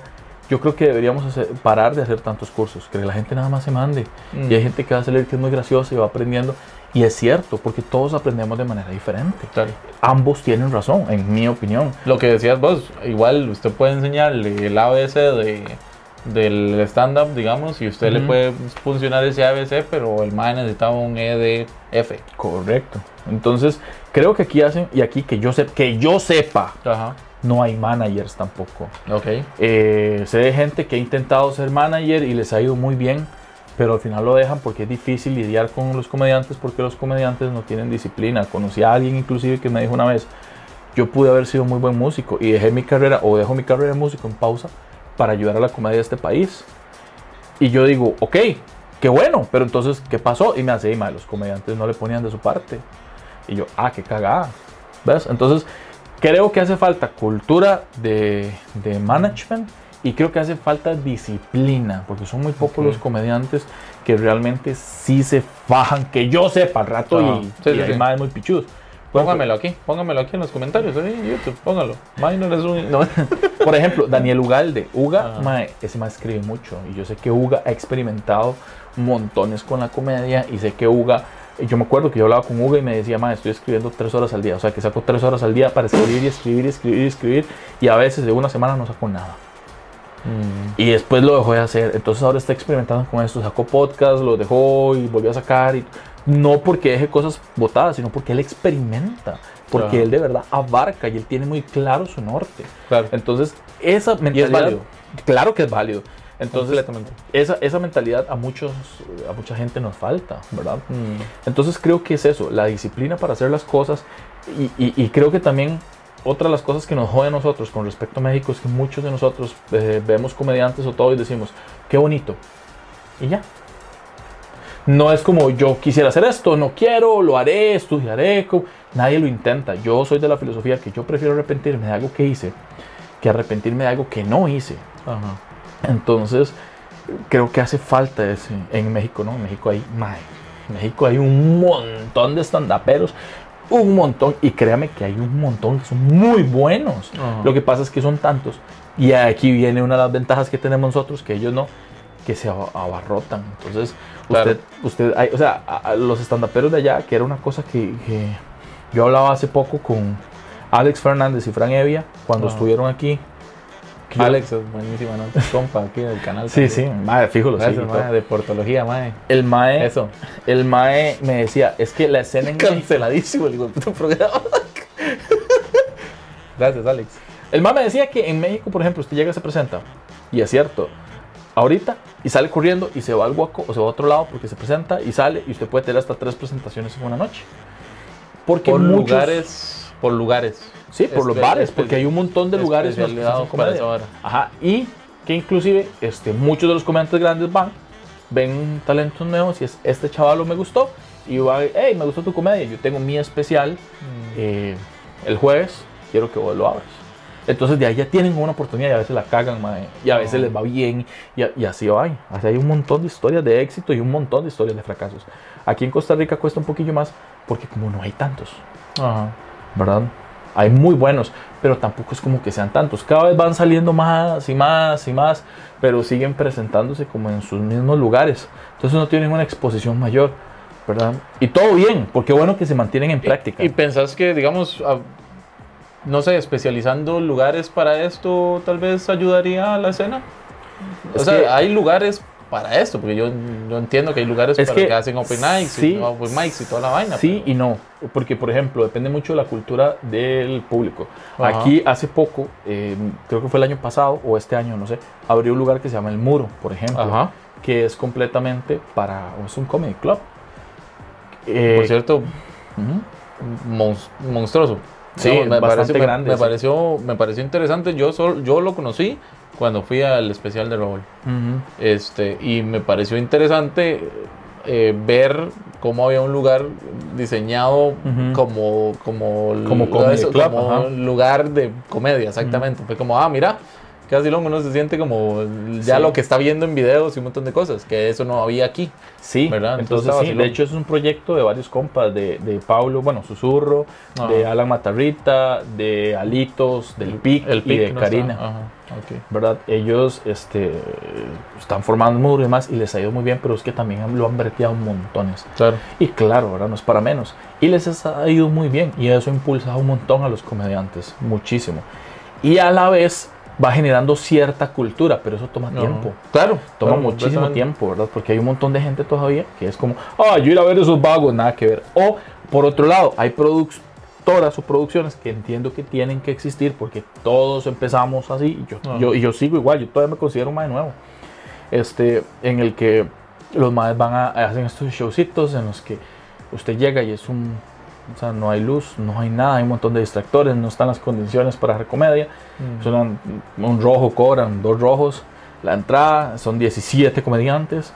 yo creo que deberíamos hacer- parar de hacer tantos cursos, que la gente nada más se mande. Mm. Y hay gente que va a salir que es muy graciosa y va aprendiendo. Y es cierto, porque todos aprendemos de manera diferente. Claro. Ambos tienen razón, en mi opinión. Lo que decías vos, igual usted puede enseñarle el ABC de, del stand-up, digamos, y usted le Ujú. puede funcionar ese ABC, pero el MAE necesitaba un EDF. Correcto. Entonces, creo que aquí hacen, y aquí que yo, sep- que yo sepa, Ajá. No hay managers tampoco. Ok. Eh, sé de gente que ha intentado ser manager y les ha ido muy bien, pero al final lo dejan porque es difícil lidiar con los comediantes porque los comediantes no tienen disciplina. Conocí a alguien inclusive que me dijo una vez, yo pude haber sido muy buen músico y dejé mi carrera o dejo mi carrera de músico en pausa para ayudar a la comedia de este país. Y yo digo, ok, qué bueno, pero entonces, ¿qué pasó? Y me hace, "Y, los comediantes no le ponían de su parte. Y yo, ah, qué cagada. ¿Ves? Entonces, creo que hace falta cultura de, de management y creo que hace falta disciplina, porque son muy pocos Ok. los comediantes que realmente sí se fajan, que yo sepa al rato Ah, y, sí, y sí, hay sí. más muy pichudos. Póngamelo aquí, póngamelo aquí en los comentarios, en YouTube, póngalo. Minor es un... no. Por ejemplo, Daniel Ugalde. Uga, Ajá. mae, ese más escribe mucho. Y yo sé que Uga ha experimentado montones con la comedia. Y sé que Uga, yo me acuerdo que yo hablaba con Uga y me decía, mae, estoy escribiendo tres horas al día. O sea, que saco tres horas al día para escribir y escribir y escribir y escribir. Y a veces de una semana no saco nada. Mm, Y después lo dejó de hacer. Entonces ahora está experimentando con esto. Sacó podcast, lo dejó y volvió a sacar. Y no porque deje cosas botadas, sino porque él experimenta. Porque Claro. él de verdad abarca y él tiene muy claro su norte. claro. Entonces, esa mentalidad. válido. Claro que es válido. Entonces, esa, esa mentalidad a, muchos, a mucha gente nos falta, ¿verdad? Mm, Entonces, creo que es eso, la disciplina para hacer las cosas. Y, y- y creo que también otra de las cosas que nos jode a nosotros con respecto a México es que muchos de nosotros eh, vemos comediantes o todo y decimos, qué bonito. Y ya. No es como yo quisiera hacer esto, no quiero, lo haré, estudiaré. Nadie lo intenta. Yo soy de la filosofía que yo prefiero arrepentirme de algo que hice que arrepentirme de algo que no hice. Ajá. Entonces, creo que hace falta ese. En México, ¿no? En México hay, mae, en México hay un montón de estandaperos. Un montón. Y créame que hay un montón que son muy buenos. Lo que pasa es que son tantos. Y aquí viene una de las ventajas que tenemos nosotros, que ellos no, que se aba- abarrotan. Entonces, Claro. usted, usted, hay- o sea, a- a los estandaperos de allá, que era una cosa que, que yo hablaba hace poco con Alex Fernández y Fran Evia, cuando estuvieron aquí. Alex buenísima, ¿no? Compa aquí del canal. Sí, también. sí, madre, fijo, lo Gracias, sigo y todo. mae, de portología, mae. El mae, Eso. el mae me decía, es que la escena en Canceladísimo el puta programa. Gracias, Alex. El mae me decía que en México, por ejemplo, usted llega y se presenta, y es cierto, ahorita, y sale corriendo y se va al huaco o se va a otro lado porque se presenta y sale, y usted puede tener hasta tres presentaciones en una noche. Porque Por muchos- lugares, por lugares. Sí, por los bares, porque hay un montón de lugares en los que se comedia. Ajá, y que inclusive este, muchos de los comediantes grandes van, ven talentos nuevos y es, este chaval me gustó, y va, hey, me gustó tu comedia, yo tengo mi especial eh, el jueves, quiero que vos lo abras. Entonces de ahí ya tienen una oportunidad y a veces la cagan, mae, y a veces les va bien, y, a- y así va. Así hay un montón de historias de éxito y un montón de historias de fracasos. Aquí en Costa Rica cuesta un poquillo más porque como no hay tantos. Ajá. ¿Verdad? Hay muy buenos, pero tampoco es como que sean tantos. Cada vez van saliendo más y más y más, pero siguen presentándose como en sus mismos lugares. Entonces no tienen una exposición mayor, ¿verdad? Y todo bien, porque bueno que se mantienen en práctica. ¿Y pensás que, digamos, a- no sé, especializando lugares para esto tal vez ayudaría a la escena? O sea, hay lugares para esto, porque yo, yo entiendo que hay lugares Es para que que, hacen open nights, sí, y, open mics y toda la vaina. Sí y no, porque por ejemplo depende mucho de la cultura del público. Ajá. Aquí hace poco, eh, creo que fue el año pasado o este año, no sé, abrió un lugar que se llama El Muro, por ejemplo, Ajá. que es completamente para, es un comedy club. Eh, Por cierto, ujú. mons- monstruoso. Sí, me, bastante pareció, grande, Me, sí. pareció, me pareció interesante. Yo, sol- yo lo conocí cuando fui al especial de Raúl. Ujú. Este, y me pareció interesante eh, ver cómo había un lugar diseñado Ujú. como como, Como lo- comedy club, como lugar de comedia exactamente fue como ah mira casi lo uno se siente como ya Sí. lo que está viendo en videos y un montón de cosas que eso no había aquí Sí, ¿Verdad? Entonces entonces sí, de hecho es un proyecto de varios compas, de, de Pablo, bueno, Susurro, Ajá. de Alan Matarrita, de Alitos, del PIC y pic de no Karina. Está. Ajá, ok. ¿verdad? Ellos este, están formando muro y demás y les ha ido muy bien, pero es que también lo han breteado montones. claro Y claro, ¿verdad? No es para menos. Y les ha ido muy bien y eso ha impulsado un montón a los comediantes, muchísimo. Y a la vez va generando cierta cultura, pero eso toma No. tiempo. claro Toma claro, muchísimo tiempo, ¿verdad? Porque hay un montón de gente todavía que es como, ah, yo ir a ver esos vagos, nada que ver. O, por otro lado, hay productoras o producciones que entiendo que tienen que existir porque todos empezamos así. Y yo, yo, y yo sigo igual, yo todavía me considero un mae nuevo. Este, en el que los maes van a, hacen estos showcitos en los que usted llega y es un. O sea, no hay luz, no hay nada, hay un montón de distractores, no están las condiciones para hacer comedia. Mm. Son un rojo cobran, dos rojos. La entrada son 17 comediantes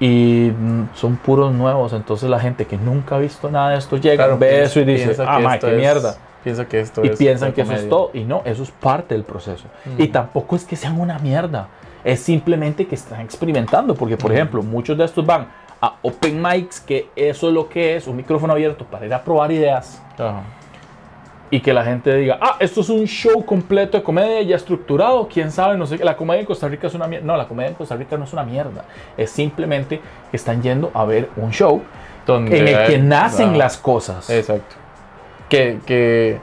y mm, son puros nuevos. Entonces la gente que nunca ha visto nada de esto llega, Claro, ve piensa- eso y dice, ah, ma, qué es- mierda. piensa que esto Y es piensan que eso es comedia. todo. Y no, eso es parte del proceso. Y tampoco es que sean una mierda. Es simplemente que están experimentando. Porque, por ejemplo, muchos de estos van a open mics, que eso es lo que es, un micrófono abierto para ir a probar ideas Ajá. Y que la gente diga, ah, esto es un show completo de comedia ya estructurado, quién sabe, no sé, qué, la comedia en Costa Rica es una mierda. No, la comedia en Costa Rica no es una mierda. Es simplemente que están yendo a ver un show Donde en el que nacen las cosas. Exacto. Que, que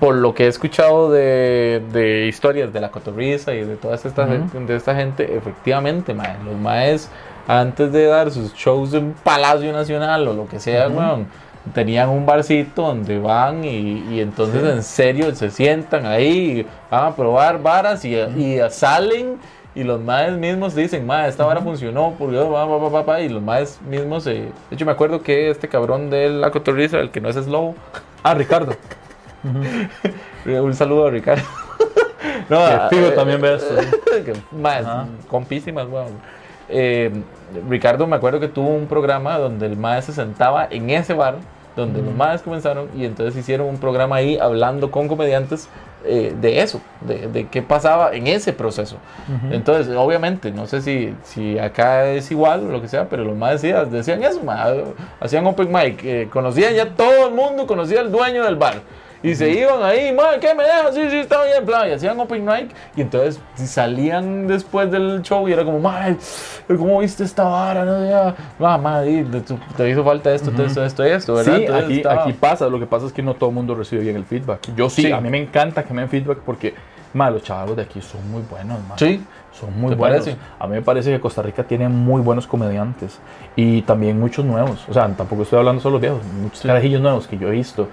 por lo que he escuchado de, de historias de la cotorriza y de toda esta, de esta gente, efectivamente, mae, los maes, antes de dar sus shows en Palacio Nacional o lo que sea, weón, tenían un barcito donde van y, y entonces Sí. en serio se sientan ahí, y van a probar varas y, y salen. Y los maes mismos dicen, mae, esta vara funcionó, porque va, va, va, va, va", y los maes mismos, de hecho me acuerdo que este cabrón de la cotorriza, el que no es slow, Ah, Ricardo. un saludo a Ricardo. no, Que fijo eh, también ve esto. Ajá. compísimas, weón. Eh, Ricardo me acuerdo que tuvo un programa donde el mae se sentaba en ese bar, donde los maes comenzaron, y entonces hicieron un programa ahí hablando con comediantes eh, de eso, de, de qué pasaba en ese proceso. Entonces, obviamente, no sé si, si acá es igual o lo que sea, pero los más decían, decían eso, ma, hacían open mic, eh, conocían ya todo el mundo, conocía al dueño del bar. Y se iban ahí, ma, ¿qué me dejas? Sí, sí, está bien, plan. Y hacían open mic. Y entonces salían después del show y era como, ma, ¿cómo viste esta vara? No, te, te hizo falta esto, Ujú. esto, esto, esto, ¿verdad? Sí, Entonces aquí, estaba- aquí pasa. Lo que pasa es que no todo el mundo recibe bien el feedback. Yo sí, Sí. a mí me encanta que me den feedback porque, ma, los chavalos de aquí son muy buenos, ma. Sí, Son muy ¿Te buenos. parece? A mí me parece que Costa Rica tiene muy buenos comediantes y también muchos nuevos. O sea, tampoco estoy hablando solo de viejos, muchos carajillos nuevos que yo he visto.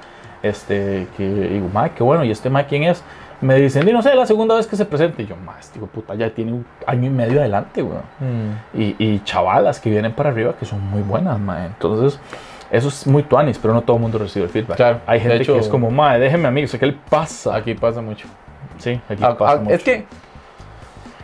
Este, que digo, Mike, qué bueno, ¿y este Mike quién es? Me dicen, y no sé, la segunda vez que se presente. Y yo, más, digo, puta, ya tiene un año y medio adelante, weón. Y, y chavalas que vienen para arriba que son muy buenas, mae. Entonces, eso es muy tuanis, pero no todo el mundo recibe el feedback. Claro, Hay gente hecho- que es como, mae, déjeme a mí, qué le pasa. Aquí pasa mucho. Sí, aquí Ah, pasa ah, mucho. es que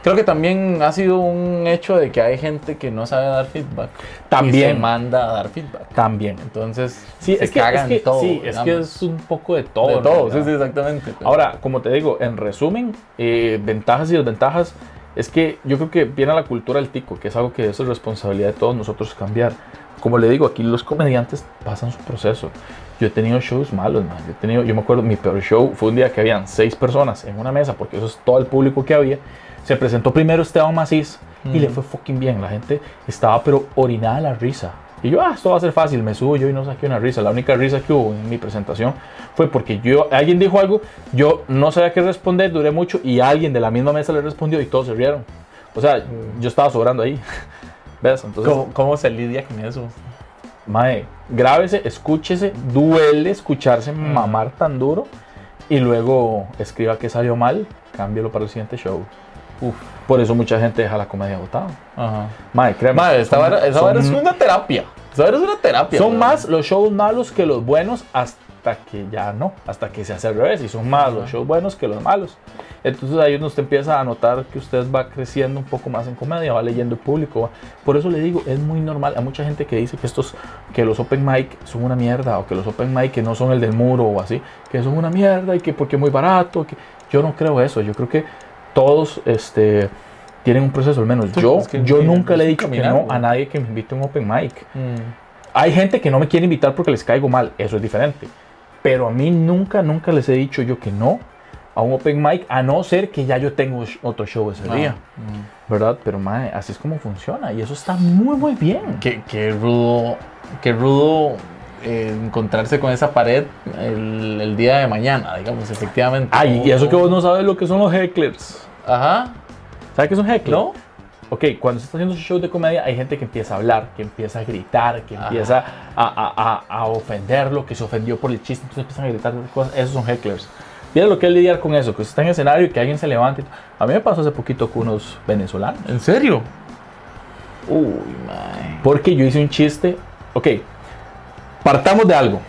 creo que también ha sido un hecho de que hay gente que no sabe dar feedback. También. Y se manda a dar feedback. También. Entonces, Sí, se es que, cagan es que, todo. sí, es que es un poco de todo. de todo. Sí, realidad. sí, exactamente. Ahora, como te digo, en resumen, eh, ventajas y desventajas, es que yo creo que viene la cultura del tico, que es algo que es responsabilidad de todos nosotros cambiar. Como le digo, aquí los comediantes pasan su proceso. Yo he tenido shows malos, man. Yo, he tenido, yo me acuerdo, mi peor show fue un día que habían seis personas en una mesa, porque eso es todo el público que había. Se presentó primero Esteban Macís y le fue fucking bien. La gente estaba pero orinada la risa. Y yo, ah, esto va a ser fácil, me subo yo y no saqué una risa. La única risa que hubo en mi presentación fue porque yo, alguien dijo algo, yo no sabía qué responder, duré mucho y alguien de la misma mesa le respondió y todos se rieron. O sea, yo estaba sobrando ahí. ¿Ves? Entonces, ¿Cómo, cómo se lidia con eso? mae, grábese, escúchese, duele escucharse mamar tan duro y luego escriba que salió mal, cámbialo para el siguiente show. Uf, por eso mucha gente deja la comedia botada. Ajá. Mae, créeme. Madre, esta son- vara, esa son- vara es una terapia. Esa vara es una terapia. Son más los shows malos que los buenos hasta que ya no, hasta que se hace al revés y son más los shows buenos que los malos. Entonces ahí uno usted empieza a notar que usted va creciendo un poco más en comedia, va leyendo el público. va- Por eso le digo, es muy normal. Hay mucha gente que dice que estos, que los open mic son una mierda o que los open mic que no son el del muro o así, que son una mierda y que porque es muy barato. Que... Yo no creo eso. Yo creo que todos este, tienen un proceso, al menos yo, Es que yo nunca le he dicho que no güey. a nadie que me invite a un open mic. Mm. Hay gente que no me quiere invitar porque les caigo mal, eso es diferente. Pero a mí nunca, nunca les he dicho yo que no a un open mic, a no ser que ya yo tengo otro show ese Ah, día, mm. ¿verdad? Pero mae, así es como funciona y eso está muy, muy bien. Qué, qué rudo, qué rudo eh, encontrarse con esa pared el, el día de mañana, digamos, efectivamente. Ay, y eso que vos no sabes lo que son los hecklers. Ajá. ¿Sabes qué es un heckler? ¿No? Ok, cuando se está haciendo su show de comedia, hay gente que empieza a hablar, que empieza a gritar, que Ajá. empieza a, a, a, a ofenderlo, que se ofendió por el chiste, entonces empiezan a gritar cosas. Esos son hecklers. Mira lo que es lidiar con eso, que usted está en escenario y que alguien se levante. A mí me pasó hace poquito con unos venezolanos. ¿En serio? Uy, mae. Porque yo hice un chiste. Ok, partamos de algo.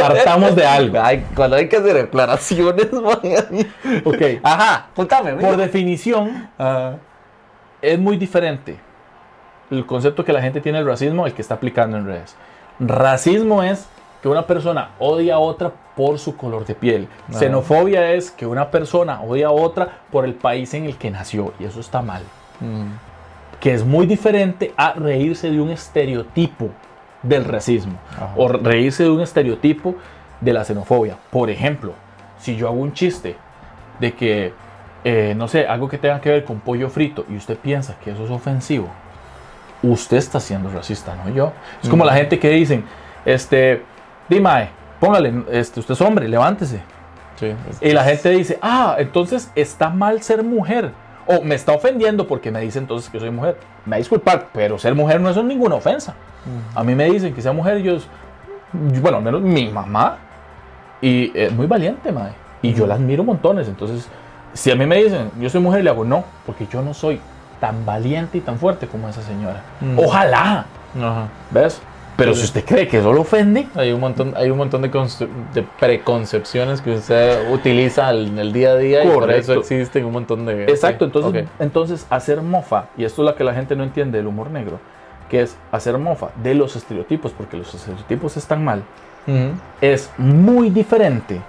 partamos de algo. Ay, cuando hay que hacer declaraciones. Ok, Ajá, contame. por definición, es muy diferente el concepto que la gente tiene del racismo al que está aplicando en redes. Racismo es que una persona odia a otra por su color de piel. Ah. Xenofobia es que una persona odia a otra por el país en el que nació. Y eso está mal. Mm. Que es muy diferente a reírse de un estereotipo del racismo. Ajá. O reírse de un estereotipo de la xenofobia. Por ejemplo, si yo hago un chiste de que, eh, no sé, algo que tenga que ver con pollo frito y usted piensa que eso es ofensivo, usted está siendo racista, no yo. Es como la gente que dicen, este, dime, póngale, este, usted es hombre, levántese. Sí. Y la gente dice, ah, entonces está mal ser mujer. O me está ofendiendo porque me dice entonces que soy mujer. Me disculpar, pero ser mujer no es ninguna ofensa. A mí me dicen que sea mujer y yo, bueno, al menos mi mamá, y es muy valiente, mae. Y yo la admiro montones. Entonces, si a mí me dicen, yo soy mujer, le hago no, porque yo no soy tan valiente y tan fuerte como esa señora. Ojalá, Ajá. ¿ves? Pero si usted cree que eso lo ofende, Hay un montón, hay un montón de, de preconcepciones que usted utiliza en el día a día y por eso Correcto. existen un montón de... Exacto, entonces, ok. entonces hacer mofa, y esto es lo que la gente no entiende del humor negro, que es hacer mofa de los estereotipos, porque los estereotipos están mal, Ujú. es muy diferente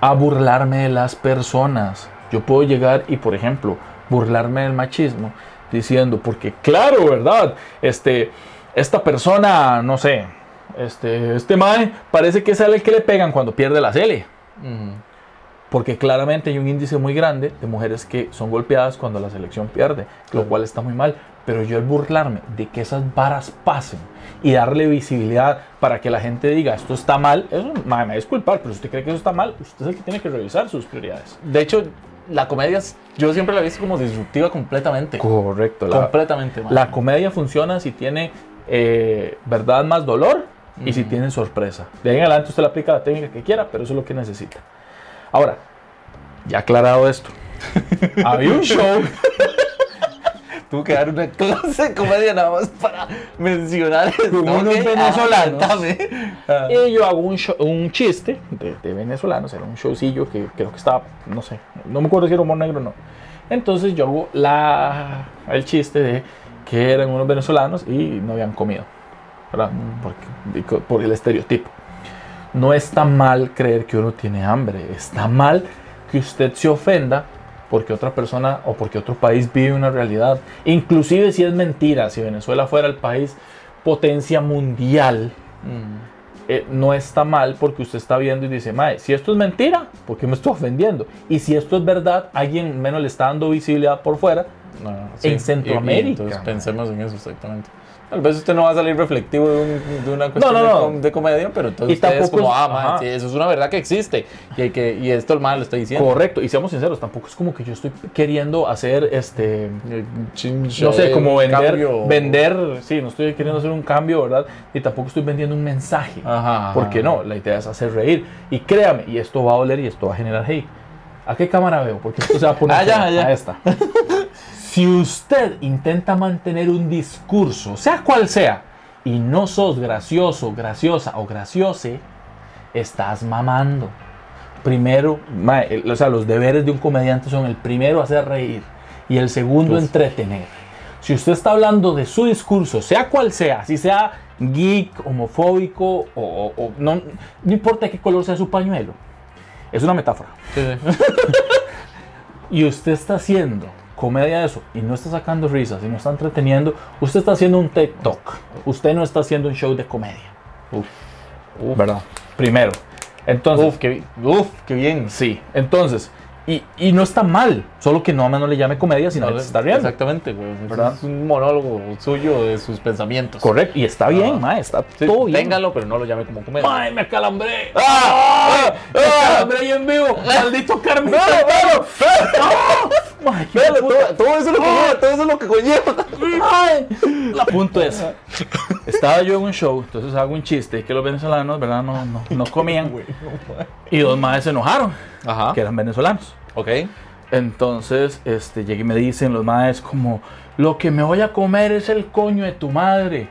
a burlarme de las personas. Yo puedo llegar y, por ejemplo, burlarme del machismo diciendo, porque claro, ¿verdad? Este, esta persona, no sé, este, este mae parece que es el que le pegan cuando pierde la L. Ujú. Porque claramente hay un índice muy grande de mujeres que son golpeadas cuando la selección pierde, lo cual está muy mal. Pero yo el burlarme de que esas varas pasen y darle visibilidad para que la gente diga esto está mal, eso me disculpar, pero si usted cree que eso está mal, usted es el que tiene que revisar sus prioridades. De hecho, la comedia, yo siempre la he visto como disruptiva completamente. Correcto. completamente, man. La comedia funciona si tiene eh, verdad más dolor y si Ujú. tiene sorpresa. De ahí en adelante usted le aplica la técnica que quiera, pero eso es lo que necesita. Ahora, Ya aclarado esto. Había un show. Tuvo que dar una clase de comedia nada más para mencionar esto. Unos ok. venezolanos. Ah. Ah. Y yo hago un, show- un chiste de, de venezolanos, era un showcillo que creo que estaba, no sé, no me acuerdo si era humor negro o no. Entonces yo hago la, el chiste de que eran unos venezolanos y no habían comido, ¿verdad? Porque- por el estereotipo. No está mal creer que uno tiene hambre, está mal que usted se ofenda porque otra persona o porque otro país vive una realidad. Inclusive si es mentira, si Venezuela fuera el país potencia mundial, eh, no está mal porque usted está viendo y dice, Mae, si esto es mentira, ¿por qué me estoy ofendiendo? Y si esto es verdad, alguien menos le está dando visibilidad por fuera. No, En y- Centroamérica, y entonces man. pensemos en eso exactamente. Tal vez usted no va a salir reflectivo de, un- de una cuestión no, de, no. com- de comedia, pero entonces Y usted es como, ah, man, sí, eso es una verdad que existe. Y, hay que, y esto el mal lo está diciendo. Correcto, y seamos sinceros, tampoco es como que yo estoy queriendo hacer este. Eh, No sé, eh, como vender, cambio. vender, sí, no estoy queriendo hacer un cambio, ¿verdad? Y tampoco estoy vendiendo un mensaje. Ajá, ajá. ¿Por qué no? La idea es hacer reír. Y créame, y esto va a doler y esto va a generar hate. ¿A qué cámara veo? Porque esto se va a poner Ah, ya, feo. ya. a esta. si usted intenta mantener un discurso, sea cual sea, y no sos gracioso, graciosa o graciose, estás mamando. Primero, o sea, los deberes de un comediante son el primero hacer reír y el segundo Uf. entretener. Si usted está hablando de su discurso, sea cual sea, si sea geek, homofóbico o, o- o no, no importa qué color sea su pañuelo, es una metáfora. Sí, sí. Y usted está haciendo comedia eso y no está sacando risas y no está entreteniendo, usted está haciendo un TikTok. Usted no está haciendo un show de comedia. Uf. ¿Verdad? Primero. Entonces, Uf, qué, uf, qué bien. Sí, entonces, y, y no está mal, solo que no, no le llame comedia, sino que se está riendo. Exactamente, güey. Es- un monólogo suyo de sus pensamientos. Correcto, y está bien, Ah. ma, está Sí, todo bien. téngalo, pero no lo llame como comedia. ¡Ay, me acalambré! ¡Ah! ¡Me ¡Ah! acalambré ahí en vivo! ¡Maldito Carmen! ¡Ah! ¡Ay, qué Véalo, puta! todo, todo eso es lo que conlleva, todo eso es lo que conlleva. Punto es, estaba yo en un show, entonces hago un chiste que los venezolanos, ¿verdad? No, no, no comían. Y dos madres se enojaron, Ajá. que eran venezolanos. Ok. Entonces, este, llegué y me dicen los madres como, lo que me voy a comer es el coño de tu madre.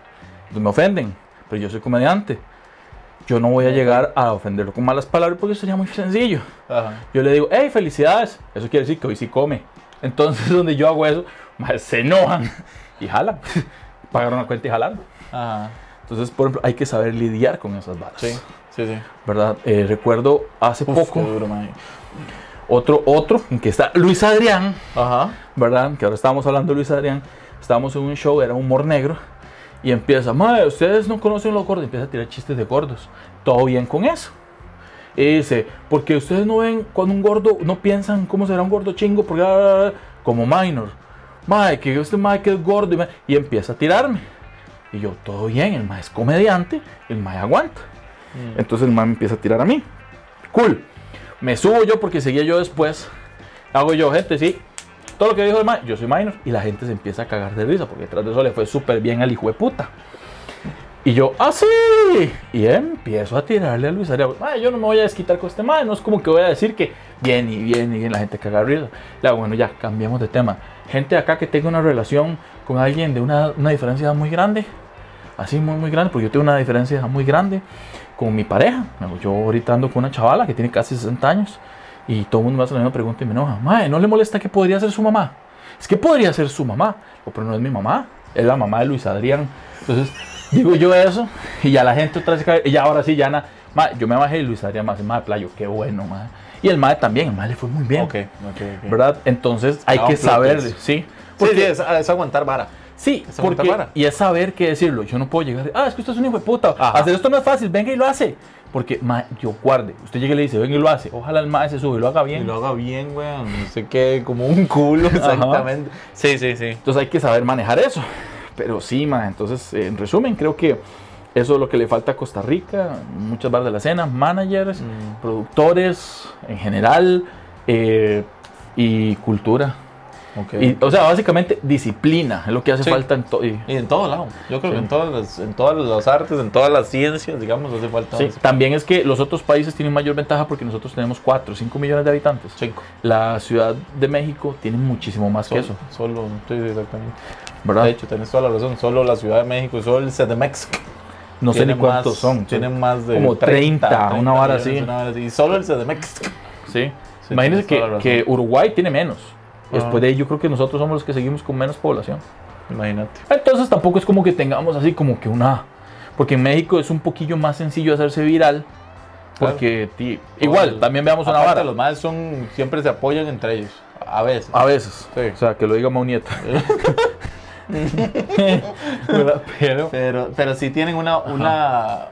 Pues me ofenden, pero yo soy comediante. Yo no voy a llegar a ofenderlo con malas palabras porque sería muy sencillo. Ajá. Yo le digo, hey, felicidades. Eso quiere decir que hoy sí come. Entonces, donde yo hago eso, se enojan y jalan. Pagaron la cuenta y jalan. Ajá. Entonces, por ejemplo, hay que saber lidiar con esas balas. Sí, sí, sí. ¿Verdad? Eh, recuerdo hace Uf, poco duro, otro, otro, en que está Luis Adrián. Ajá. ¿verdad? Que ahora estábamos hablando de Luis Adrián, estábamos en un show, era humor negro, y empieza, madre, ustedes no conocen los gordos, empieza a tirar chistes de gordos, todo bien con eso. Y dice, porque ustedes no ven cuando un gordo, no piensan cómo será un gordo chingo, porque ah, como minor, madre, que este madre que es gordo, y, y empieza a tirarme. Y yo, todo bien, el mae es comediante, el mae aguanta. Entonces el me empieza a tirar a mí. Cool. Me subo yo porque seguía yo después. Hago yo, gente, sí. Todo lo que dijo el mae, yo soy minor. Y la gente se empieza a cagar de risa porque detrás de eso le fue súper bien al hijo de puta. Y yo, ¡ah, sí! Y empiezo a tirarle a Luis Arias. "Mae, yo no me voy a desquitar con este mae. No es como que voy a decir que bien y bien y bien la gente caga de risa. Le hago, bueno, ya, cambiamos de tema. Gente acá que tenga una relación con alguien de una, una diferencia muy grande. Así, muy, muy grande. Porque yo tengo una diferencia muy grande con mi pareja. Yo ahorita ando con una chavala que tiene casi 60 años. Y todo el mundo me hace la misma pregunta y me enoja. Mae, ¿no le molesta que podría ser su mamá? Es que podría ser su mamá. O, pero no es mi mamá. Es la mamá de Luis Adrián. Entonces, digo yo eso. Y ya la gente otra vez cae. Y ya ahora sí, ya na, mae, yo me bajé y Luis Adrián me hace, mae, playo, qué bueno, mae. Y el mae también. El mae le fue muy bien. Ok, ok, ok. ¿Verdad? Entonces hay Ah, que saber. Sí. Sí, Porque- sí, es, es aguantar vara. Sí, porque, y es saber qué decirlo. Yo no puedo llegar, ah, es que usted es un hijo de puta. Ajá. Hacer esto no es fácil, venga y lo hace. Porque, ma, yo guarde. Usted llega y le dice, venga y lo hace. Ojalá el ma se sube y lo haga Y bien. lo haga bien, weón. No sé qué, como un culo, exactamente. Sí, sí, sí. Entonces hay que saber manejar eso. Pero sí, ma, entonces, en resumen, creo que eso es lo que le falta a Costa Rica. Muchas barras de la escena, managers, Mm. productores en general eh, y cultura. Ok. Y, o sea, básicamente disciplina es lo que hace Sí. falta en todo. Y en todo lado. Yo creo Sí. que en todas, las, en todas las artes, en todas las ciencias, digamos, hace falta Sí, también es que los otros países tienen mayor ventaja porque nosotros tenemos 4 o 5 millones de habitantes. Cinco. La Ciudad de México tiene muchísimo más que Solo, eso, solo, sí, exactamente. ¿verdad? De hecho, tenés toda la razón. Solo la Ciudad de México, solo el CDMX. no sé ni cuántos más- son. Tienen más de como 30, una vara así. millones, una vara así. Y solo el CDMX. Sí. Imagínense que, que Uruguay tiene menos. Después de ahí yo creo que nosotros somos los que seguimos con menos población. Imagínate. Entonces tampoco es como que tengamos así como que una... Porque en México es un poquillo más sencillo hacerse viral. Porque igual, también veamos una vara. Los más son, siempre se apoyan entre ellos. A veces. A veces. Sí. O sea, que lo diga Maunieta. ¿Verdad? Pero... Pero, pero sí tienen una, una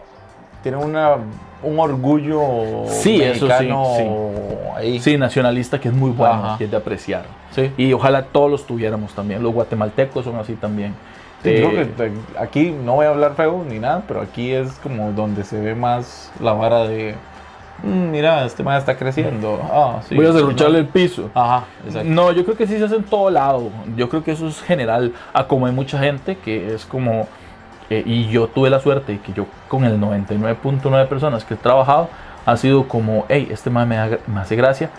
tienen una, un orgullo Sí, eso sí, mexicano ahí. Sí, nacionalista que es muy bueno, Ajá. que es de apreciar. Sí. Y ojalá todos los tuviéramos también. Los guatemaltecos son así también. Sí, Eh, creo que te- aquí no voy a hablar feo ni nada, pero aquí es como donde se ve más la vara de "Mm, mira, este man está creciendo. Ah, sí, voy a derrucharle no". el piso. Ajá, exacto. No, yo creo que sí se hace en todo lado. Yo creo que eso es general. A como hay mucha gente que es como. Eh, y yo tuve la suerte que yo, con el 99.9 de personas que he trabajado, ha sido como: hey, este man me, da me hace gracia.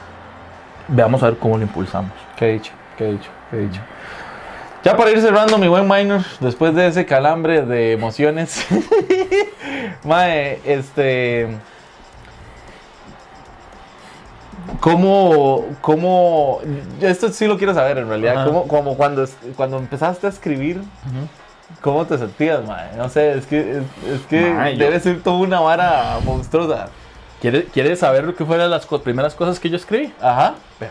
Veamos a ver cómo lo impulsamos. ¿Qué he dicho? ¿Qué he dicho? ¿Qué he dicho? Ya para ir cerrando, mi buen minor, después de ese calambre de emociones, Mae, este. ¿Cómo, cómo, esto sí lo quiero saber en realidad, Ajá. ¿cómo, como cuando, cuando empezaste a escribir, ¿cómo te sentías, mae? No sé, es que, es, es que Mae, yo- debe ser toda una vara monstruosa. ¿Quieres, ¿Quieres saber lo que fueron las co- primeras cosas que yo escribí? Ajá, Vea.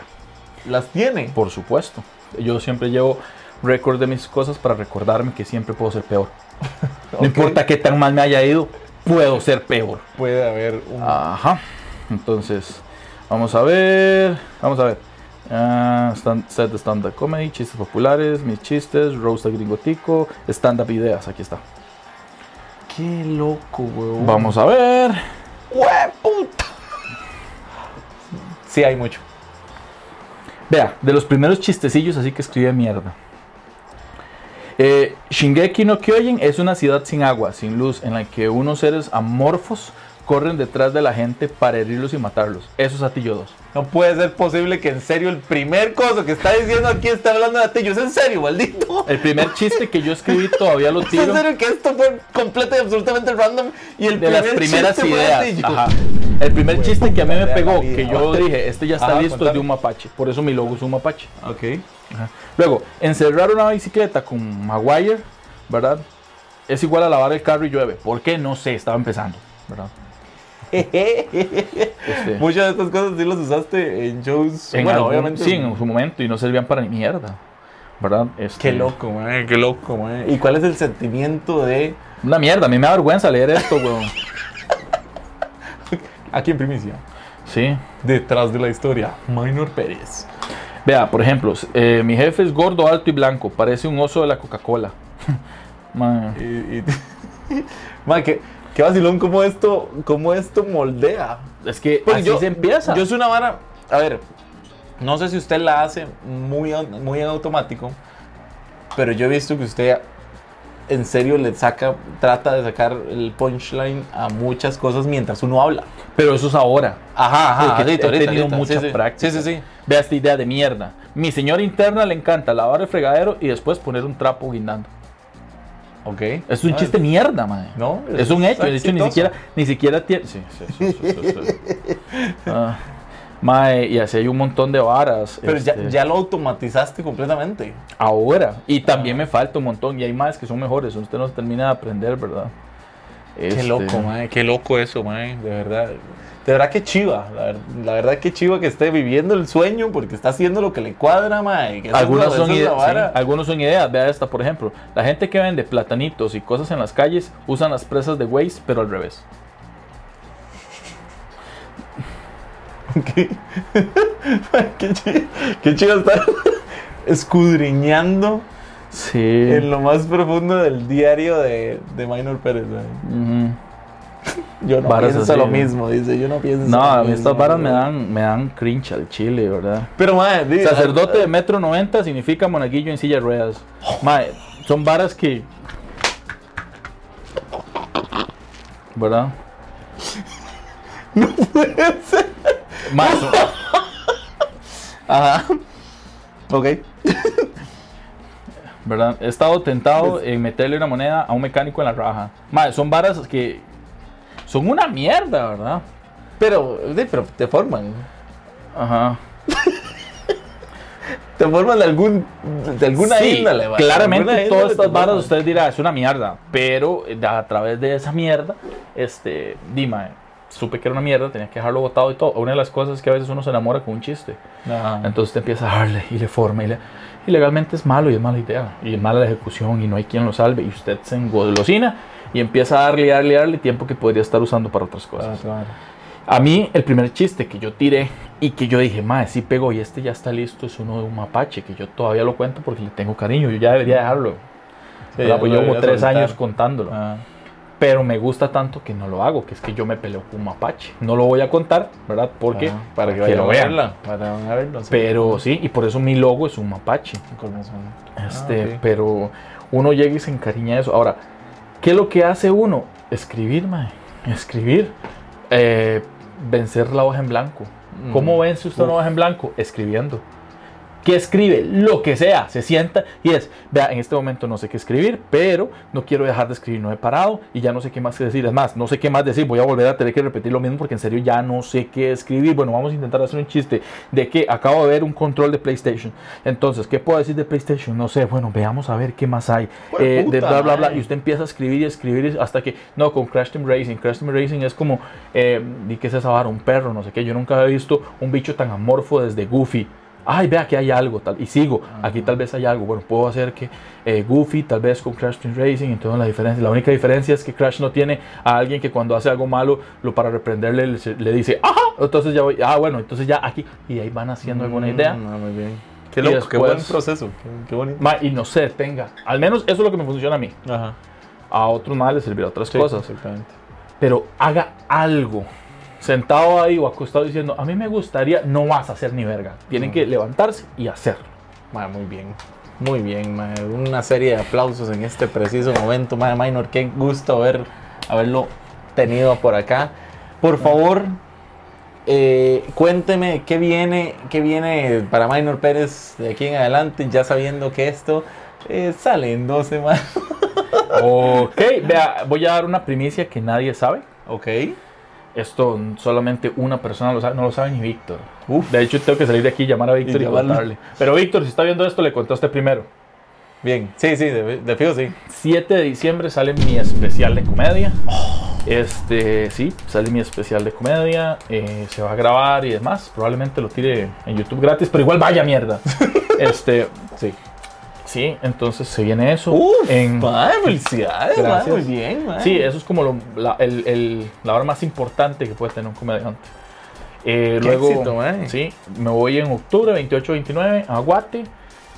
las tiene. Por supuesto. Yo siempre llevo récord de mis cosas para recordarme que siempre puedo ser peor. No importa qué tan mal me haya ido, puedo ser peor. Puede haber un... Ajá. Entonces, vamos a ver. Vamos a ver. Ah, stand- set de stand-up comedy, chistes populares, mis chistes, roast gringotico, stand-up ideas. Aquí está. Qué loco, weón. Vamos a ver. ¡Hueputa! Sí, hay mucho. Vea, de los primeros chistecillos, así que escribe mierda. Eh, Shingeki no Kyojin es una ciudad sin agua, sin luz, en la que unos seres amorfos corren detrás de la gente para herirlos y matarlos. Eso es Atillo 2. No puede ser posible que en serio el primer cosa que está diciendo aquí está hablando de Atillo. ¿Es en serio, maldito? El primer chiste que yo escribí todavía lo ¿Es tiro en serio que esto fue completo y absolutamente random? Y el de las primer primeras chiste ideas. Ajá. El primer chiste que a mí me pegó, que yo dije, este ya está Ajá, listo, es de un mapache. Por eso mi logo es un mapache. Ok. Ajá. Luego, encerrar una bicicleta con Maguire, ¿verdad? Es igual a lavar el carro y llueve. ¿Por qué? No sé, estaba empezando, ¿verdad? Este, Muchas de estas cosas sí las usaste en shows. en bueno, algún- obviamente. Sí, en su momento y no servían para ni mierda, ¿verdad? Este, Qué loco, man. Qué loco, man. ¿Y cuál es el sentimiento de. Una mierda, a mí me da vergüenza leer esto, weón. Aquí en primicia. Sí. Detrás de la historia. Minor Pérez. Vea, por ejemplo, eh, mi jefe es gordo, alto y blanco. Parece un oso de la Coca-Cola. Man. Y, y- Ma, qué, qué vacilón cómo esto, cómo esto moldea. Es que Porque así se empieza. Yo soy una vara. A ver, no sé si usted la hace muy, muy en automático, pero yo he visto que usted en serio le saca, trata de sacar el punchline a muchas cosas mientras uno habla. Pero eso es ahora. Ajá, ajá. Porque ahorita, he tenido ahorita. mucha sí. práctica. Sí, sí, sí. Vea esta idea de mierda. Mi señora interna le encanta lavar el fregadero y después poner un trapo guindando. Ok. Es un Ah, chiste mierda, man. No, Es un hecho. De hecho, ni siquiera, ni siquiera tiene. Sí, sí, sí, sí, sí, sí. Ah, mae, y así hay un montón de varas. Pero ya, este, ya lo automatizaste completamente. Ahora. Y también me falta un montón. Y hay más que son mejores. Usted no se termina de aprender, ¿verdad? Qué Este, loco, mae, qué loco eso, mae, de verdad. De verdad que chiva, la, ver- la verdad que chiva que esté viviendo el sueño porque está haciendo lo que le cuadra, mae. Algunos son, esa es la ide- vara. sí, algunos son ideas. Vea esta, por ejemplo. La gente que vende platanitos y cosas en las calles usan las presas de Waze, pero al revés. qué, qué chiva estar escudriñando Sí. en lo más profundo del diario de, de Minor Pérez, mae. Ujú. Yo no Varas pienso así, lo mismo, dice. Yo no pienso No, lo a mí mismo, estas varas me dan, me dan cringe al chile, ¿verdad? Pero, madre, di- Sacerdote de metro 90 significa monaguillo en silla de ruedas. Mae, son varas que. ¿Verdad? No puede ser. Ajá. Ok. ¿verdad? He estado tentado en meterle una moneda a un mecánico en la raja. Mae, son varas que. Son una mierda, ¿verdad? Pero, pero te forman. Ajá. Te forman de algún de alguna Sí, índole, va. claramente Alguna todas índole estas varas usted dirá es una mierda, pero eh, a través de esa mierda, este, Dima, supe que era una mierda, tenía que dejarlo botado y todo. Una de las cosas es que a veces uno se enamora con un chiste, Ajá. entonces te empieza a darle y le forma y, le, y legalmente es malo y es mala idea y es mala la ejecución y no hay quien lo salve y usted se engolosina y empieza a darle darle darle tiempo que podría estar usando para otras Ah, cosas. claro. A mí, el primer chiste que yo tiré y que yo dije, madre, sí pegó y este ya está listo, es uno de un mapache, que yo todavía lo cuento porque le tengo cariño, yo ya debería dejarlo. Sí, ya Pues llevo tres soltar. años contándolo. Ah. Pero me gusta tanto que no lo hago, que es que yo me peleo con un mapache. No lo voy a contar, ¿verdad? Porque Ah, para que vayan lo vean. verla. Para a verlo. sí. Pero sí, y por eso mi logo es un mapache. Este, Ah. Pero uno llega y se encariña de eso. Ahora, ¿qué es lo que hace uno? Escribir, mae. Escribir. Eh, vencer la hoja en blanco. ¿Cómo Mm. vence usted una hoja en blanco? Escribiendo. ¿Qué escribe? Lo que sea. Se sienta y es, vea, en este momento no sé qué escribir, pero no quiero dejar de escribir, no he parado y ya no sé qué más que decir. Es más, no sé qué más decir, voy a volver a tener que repetir lo mismo porque en serio ya no sé qué escribir. Bueno, vamos a intentar hacer un chiste de que acabo de ver un control de PlayStation. Entonces, ¿qué puedo decir de PlayStation? No sé, bueno, veamos a ver qué más hay. Pues, Eh, de bla, bla, bla. Y usted empieza a escribir y escribir hasta que, no, con Crash Team Racing. Crash Team Racing es como, eh, di que es esa vara, un perro, no sé qué. Yo nunca había visto un bicho tan amorfo desde Goofy. Ay, vea que hay algo, tal, y sigo, aquí tal vez hay algo. Bueno, puedo hacer que eh, Goofy, tal vez con Crash Team Racing, entonces la diferencia, la única diferencia es que Crash no tiene a alguien que cuando hace algo malo, lo para reprenderle le, le dice, ajá, entonces ya voy, ah, bueno, entonces ya aquí, y ahí van haciendo alguna idea. Mm, ah, muy bien. Qué loco, qué después- buen proceso. Qué, qué bonito. Ma, y no se detenga. Al menos eso es lo que me funciona a mí. Ajá. A otros más les servirá otras Sí, cosas. Exactamente. pero haga algo. Sentado ahí o acostado diciendo, a mí me gustaría, no vas a hacer ni verga. Tienen que levantarse y hacerlo. Muy bien. Muy bien. Una serie de aplausos en este preciso momento, ma. Minor. Qué gusto haber, haberlo tenido por acá. Por favor, eh, cuénteme qué viene, qué viene para Minor Pérez de aquí en adelante, ya sabiendo que esto eh, sale en dos semanas. Ok, vea, voy a dar una primicia que nadie sabe. Ok. Esto solamente una persona lo sabe, no lo sabe ni Víctor. De hecho, tengo que salir de aquí, llamar a Víctor Y y, contarle. Pero Víctor, si está viendo esto, le contaste primero. Bien. Sí, sí, de, de fijo sí. 7 de diciembre sale mi especial de comedia. Este, sí, sale mi especial de comedia. eh, se va a grabar y demás. Probablemente lo tire en YouTube gratis, pero igual vaya mierda. este, Sí. Sí, entonces se viene eso. Uf, en, felicidades, muy bien, ma. sí, eso es como lo- la, el- el- la hora más importante que puede tener un comediante. Eh, Qué luego, éxito, man. sí, me voy en octubre, 28-29, a Guate.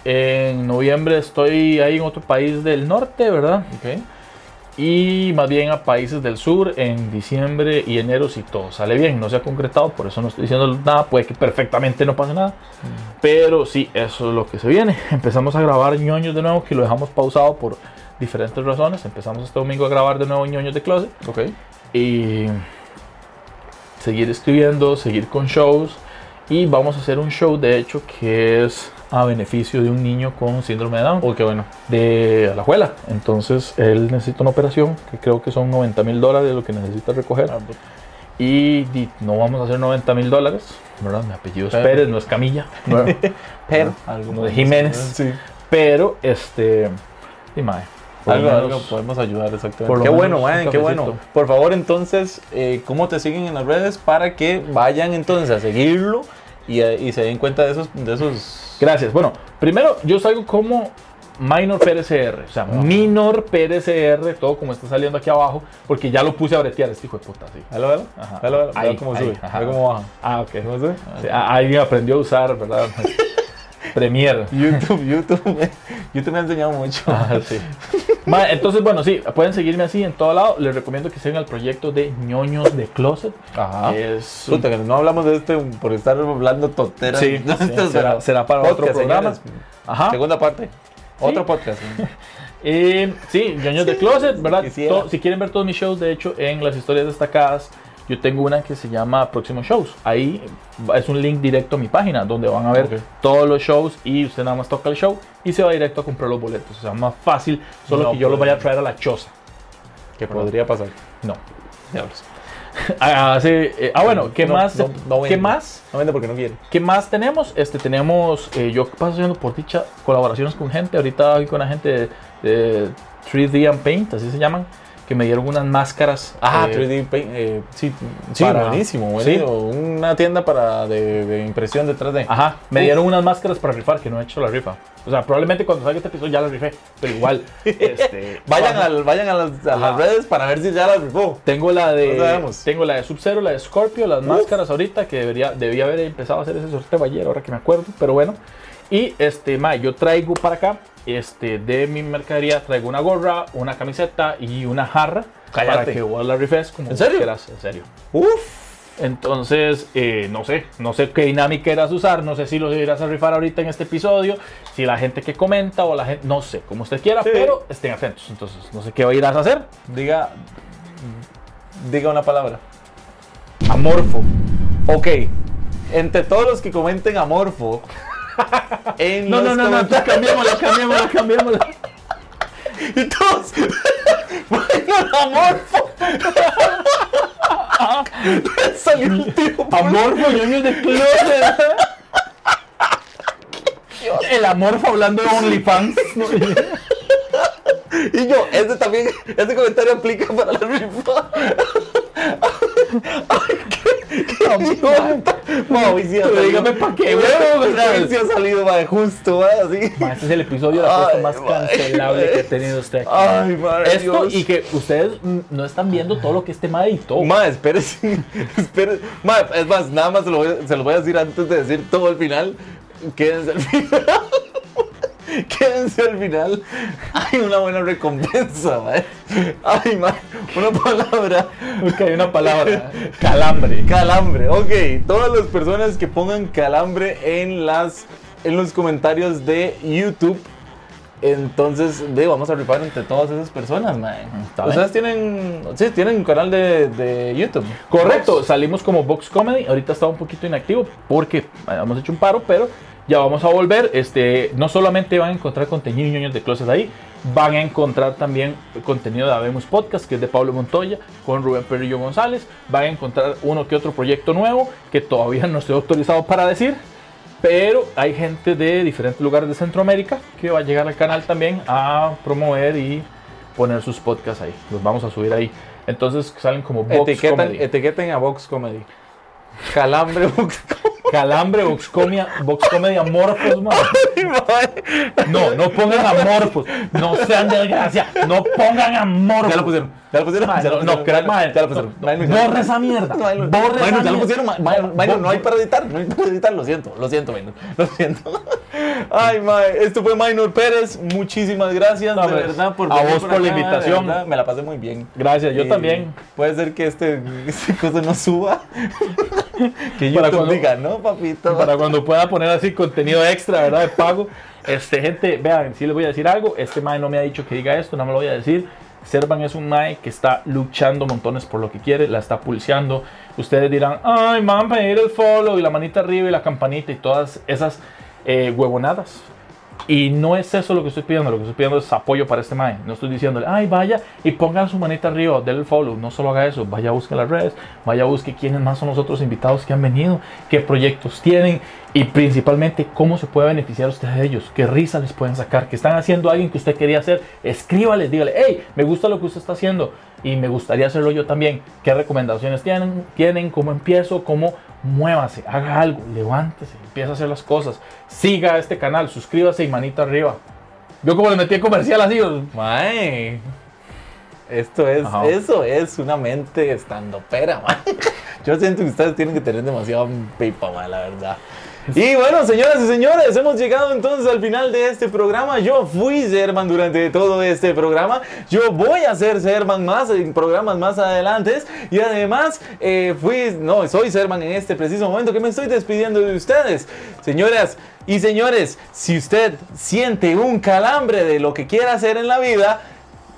En noviembre estoy ahí en otro país del norte, ¿verdad? Ok. Y más bien a países del sur en diciembre y enero si todo sale bien. No se ha concretado, por eso no estoy diciendo nada. Puede que perfectamente no pase nada. Pero sí, eso es lo que se viene. Empezamos a grabar ñoños de nuevo, que lo dejamos pausado por diferentes razones. Empezamos este domingo a grabar de nuevo ñoños de closet. Ok. Y seguir escribiendo, seguir con shows. Y vamos a hacer un show, de hecho, que es a beneficio de un niño con síndrome de Down qué bueno. de Alajuela. Entonces él necesita una operación que creo que son 90 mil dólares lo que necesita recoger. Ah, Y di- no vamos a hacer 90 mil dólares, ¿verdad? Mi apellido es Pero- Pérez, no es Camilla. ¿verdad? Pero, Como de Jiménez. Sí. Pero, este. Y por Algo, algo podemos ayudar, exactamente. Qué bueno, man, qué bueno. Por favor, entonces, eh, ¿cómo te siguen en las redes para que vayan entonces a seguirlo y, eh, y se den cuenta de esos, de esos... Gracias. Bueno, primero yo salgo como Minor PRCR, o sea, Minor PRCR, todo como está saliendo aquí abajo, porque ya lo puse a bretear, este hijo de puta, sí. Velo, velo. Ajá. Velo, velo. Ahí, cómo ahí, sube. ajá. Velo cómo baja. Ah, ok. ¿Cómo sube? Sí, a- alguien aprendió a usar, ¿verdad? Premiere. YouTube, YouTube, YouTube me ha enseñado mucho. Ah, sí. Ma, entonces, bueno, sí, pueden seguirme así en todo lado. Les recomiendo que sigan el proyecto de ñoños de closet. Ajá. Es un- Puta, que no hablamos de este por estar hablando tonteras. Sí, No, sí, esto será, será para otro programa. señores. Ajá. Segunda parte. Otro podcast. Eh, sí, ñoños de closet, ¿verdad? quisiera. To- si quieren ver todos mis shows, de hecho, en las historias destacadas, yo tengo una que se llama Próximos Shows. Ahí es un link directo a mi página donde van a ver todos los shows y usted nada más toca el show y se va directo a comprar los boletos. O sea, más fácil, solo No que yo los vaya a traer a la choza. que podría pasar. No. Diablos. Ah, sí, eh, ah, bueno, ¿qué No, más? no, no ¿Qué vende. más? No vende porque no quiere. ¿Qué más tenemos? Este, tenemos, eh, yo paso haciendo por dicha colaboraciones con gente. Ahorita voy con la gente de, de 3D and Paint, así se llaman, que me dieron unas máscaras. Ah, eh, 3D Paint. eh, sí, sí para- buenísimo, buenísimo. Una tienda para de, de impresión de 3D. Ajá, me Uf. dieron unas máscaras para rifar, que no he hecho la rifa. O sea, probablemente cuando salga este episodio ya la rifé, pero igual. este, Vayan, al, vayan a, las, a las redes para ver si ya las rifó. Tengo la de No sabemos. tengo la de Sub-Zero, la de Scorpio, las Uf. máscaras ahorita que debería debía haber empezado a hacer ese sorteo ayer, ahora que me acuerdo, pero bueno. Y este, ma, yo traigo para acá este de mi mercadería traigo una gorra, una camiseta y una jarra para que vos la rifes como ¿En serio? quieras, en serio. Uf. Entonces, eh, no sé, no sé qué dinámica irás a usar, no sé si lo irás a rifar ahorita en este episodio, si la gente que comenta o la gente, no sé, como usted quiera, Sí. pero estén atentos. Entonces, no sé qué irás a hacer. Diga. Diga una palabra. Amorfo. Ok. Entre todos los que comenten amorfo. En No, no, no, no, comentarios- cambiémosla, cambiémosla, cambiémosla. Y todos. bueno, amorfo. Salió un tío. Amorfo, ñoños de closet. El amorfo hablando de OnlyFans. Y yo, este también, este comentario aplica para la rifa. Ay, qué, qué idiota. Ma, hoy sí ha Pero salido- dígame pa' qué, sí ha salido, justo, así. Este es el episodio de apuesta Ay, más cancelable que ha tenido usted aquí. Ay, madre Esto y que ustedes no están viendo todo lo que este ma editó. Ma, espérese, espérese. Ma, es más, nada más se lo, voy, a- se lo voy a decir antes de decir todo el final. Quédense al final. Quédense al final. Hay una buena recompensa, ma. Ay, ma, una palabra. Ok, una palabra. Calambre. Calambre, ok. Todas las personas que pongan calambre en las en los comentarios de YouTube. Entonces, ve, vamos a rifar entre todas esas personas, man. Está. Ustedes tienen, sí, tienen un canal de, de YouTube. Correcto, salimos como Box Comedy. Ahorita estaba un poquito inactivo porque eh, hemos hecho un paro, pero ya vamos a volver. Este, no solamente van a encontrar contenido ñoños de closet ahí, van a encontrar también contenido de Habemos Podcast, que es de Pablo Montoya, con Rubén Perrillo González. Van a encontrar uno que otro proyecto nuevo que todavía no estoy autorizado para decir. Pero hay gente de diferentes lugares de Centroamérica que va a llegar al canal también a promover y poner sus podcasts ahí. Los vamos a subir ahí. Entonces salen como Etiquetan, Comedy. etiqueten a Vox Comedy. Calambre Calambre, Vox Comedy, Vox Comedy Amorfos, man. Comedy. No, no pongan amorfos. No sean desgracia. No pongan amorfos. Ya lo pusieron, ya lo pusieron. Ya lo no, pusieron, no, crack, ya lo pusieron. Borra esa mierda. Borra esa Bueno, ya lo pusieron. no hay para editar. No hay para editar. Lo siento. Lo siento, Minor. Lo siento. Ay, mae. Esto fue Minor Pérez. Muchísimas gracias, de hombre, verdad, por a vos por la invitación. Me la pasé muy bien. Gracias, yo Y también. Puede ser que este, este cosa no suba. que Para cuando- diga, ¿no, papito? Para cuando pueda poner así contenido extra, ¿verdad? De pago. Este, gente, vean, si les voy a decir algo. Este Mae no me ha dicho que diga esto, no me lo voy a decir. Servan es un Mae que está luchando montones por lo que quiere, la está pulseando. Ustedes dirán, ay, man, pedir el follow y la manita arriba y la campanita y todas esas eh, huevonadas. Y no es eso lo que estoy pidiendo, lo que estoy pidiendo es apoyo para este Mae. No estoy diciéndole, ay, vaya y pongan su manita arriba, denle el follow. No solo haga eso, vaya a buscar las redes, vaya a buscar quiénes más son los otros invitados que han venido, qué proyectos tienen y principalmente cómo se puede beneficiar usted de ellos, qué risa les pueden sacar, que están haciendo alguien que usted quería hacer. Escríbales, dígale, hey, me gusta lo que usted está haciendo y me gustaría hacerlo yo también. ¿Qué recomendaciones tienen? ¿Tienen? ¿Cómo empiezo? ¿Cómo muévase? Haga algo, levántese, empieza a hacer las cosas. Siga este canal, suscríbase y manita arriba. Yo como le metí el comercial así, Mae. Esto es, Ajá. eso es una mente estando pera, man. Yo siento que ustedes tienen que tener demasiado pipa, man, la verdad. Y bueno, señoras y señores, hemos llegado entonces al final de este programa. Yo fui Serman durante todo este programa. Yo voy a ser Serman más en programas más adelante. Y además, eh, fui, no, soy Serman en este preciso momento que me estoy despidiendo de ustedes. Señoras y señores, si usted siente un calambre de lo que quiera hacer en la vida,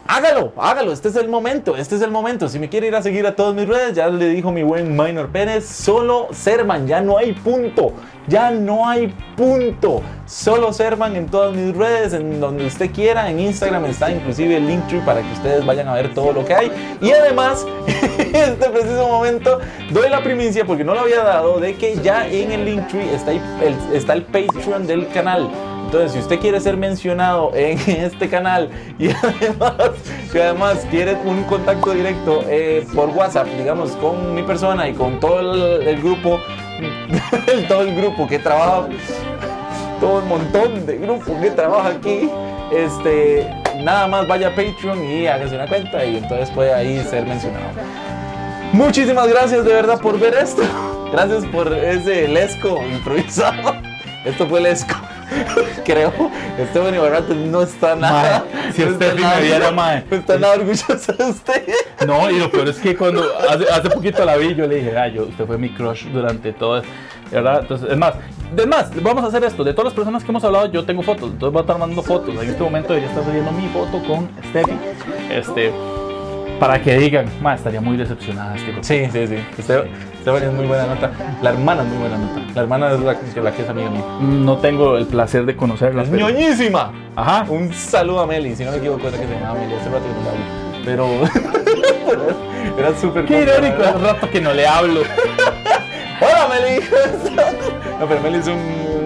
Hágalo, hágalo, este es el momento, este es el momento. Si me quiere ir a seguir a todas mis redes, ya le dijo mi buen Minor Pérez, solo Serman, ya no hay punto, ya no hay punto. Solo Serman en todas mis redes, en donde usted quiera, en Instagram está inclusive el Linktree para que ustedes vayan a ver todo lo que hay. Y además, en este preciso momento, doy la primicia, porque no lo había dado, de que ya en el Linktree está, está el Patreon del canal. Entonces, si usted quiere ser mencionado en este canal y además, y además quiere un contacto directo eh, por WhatsApp, digamos, con mi persona y con todo el, grupo, todo el grupo que trabaja, todo el montón de grupo que trabaja aquí, este, nada más vaya a Patreon y hágase una cuenta y entonces puede ahí ser mencionado. Muchísimas gracias de verdad por ver esto. Gracias por ese lesco improvisado. Esto fue lesco. Creo. Esteban Ibarrate no está nada. Si no usted está nada- me viera, mae. No está nada orgulloso de usted. No, y lo peor es que cuando hace, hace poquito la vi, yo le dije, ah, yo, usted fue mi crush durante todo, ¿verdad? Entonces, es más, es más, vamos a hacer esto. De todas las personas que hemos hablado, yo tengo fotos, entonces voy a estar mandando fotos. En este momento ella está subiendo mi foto con Steffi, este, para que digan, ma, estaría muy decepcionada este hijo". Sí, sí, sí. Esteban, Esteban es muy buena nota. La hermana es muy buena nota. La hermana es la, que- la que es amiga mía. No tengo el placer de conocerla. Es pero- ñoñísima. Ajá. Un saludo a Meli, si no me equivoco, era que se llamaba Meli. Hace rato que no le hablo. Pero era súper Qué irónico, hace rato que no le hablo. Hola Meli. No, pero Meli es un,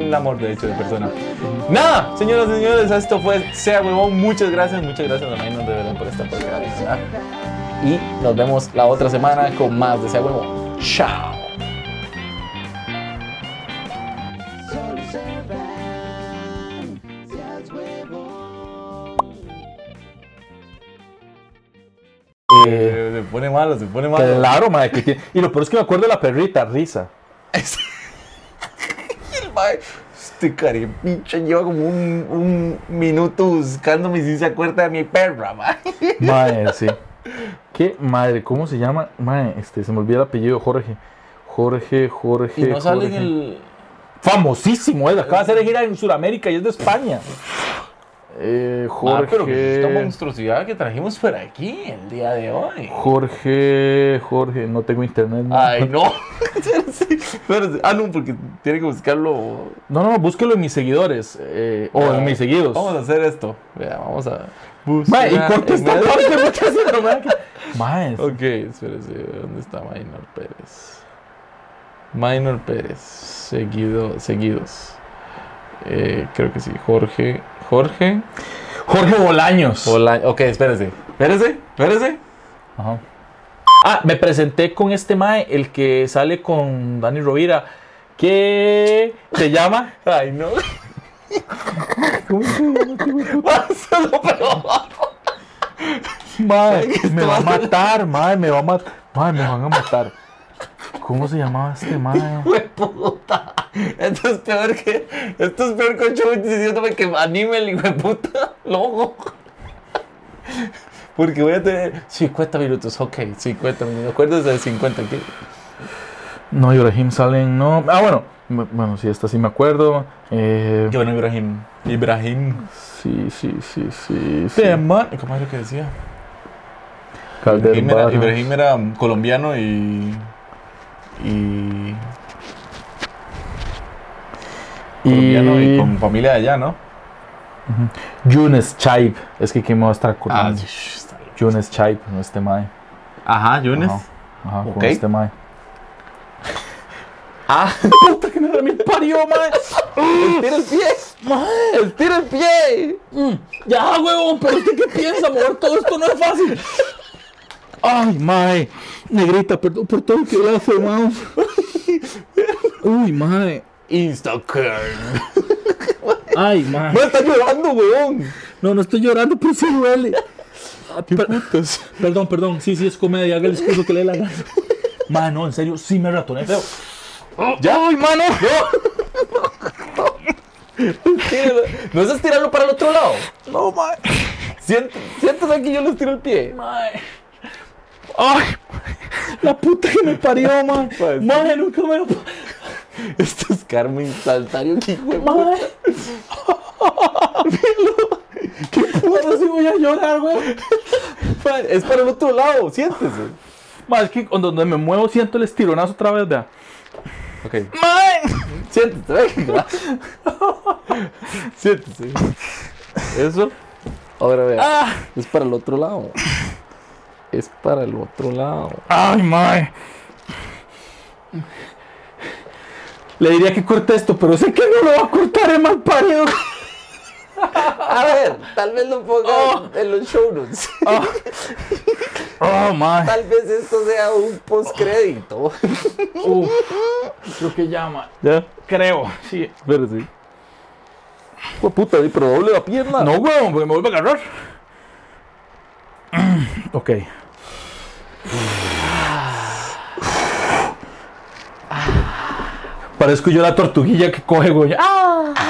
un amor de hecho de persona. Nada, señoras y señores, esto fue Sea Huevón. Muchas gracias, muchas gracias a Maynard de verdad por esta oportunidad. Y nos vemos la otra semana con más de Sea Huevón. Chao. Eh, Se pone malo, se pone malo. claro, madre, que tiene. Y lo peor es que me acuerdo de la perrita, risa. El mae, Este caripicho lleva como un, un minuto buscándome si se acuerda de mi perra, mae. Madre, sí. ¿Qué madre? ¿Cómo se llama? Madre, este, se me olvidó el apellido, Jorge. Jorge, Jorge. Y no sale en el. Famosísimo, es. Acaba de hacer gira en Sudamérica y es de España. Eh, Jorge. Ah, pero que esta monstruosidad que trajimos por aquí el día de hoy. Jorge, Jorge, no tengo internet. No. Ay, no. Espérese. Ah, no, porque tiene que buscarlo. no, no, búsquelo en mis seguidores. eh, o en mis seguidos. Vamos a hacer esto. Vea, vamos a. Mae, y buscar mae, Mae, Ok, espérese. ¿Dónde está Minor Pérez? Minor Pérez. Seguido, seguidos. Eh, creo que sí. Jorge. Jorge. Jorge Bolaños. Hola. Ok, espérese. Espérese. Espérese. Ajá. Ah, me presenté con este Mae, el que sale con Dani Rovira, que se llama. Ay, no. ¿Cómo se llama este. Mae, me va a matar, mae, me va a matar. Mae, me van a matar. ¿Cómo se llamaba este mae? puta. Esto es peor que. Esto es peor que Chuy diciéndome que anime el hijo de puta logo. Porque voy a tener 50 minutos. Ok, 50 minutos. Acuérdese de 50. ¿qué? No, Ibrahim Salen, no. Ah, bueno, bueno, sí, esta sí me acuerdo. Eh, Yo no, Ibrahim. Ibrahim. sí, sí, sí, sí. sí. ¿Cómo es lo que decía? Calder Ibrahim era, Barros. Ibrahim era colombiano y. Y. Colombiano y, Y con familia de allá, ¿no? Yunes Chaib. Es que quién me va a estar acordando. Yunes Chaib, no este mae. Ajá, Yunes. Ajá, ajá, Ok. con este mae. Ah, Puta que me parió, mae. estira el pie. Estira el pie. Ya, huevón, pero usted qué piensa, mover todo esto no es fácil. Ay, mae. Negrita, perdón por todo lo que le hace, mae. Uy, mae. Instacurn. Ay, mae. No está llorando, weón. No, no estoy llorando, pero sí duele. Per- Perdón, perdón. Sí, sí, es comedia. Haga el discurso que le dé la gana. Mae, no, en serio, sí me ratoné feo. Ya, ¡Ay, mano! ¿No es estirarlo para el otro lado? No, mae. Siéntese aquí, yo le estiro el pie. Mae. Ay, la puta que me parió, man. Pues, Mae, nunca me. Esto es Carmen Saltario, que hijo de Mae. Ahora sí voy a llorar, güey. Man, Es para el otro lado, siéntese. Mae, es que cuando donde me muevo siento el estironazo otra vez, vea. Ok. Mae. Siéntese, venga. Siéntese. Eso. Ahora vea. Ah. Es para el otro lado. Es para el otro lado. Ay, mae. Le diría que corte esto, pero sé que no lo va a cortar, es mal parido. A ver, tal vez lo ponga en los show notes. Oh, mae. Tal vez esto sea un postcrédito. Uf, creo que. ¿Ya? Creo, sí. Espérate. Hijo de puta, pero doble la pierna. No, weón, porque me vuelve a agarrar. Ok. Parezco yo la tortuguilla que coge, güey. ¡Ah!